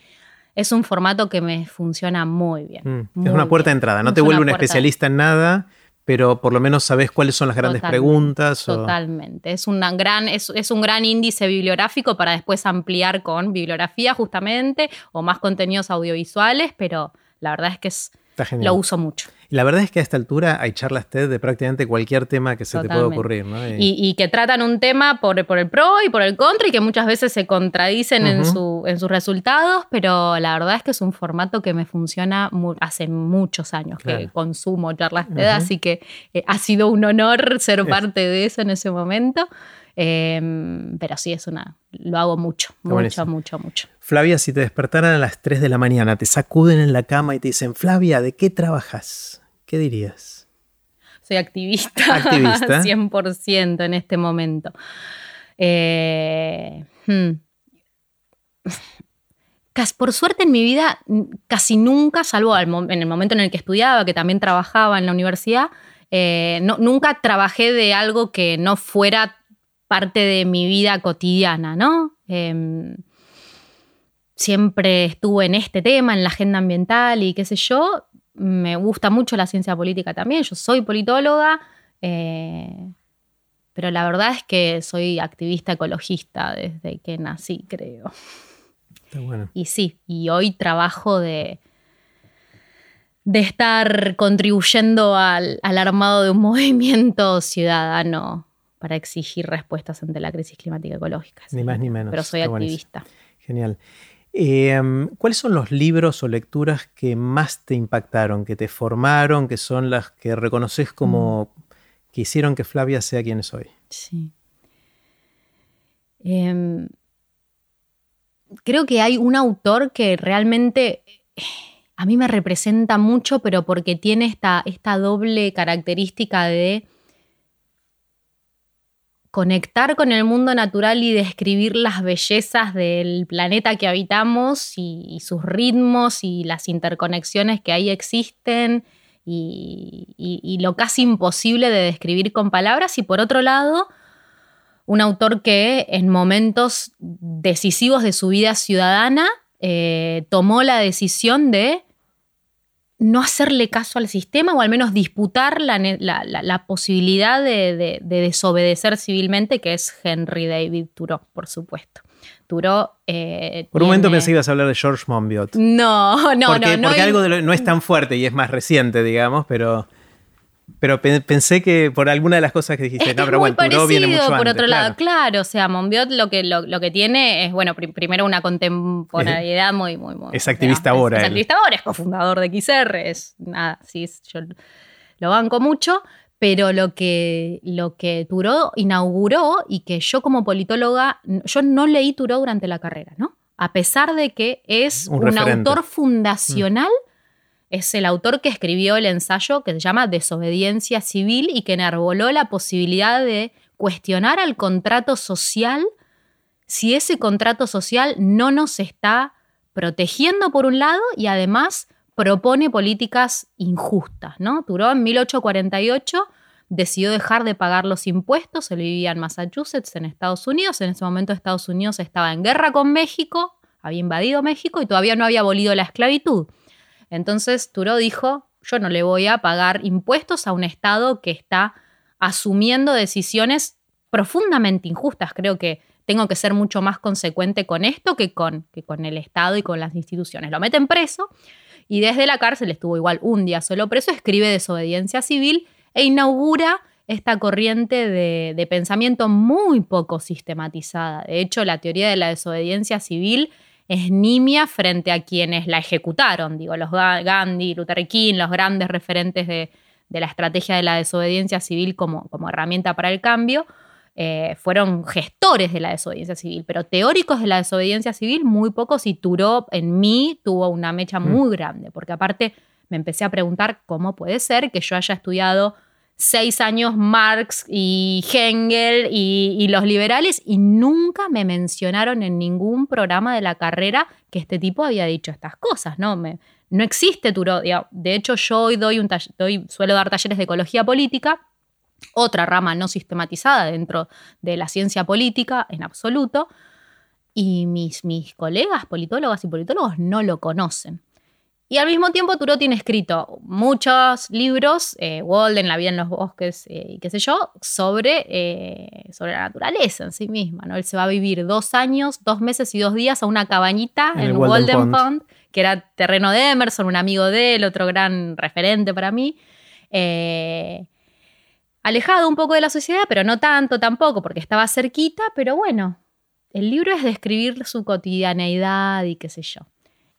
es un formato que me funciona muy bien. Mm, es una puerta de entrada. No te vuelve un especialista en nada, pero por lo menos sabes cuáles son las grandes preguntas. Totalmente. Es, una gran, es, es, un gran índice bibliográfico para después ampliar con bibliografía justamente o más contenidos audiovisuales, pero la verdad es que es, lo uso mucho. Y la verdad es que a esta altura hay charlas TED de prácticamente cualquier tema que se te pueda ocurrir. ¿no? Y, que tratan un tema por, por, el pro y por el contra y que muchas veces se contradicen en, su, en, sus resultados, pero la verdad es que es un formato que me funciona hace muchos años que consumo charlas TED, así que eh, ha sido un honor ser parte de eso en ese momento. Em, pero sí, es una. Lo hago mucho, mucho, mucho, mucho. Flavia, si te despertaran a las 3 de la mañana, te sacuden en la cama y te dicen, Flavia, ¿de qué trabajas? ¿Qué dirías? Soy activista. Activista. <laughs> 100% en este momento. Eh, hmm. Por suerte en mi vida, casi nunca, salvo en el momento en el que estudiaba, que también trabajaba en la universidad, eh, nunca trabajé de algo que no fuera parte de mi vida cotidiana, ¿no? Em, siempre estuve en este tema, en la agenda ambiental y qué sé yo. Me gusta mucho la ciencia política también. Yo soy politóloga, eh, pero la verdad es que soy activista ecologista desde que nací, creo. Y sí, y hoy trabajo de, de estar contribuyendo al, al armado de un <laughs> movimiento ciudadano para exigir respuestas ante la crisis climática ecológica. Ni más ni menos. Pero soy activista. Genial. Em, ¿Cuáles son los libros o lecturas que más te impactaron, que te formaron, que son las que reconoces como mm. que hicieron que Flavia sea quien es hoy? Sí. Em, creo que hay un autor que realmente eh, a mí me representa mucho, pero porque tiene esta, esta doble característica de conectar con el mundo natural y describir las bellezas del planeta que habitamos y, sus ritmos y las interconexiones que ahí existen y, lo casi imposible de describir con palabras. Y por otro lado, un autor que en momentos decisivos de su vida ciudadana eh, tomó la decisión de no hacerle caso al sistema o al menos disputar la, posibilidad de, desobedecer civilmente, que es Henry David Thoreau, por supuesto. Thoreau. Eh, por un momento pensé que ibas a hablar de George Monbiot. No, no, no. Porque algo no es tan fuerte y es más reciente, digamos, pero. Pero pensé que por alguna de las cosas que dijiste, no, pero bueno, Thoreau viene mucho por otro lado, claro, o sea, Monbiot lo que, lo, que tiene es, bueno, primero una contemporaneidad muy, muy, muy. Es activista ahora. Es, activista ahora, es cofundador de XR, es nada, sí, yo lo banco mucho, pero lo que, lo que Thoreau inauguró y que yo como politóloga, yo no leí Thoreau durante la carrera, ¿no? A pesar de que es un, autor fundacional. Es el autor que escribió el ensayo que se llama Desobediencia Civil y que enarboló la posibilidad de cuestionar al contrato social si ese contrato social no nos está protegiendo por un lado y además propone políticas injustas. ¿no? Turó en 1848 decidió dejar de pagar los impuestos, él vivía en Massachusetts, en Estados Unidos, en ese momento Estados Unidos estaba en guerra con México, había invadido México y todavía no había abolido la esclavitud. Entonces Turó dijo, yo no le voy a pagar impuestos a un Estado que está asumiendo decisiones profundamente injustas. Creo que tengo que ser mucho más consecuente con esto que con, que con el Estado y con las instituciones. Lo meten preso y desde la cárcel estuvo igual un día solo preso, escribe desobediencia civil e inaugura esta corriente de, pensamiento muy poco sistematizada. De hecho, la teoría de la desobediencia civil es nimia frente a quienes la ejecutaron, digo, los Gandhi, Luther King, los grandes referentes de, la estrategia de la desobediencia civil como, como herramienta para el cambio, eh, fueron gestores de la desobediencia civil, pero teóricos de la desobediencia civil, muy pocos, y Turó en mí tuvo una mecha mm. muy grande, porque aparte me empecé a preguntar cómo puede ser que yo haya estudiado seis años Marx y Hengel y, los liberales y nunca me mencionaron en ningún programa de la carrera que este tipo había dicho estas cosas, ¿no? Me, no existe Turo. De hecho, yo hoy doy un doy, suelo dar talleres de ecología política, otra rama no sistematizada dentro de la ciencia política en absoluto, y mis, mis colegas politólogas y politólogos no lo conocen. Y al mismo tiempo Turo tiene escrito muchos libros, eh, Walden, La vida en los bosques eh, y qué sé yo, sobre, eh, sobre la naturaleza en sí misma. ¿no? Él se va a vivir dos años, dos meses y dos días a una cabañita en, Walden, Pond. que era terreno de Emerson, un amigo de él, otro gran referente para mí. alejado un poco de la sociedad, pero no tanto tampoco, porque estaba cerquita, pero bueno, el libro es describir su cotidianeidad y qué sé yo.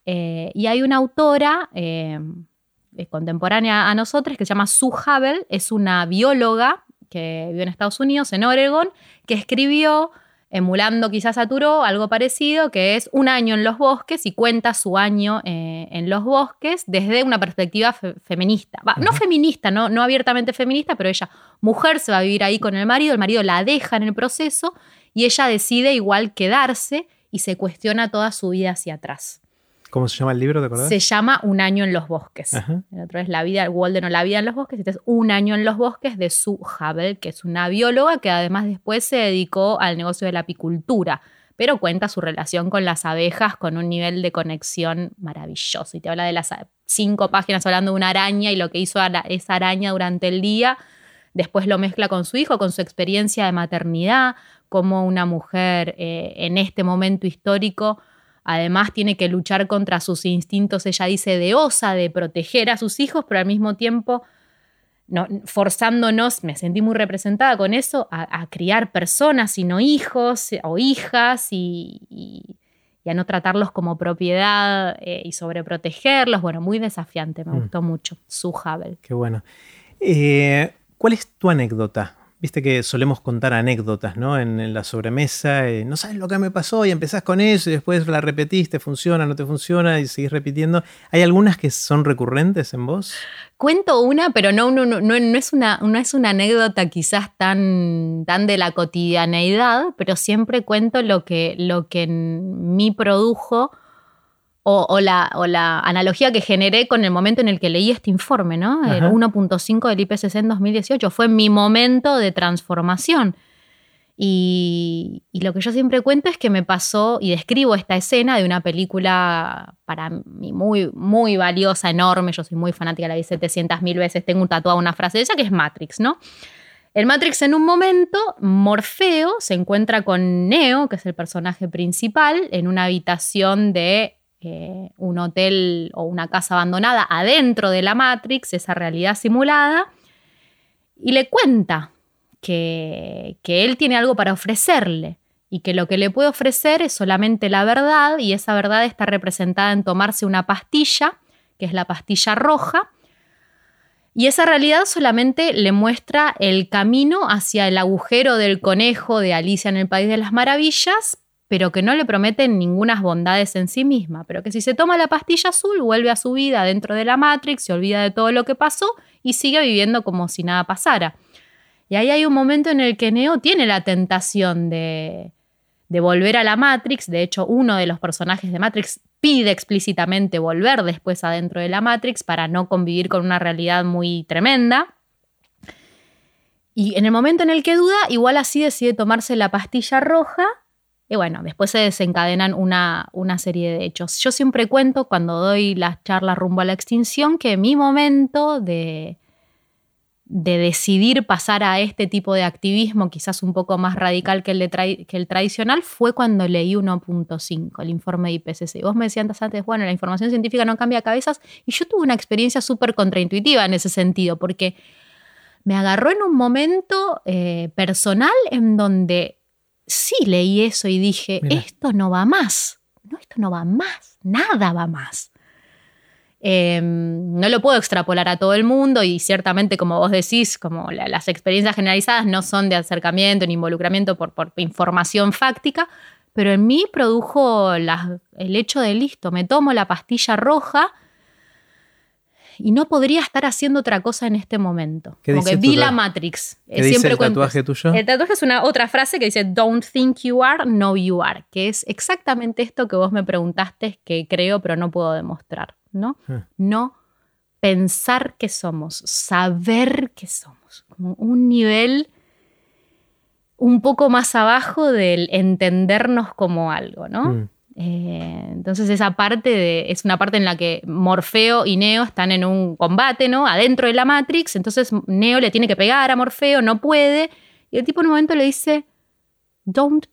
Eh, y hay una autora eh, contemporánea a nosotros que se llama Sue Havel, es una bióloga que vive en Estados Unidos, en Oregon, que escribió, emulando quizás a Turo, algo parecido, que es un año en los bosques y cuenta su año eh, en los bosques desde una perspectiva feminista. No feminista, no, no abiertamente feminista, pero ella, mujer, se va a vivir ahí con el marido, el marido la deja en el proceso y ella decide igual quedarse y se cuestiona toda su vida hacia atrás. ¿Cómo se llama el libro? ¿Te acordás? Se llama Un año en los bosques. El otro es La vida, Walden o La vida en los bosques. Este es Un año en los bosques de Sue Havel, que es una bióloga que además después se dedicó al negocio de la apicultura, pero cuenta su relación con las abejas con un nivel de conexión maravilloso. Y te habla de las cinco páginas hablando de una araña y lo que hizo esa araña durante el día. Después lo mezcla con su hijo, con su experiencia de maternidad, como una mujer eh, en este momento histórico Además tiene que luchar contra sus instintos, ella dice, de osa, de proteger a sus hijos, pero al mismo tiempo no, forzándonos, me sentí muy representada con eso, a, criar personas y no hijos o hijas y, a no tratarlos como propiedad eh, y sobreprotegerlos. Bueno, muy desafiante, me mm. gustó mucho. Su Havel. Qué bueno. Eh, ¿Cuál es tu anécdota Viste que solemos contar anécdotas, ¿no? En, la sobremesa, eh, no sabes lo que me pasó y empezás con eso y después la repetiste, funciona, no te funciona y seguís repitiendo. ¿Hay algunas que son recurrentes en vos? Cuento una, pero no, no, no, no, es, una, no es una anécdota quizás tan, tan de la cotidianeidad, pero siempre cuento lo que, lo que en mí produjo o, la, analogía que generé con el momento en el que leí este informe, ¿no? El 1.5 del IPCC en 2018 fue mi momento de transformación. Y, lo que yo siempre cuento es que me pasó y describo esta escena de una película para mí muy, muy valiosa, enorme. Yo soy muy fanática, la vi 700 mil veces. Tengo un tatuado una frase de ella que es Matrix, ¿no? El Matrix en un momento, Morfeo se encuentra con Neo, que es el personaje principal, en una habitación de eh, un hotel o una casa abandonada adentro de la Matrix, esa realidad simulada, y le cuenta que, que él tiene algo para ofrecerle y que lo que le puede ofrecer es solamente la verdad y esa verdad está representada en tomarse una pastilla, que es la pastilla roja, y esa realidad solamente le muestra el camino hacia el agujero del conejo de Alicia en el País de las Maravillas, pero que no le prometen ninguna bondades en sí misma, pero que si se toma la pastilla azul vuelve a su vida dentro de la Matrix, se olvida de todo lo que pasó y sigue viviendo como si nada pasara. Y ahí hay un momento en el que Neo tiene la tentación de, de volver a la Matrix, de hecho uno de los personajes de Matrix pide explícitamente volver después adentro de la Matrix para no convivir con una realidad muy tremenda. Y en el momento en el que duda, igual así decide tomarse la pastilla roja. Y bueno, después se desencadenan una, una serie de hechos. Yo siempre cuento cuando doy las charlas rumbo a la extinción que mi momento de, de decidir pasar a este tipo de activismo, quizás un poco más radical que el, tradicional, fue cuando leí 1.5, el informe de IPCC. Vos me decías antes, bueno, la información científica no cambia cabezas, y yo tuve una experiencia súper contraintuitiva en ese sentido, porque me agarró en un momento eh, personal en donde sí leí eso y dije, esto no va más, no, esto no va más, nada va más. Em, no lo puedo extrapolar a todo el mundo y ciertamente, como vos decís, como las experiencias generalizadas no son de acercamiento ni involucramiento por, información fáctica, pero en mí produjo el hecho de listo, me tomo la pastilla roja y no podría estar haciendo otra cosa en este momento. como que vi la Matrix. ¿Qué dice el tatuaje tuyo? El tatuaje es una otra frase que dice Don't think you are, know you are, que es exactamente esto que vos me preguntaste, que creo pero no puedo demostrar. ¿no? Ah. No pensar que somos, saber que somos, como un nivel un poco más abajo del entendernos como algo, ¿no? Mm. Eh, entonces esa parte es una parte en la que Morfeo y Neo están en un combate, ¿no? Adentro de la Matrix, entonces Neo le tiene que pegar a Morfeo, no puede, y el tipo en un momento le dice, don't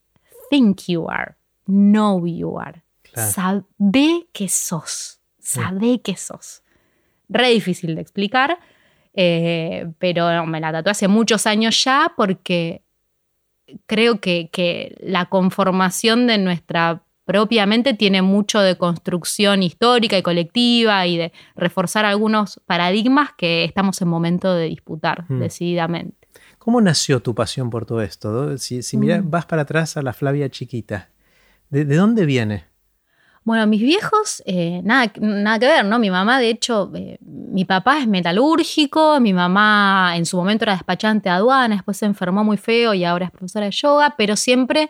think you are, know you are, sabe que sos sabe que sos. Re difícil de explicar, eh, pero me la tatué hace muchos años ya porque creo que, que la conformación de nuestra propia mente tiene mucho de construcción histórica y colectiva y de reforzar algunos paradigmas que estamos en momento de disputar hmm. decididamente. ¿Cómo nació tu pasión por todo esto? Si, si mm. vas para atrás a la Flavia chiquita, ¿de, de dónde viene? Bueno, mis viejos, eh, nada, nada que ver, ¿no? Mi mamá, de hecho, eh, mi papá es metalúrgico, mi mamá en su momento era despachante de aduana, después se enfermó muy feo y ahora es profesora de yoga, pero siempre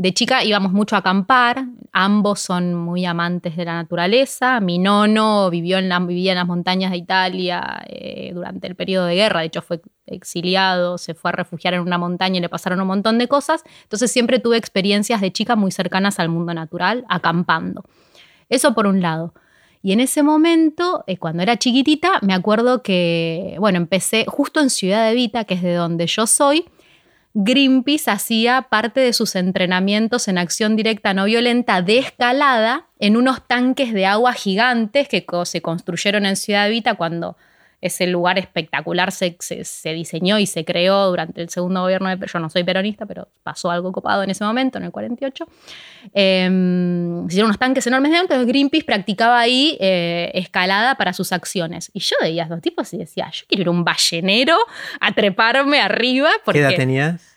de chica íbamos mucho a acampar, ambos son muy amantes de la naturaleza. Mi nono vivió en vivía en las montañas de Italia eh, durante el periodo de guerra, de hecho fue exiliado, se fue a refugiar en una montaña y le pasaron un montón de cosas. Entonces siempre tuve experiencias de chica muy cercanas al mundo natural, acampando. Eso por un lado. Y en ese momento, eh, cuando era chiquitita, me acuerdo que, bueno, empecé justo en Ciudad de Vita, que es de donde yo soy, Greenpeace hacía parte de sus entrenamientos en acción directa no violenta de escalada en unos tanques de agua gigantes que se construyeron en Ciudad Vita cuando ese lugar espectacular se, se, diseñó y se creó durante el segundo gobierno de Yo no soy peronista, pero pasó algo copado en ese momento, en el 48. Em, hicieron unos tanques enormes de agua, entonces Greenpeace practicaba ahí eh, escalada para sus acciones. Y yo veía a dos tipos y decía, yo quiero ir a un ballenero a treparme arriba. Porque... ¿Qué edad tenías?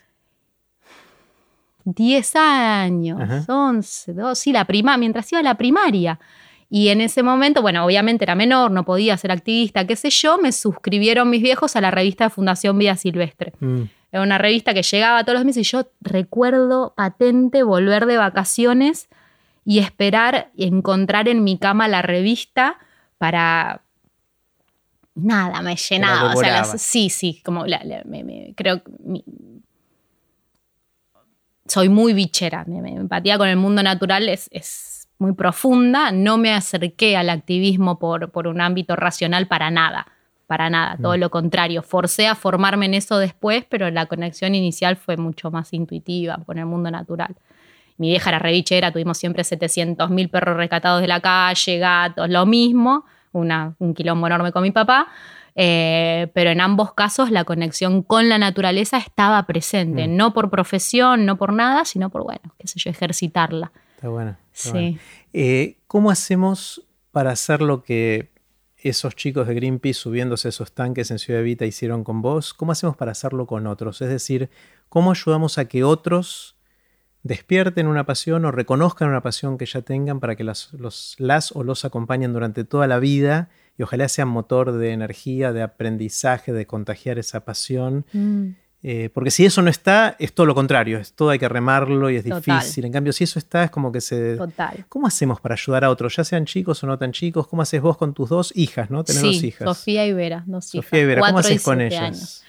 10 años, 11, 12, sí, la prima, mientras iba a la primaria. Y en ese momento, bueno, obviamente era menor, no podía ser activista, qué sé yo, me suscribieron mis viejos a la revista de Fundación Vida Silvestre. Mm. Era una revista que llegaba todos los meses y yo recuerdo patente volver de vacaciones y esperar encontrar en mi cama la revista para... Nada, me llenaba. O sea, sí, sí, como creo soy muy bichera. Mi, empatía con el mundo natural es muy profunda, no me acerqué al activismo por, por un ámbito racional para nada, para nada, todo mm. lo contrario, forcé a formarme en eso después, pero la conexión inicial fue mucho más intuitiva con el mundo natural. Mi vieja era revichera, tuvimos siempre 700.000 perros rescatados de la calle, gatos, lo mismo, una, un quilombo enorme con mi papá, eh, pero en ambos casos la conexión con la naturaleza estaba presente, mm. no por profesión, no por nada, sino por, bueno, qué sé yo, ejercitarla. Está bueno. Sí. Eh, ¿Cómo hacemos para hacer lo que esos chicos de Greenpeace subiéndose esos tanques en Ciudad Evita hicieron con vos? ¿Cómo hacemos para hacerlo con otros? Es decir, ¿cómo ayudamos a que otros despierten una pasión o reconozcan una pasión que ya tengan para que las, los, las o los acompañen durante toda la vida y ojalá sean motor de energía, de aprendizaje, de contagiar esa pasión. Mm. Eh, porque si eso no está, es todo lo contrario, es todo hay que remarlo y es difícil. En cambio, si eso está, es como que se... Total. ¿Cómo hacemos para ayudar a otros, ya sean chicos o no tan chicos? ¿Cómo haces vos con tus dos hijas, no? Tener dos hijas. Sofía y Vera, dos Sofía y Vera, ¿cómo haces con ellas?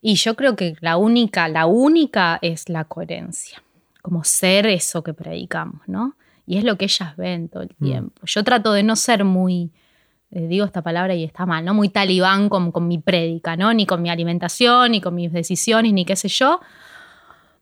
Y yo creo que la única, la única es la coherencia, como ser eso que predicamos, ¿no? Y es lo que ellas ven todo el mm. tiempo. Yo trato de no ser muy eh, digo esta palabra y está mal, ¿no? Muy talibán con, con mi prédica, ¿no? Ni con mi alimentación, ni con mis decisiones, ni qué sé yo.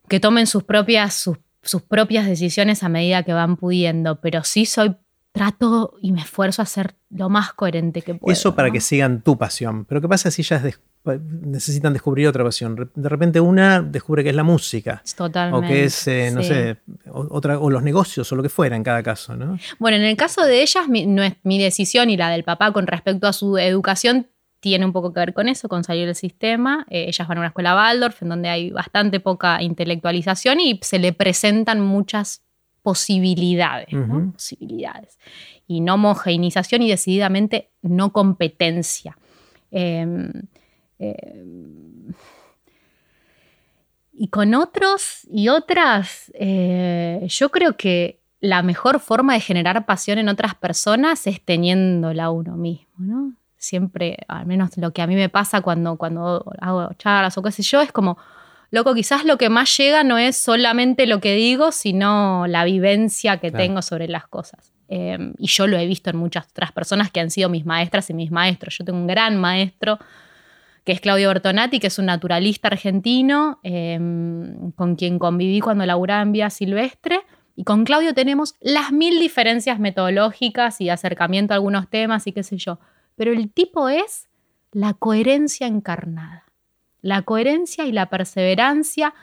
Que tomen sus propias, sus, sus propias decisiones a medida que van pudiendo, pero sí soy trato y me esfuerzo a ser lo más coherente que puedo. Eso para que sigan tu pasión. Pero ¿qué pasa si ellas necesitan descubrir otra pasión? De repente una descubre que es la música. Totalmente. O que es, eh, no sé, otra, o los negocios o lo que fuera en cada caso, ¿no? Bueno, en el caso de ellas, mi, no es, mi decisión y la del papá con respecto a su educación tiene un poco que ver con eso, con salir del sistema. Eh, ellas van a una escuela Waldorf en donde hay bastante poca intelectualización y se le presentan muchas posibilidades, posibilidades. Y no homogeneización y decididamente no competencia. Em, em, y con otros y otras, eh, yo creo que la mejor forma de generar pasión en otras personas es teniéndola uno mismo, ¿no? Siempre, al menos lo que a mí me pasa cuando, cuando hago charlas o qué sé yo, es como loco, quizás lo que más llega no es solamente lo que digo, sino la vivencia que tengo sobre las cosas. Em, y yo lo he visto en muchas otras personas que han sido mis maestras y mis maestros. Yo tengo un gran maestro que es Claudio Bertonati, que es un naturalista argentino, em, con quien conviví cuando laburaba en Vía Silvestre. Y con Claudio tenemos las mil diferencias metodológicas y acercamiento a algunos temas y qué sé yo. Pero el tipo es la coherencia encarnada la coherencia y la perseverancia.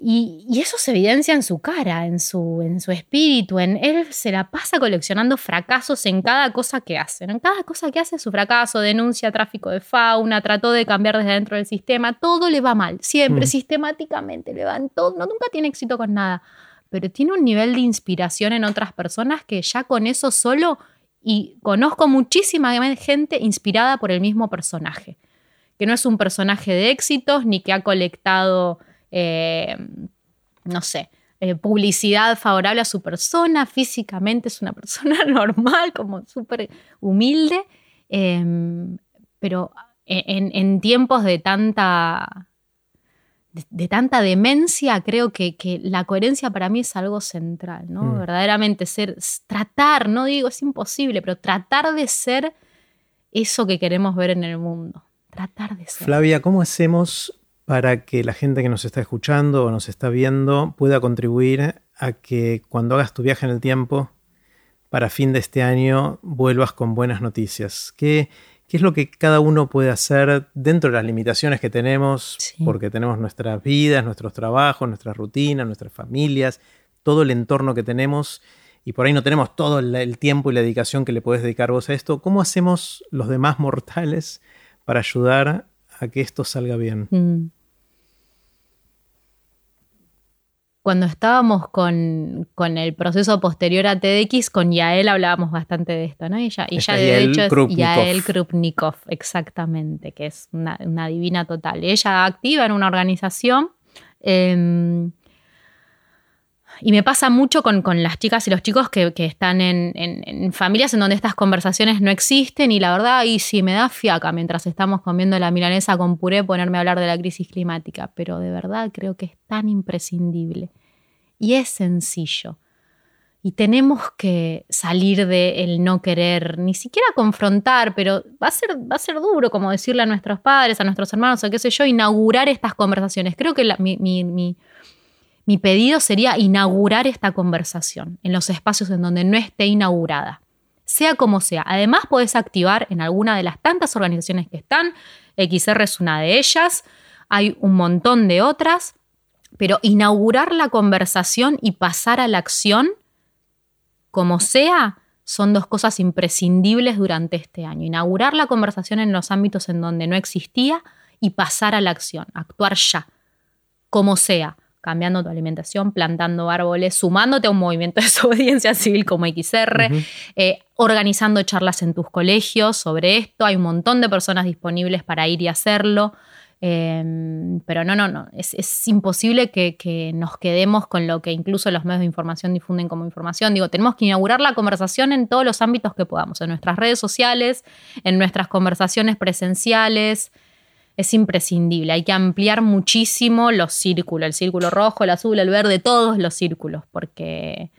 Y, eso se evidencia en su cara, en su, en su espíritu. En él se la pasa coleccionando fracasos en cada cosa que hace. En cada cosa que hace su fracaso, denuncia tráfico de fauna, trató de cambiar desde dentro del sistema. Todo le va mal, siempre, mm. sistemáticamente. Le va todo, no, nunca tiene éxito con nada. Pero tiene un nivel de inspiración en otras personas que ya con eso solo. Y conozco muchísima gente inspirada por el mismo personaje que no es un personaje de éxitos ni que ha colectado, eh, no sé, eh, publicidad favorable a su persona, físicamente es una <laughs> persona normal, como súper humilde, em, pero en, tiempos de tanta, de, tanta demencia, creo que, la coherencia para mí es algo central, ¿no? Mm. Verdaderamente ser, tratar, no digo es imposible, pero tratar de ser eso que queremos ver en el mundo tratar de ser. Flavia, ¿cómo hacemos para que la gente que nos está escuchando o nos está viendo pueda contribuir a que cuando hagas tu viaje en el tiempo, para fin de este año, vuelvas con buenas noticias? ¿Qué, qué es lo que cada uno puede hacer dentro de las limitaciones que tenemos? Porque tenemos nuestras vidas, nuestros trabajos, nuestras rutinas, nuestras familias, todo el entorno que tenemos y por ahí no tenemos todo el tiempo y la dedicación que le podés dedicar vos a esto, ¿cómo hacemos los demás mortales para ayudar a que esto salga bien. Mm. Cuando estábamos con, el proceso posterior a TDX, con Yael hablábamos bastante de esto, ¿no? Y ella, de hecho es Yael Krupnikov, exactamente, que es una, divina total. Ella activa en una organización em, y me pasa mucho con, las chicas y los chicos que, están en, familias en donde estas conversaciones no existen y la verdad, y sí, me da fiaca mientras estamos comiendo la milanesa con puré ponerme a hablar de la crisis climática, pero de verdad creo que es tan imprescindible y es sencillo. Y tenemos que salir del no querer, ni siquiera confrontar, pero va a, ser, va a ser duro, como decirle a nuestros padres, a nuestros hermanos, o qué sé yo, inaugurar estas conversaciones. Creo que mi, mi mi pedido sería inaugurar esta conversación en los espacios en donde no esté inaugurada, sea como sea. Además, puedes activar en alguna de las tantas organizaciones que están, XR es una de ellas, hay un montón de otras, pero inaugurar la conversación y pasar a la acción, como sea, son dos cosas imprescindibles durante este año. Inaugurar la conversación en los ámbitos en donde no existía y pasar a la acción, actuar ya, como sea cambiando tu alimentación, plantando árboles, sumándote a un movimiento de <laughs> desobediencia civil como XR, eh, organizando charlas en tus colegios sobre esto. Hay un montón de personas disponibles para ir y hacerlo. Em, pero no, no, no. Es, imposible que, nos quedemos con lo que incluso los medios de información difunden como información. Digo, tenemos que inaugurar la conversación en todos los ámbitos que podamos, en nuestras redes sociales, en nuestras conversaciones presenciales. Es imprescindible. Hay que ampliar muchísimo los círculos, el círculo rojo, el azul, el verde, todos los círculos, porque,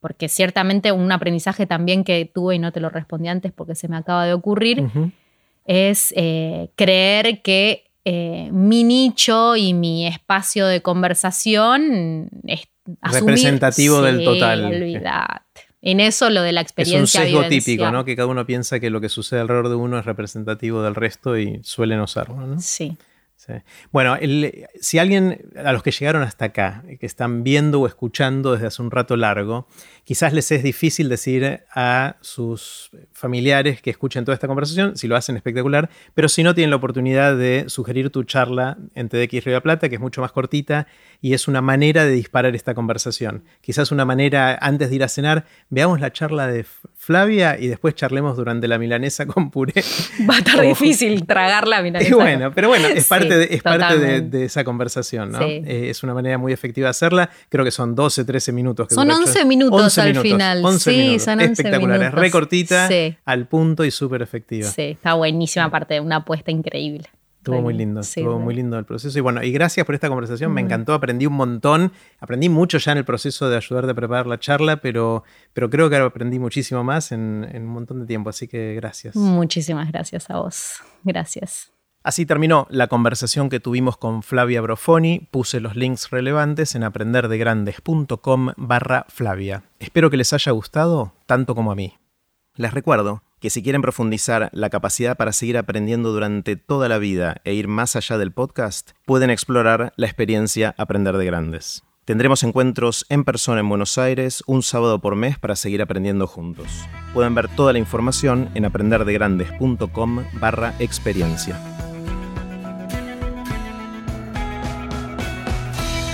porque ciertamente un aprendizaje también que tuve y no te lo respondí antes porque se me acaba de ocurrir. es eh, creer que eh, mi nicho y mi espacio de conversación es representativo del total. Olvidate. En eso lo de la experiencia. Es un sesgo típico, ¿no? Que cada uno piensa que lo que sucede alrededor de uno es representativo del resto y suelen usarlo, ¿no? Sí. Bueno, si alguien, a los que llegaron hasta acá, que están viendo o escuchando desde hace un rato largo, quizás les es difícil decir a sus familiares que escuchen toda esta conversación, si lo hacen espectacular, pero si no tienen la oportunidad de sugerir tu charla en TDX Río de Plata, que es mucho más cortita y es una manera de disparar esta conversación. Quizás una manera, antes de ir a cenar, veamos la charla de Flavia y después charlemos durante la milanesa con puré. Va a estar <laughs> difícil tragar la milanesa. bueno, pero bueno, es <laughs> parte, de, es parte de, esa conversación, ¿no? Eh, es una manera muy efectiva de hacerla. Creo que son 12, 13 minutos. son 11 minutos al final. 11 sí, minutos. son 11 Espectacular, es recortita, al punto y súper efectiva. Sí, está buenísima parte, una apuesta increíble. Estuvo muy lindo, estuvo muy lindo el proceso. Y bueno, y gracias por esta conversación, me encantó, aprendí un montón, aprendí mucho ya en el proceso de ayudarte a preparar la charla, pero, pero creo que ahora aprendí muchísimo más en, en un montón de tiempo, así que gracias. Muchísimas gracias a vos, gracias. Así terminó la conversación que tuvimos con Flavia Brofoni. Puse los links relevantes en aprenderdegrandes.com barra Flavia. Espero que les haya gustado tanto como a mí. Les recuerdo que si quieren profundizar la capacidad para seguir aprendiendo durante toda la vida e ir más allá del podcast, pueden explorar la experiencia Aprender de Grandes. Tendremos encuentros en persona en Buenos Aires un sábado por mes para seguir aprendiendo juntos. Pueden ver toda la información en aprenderdegrandes.com barra experiencia.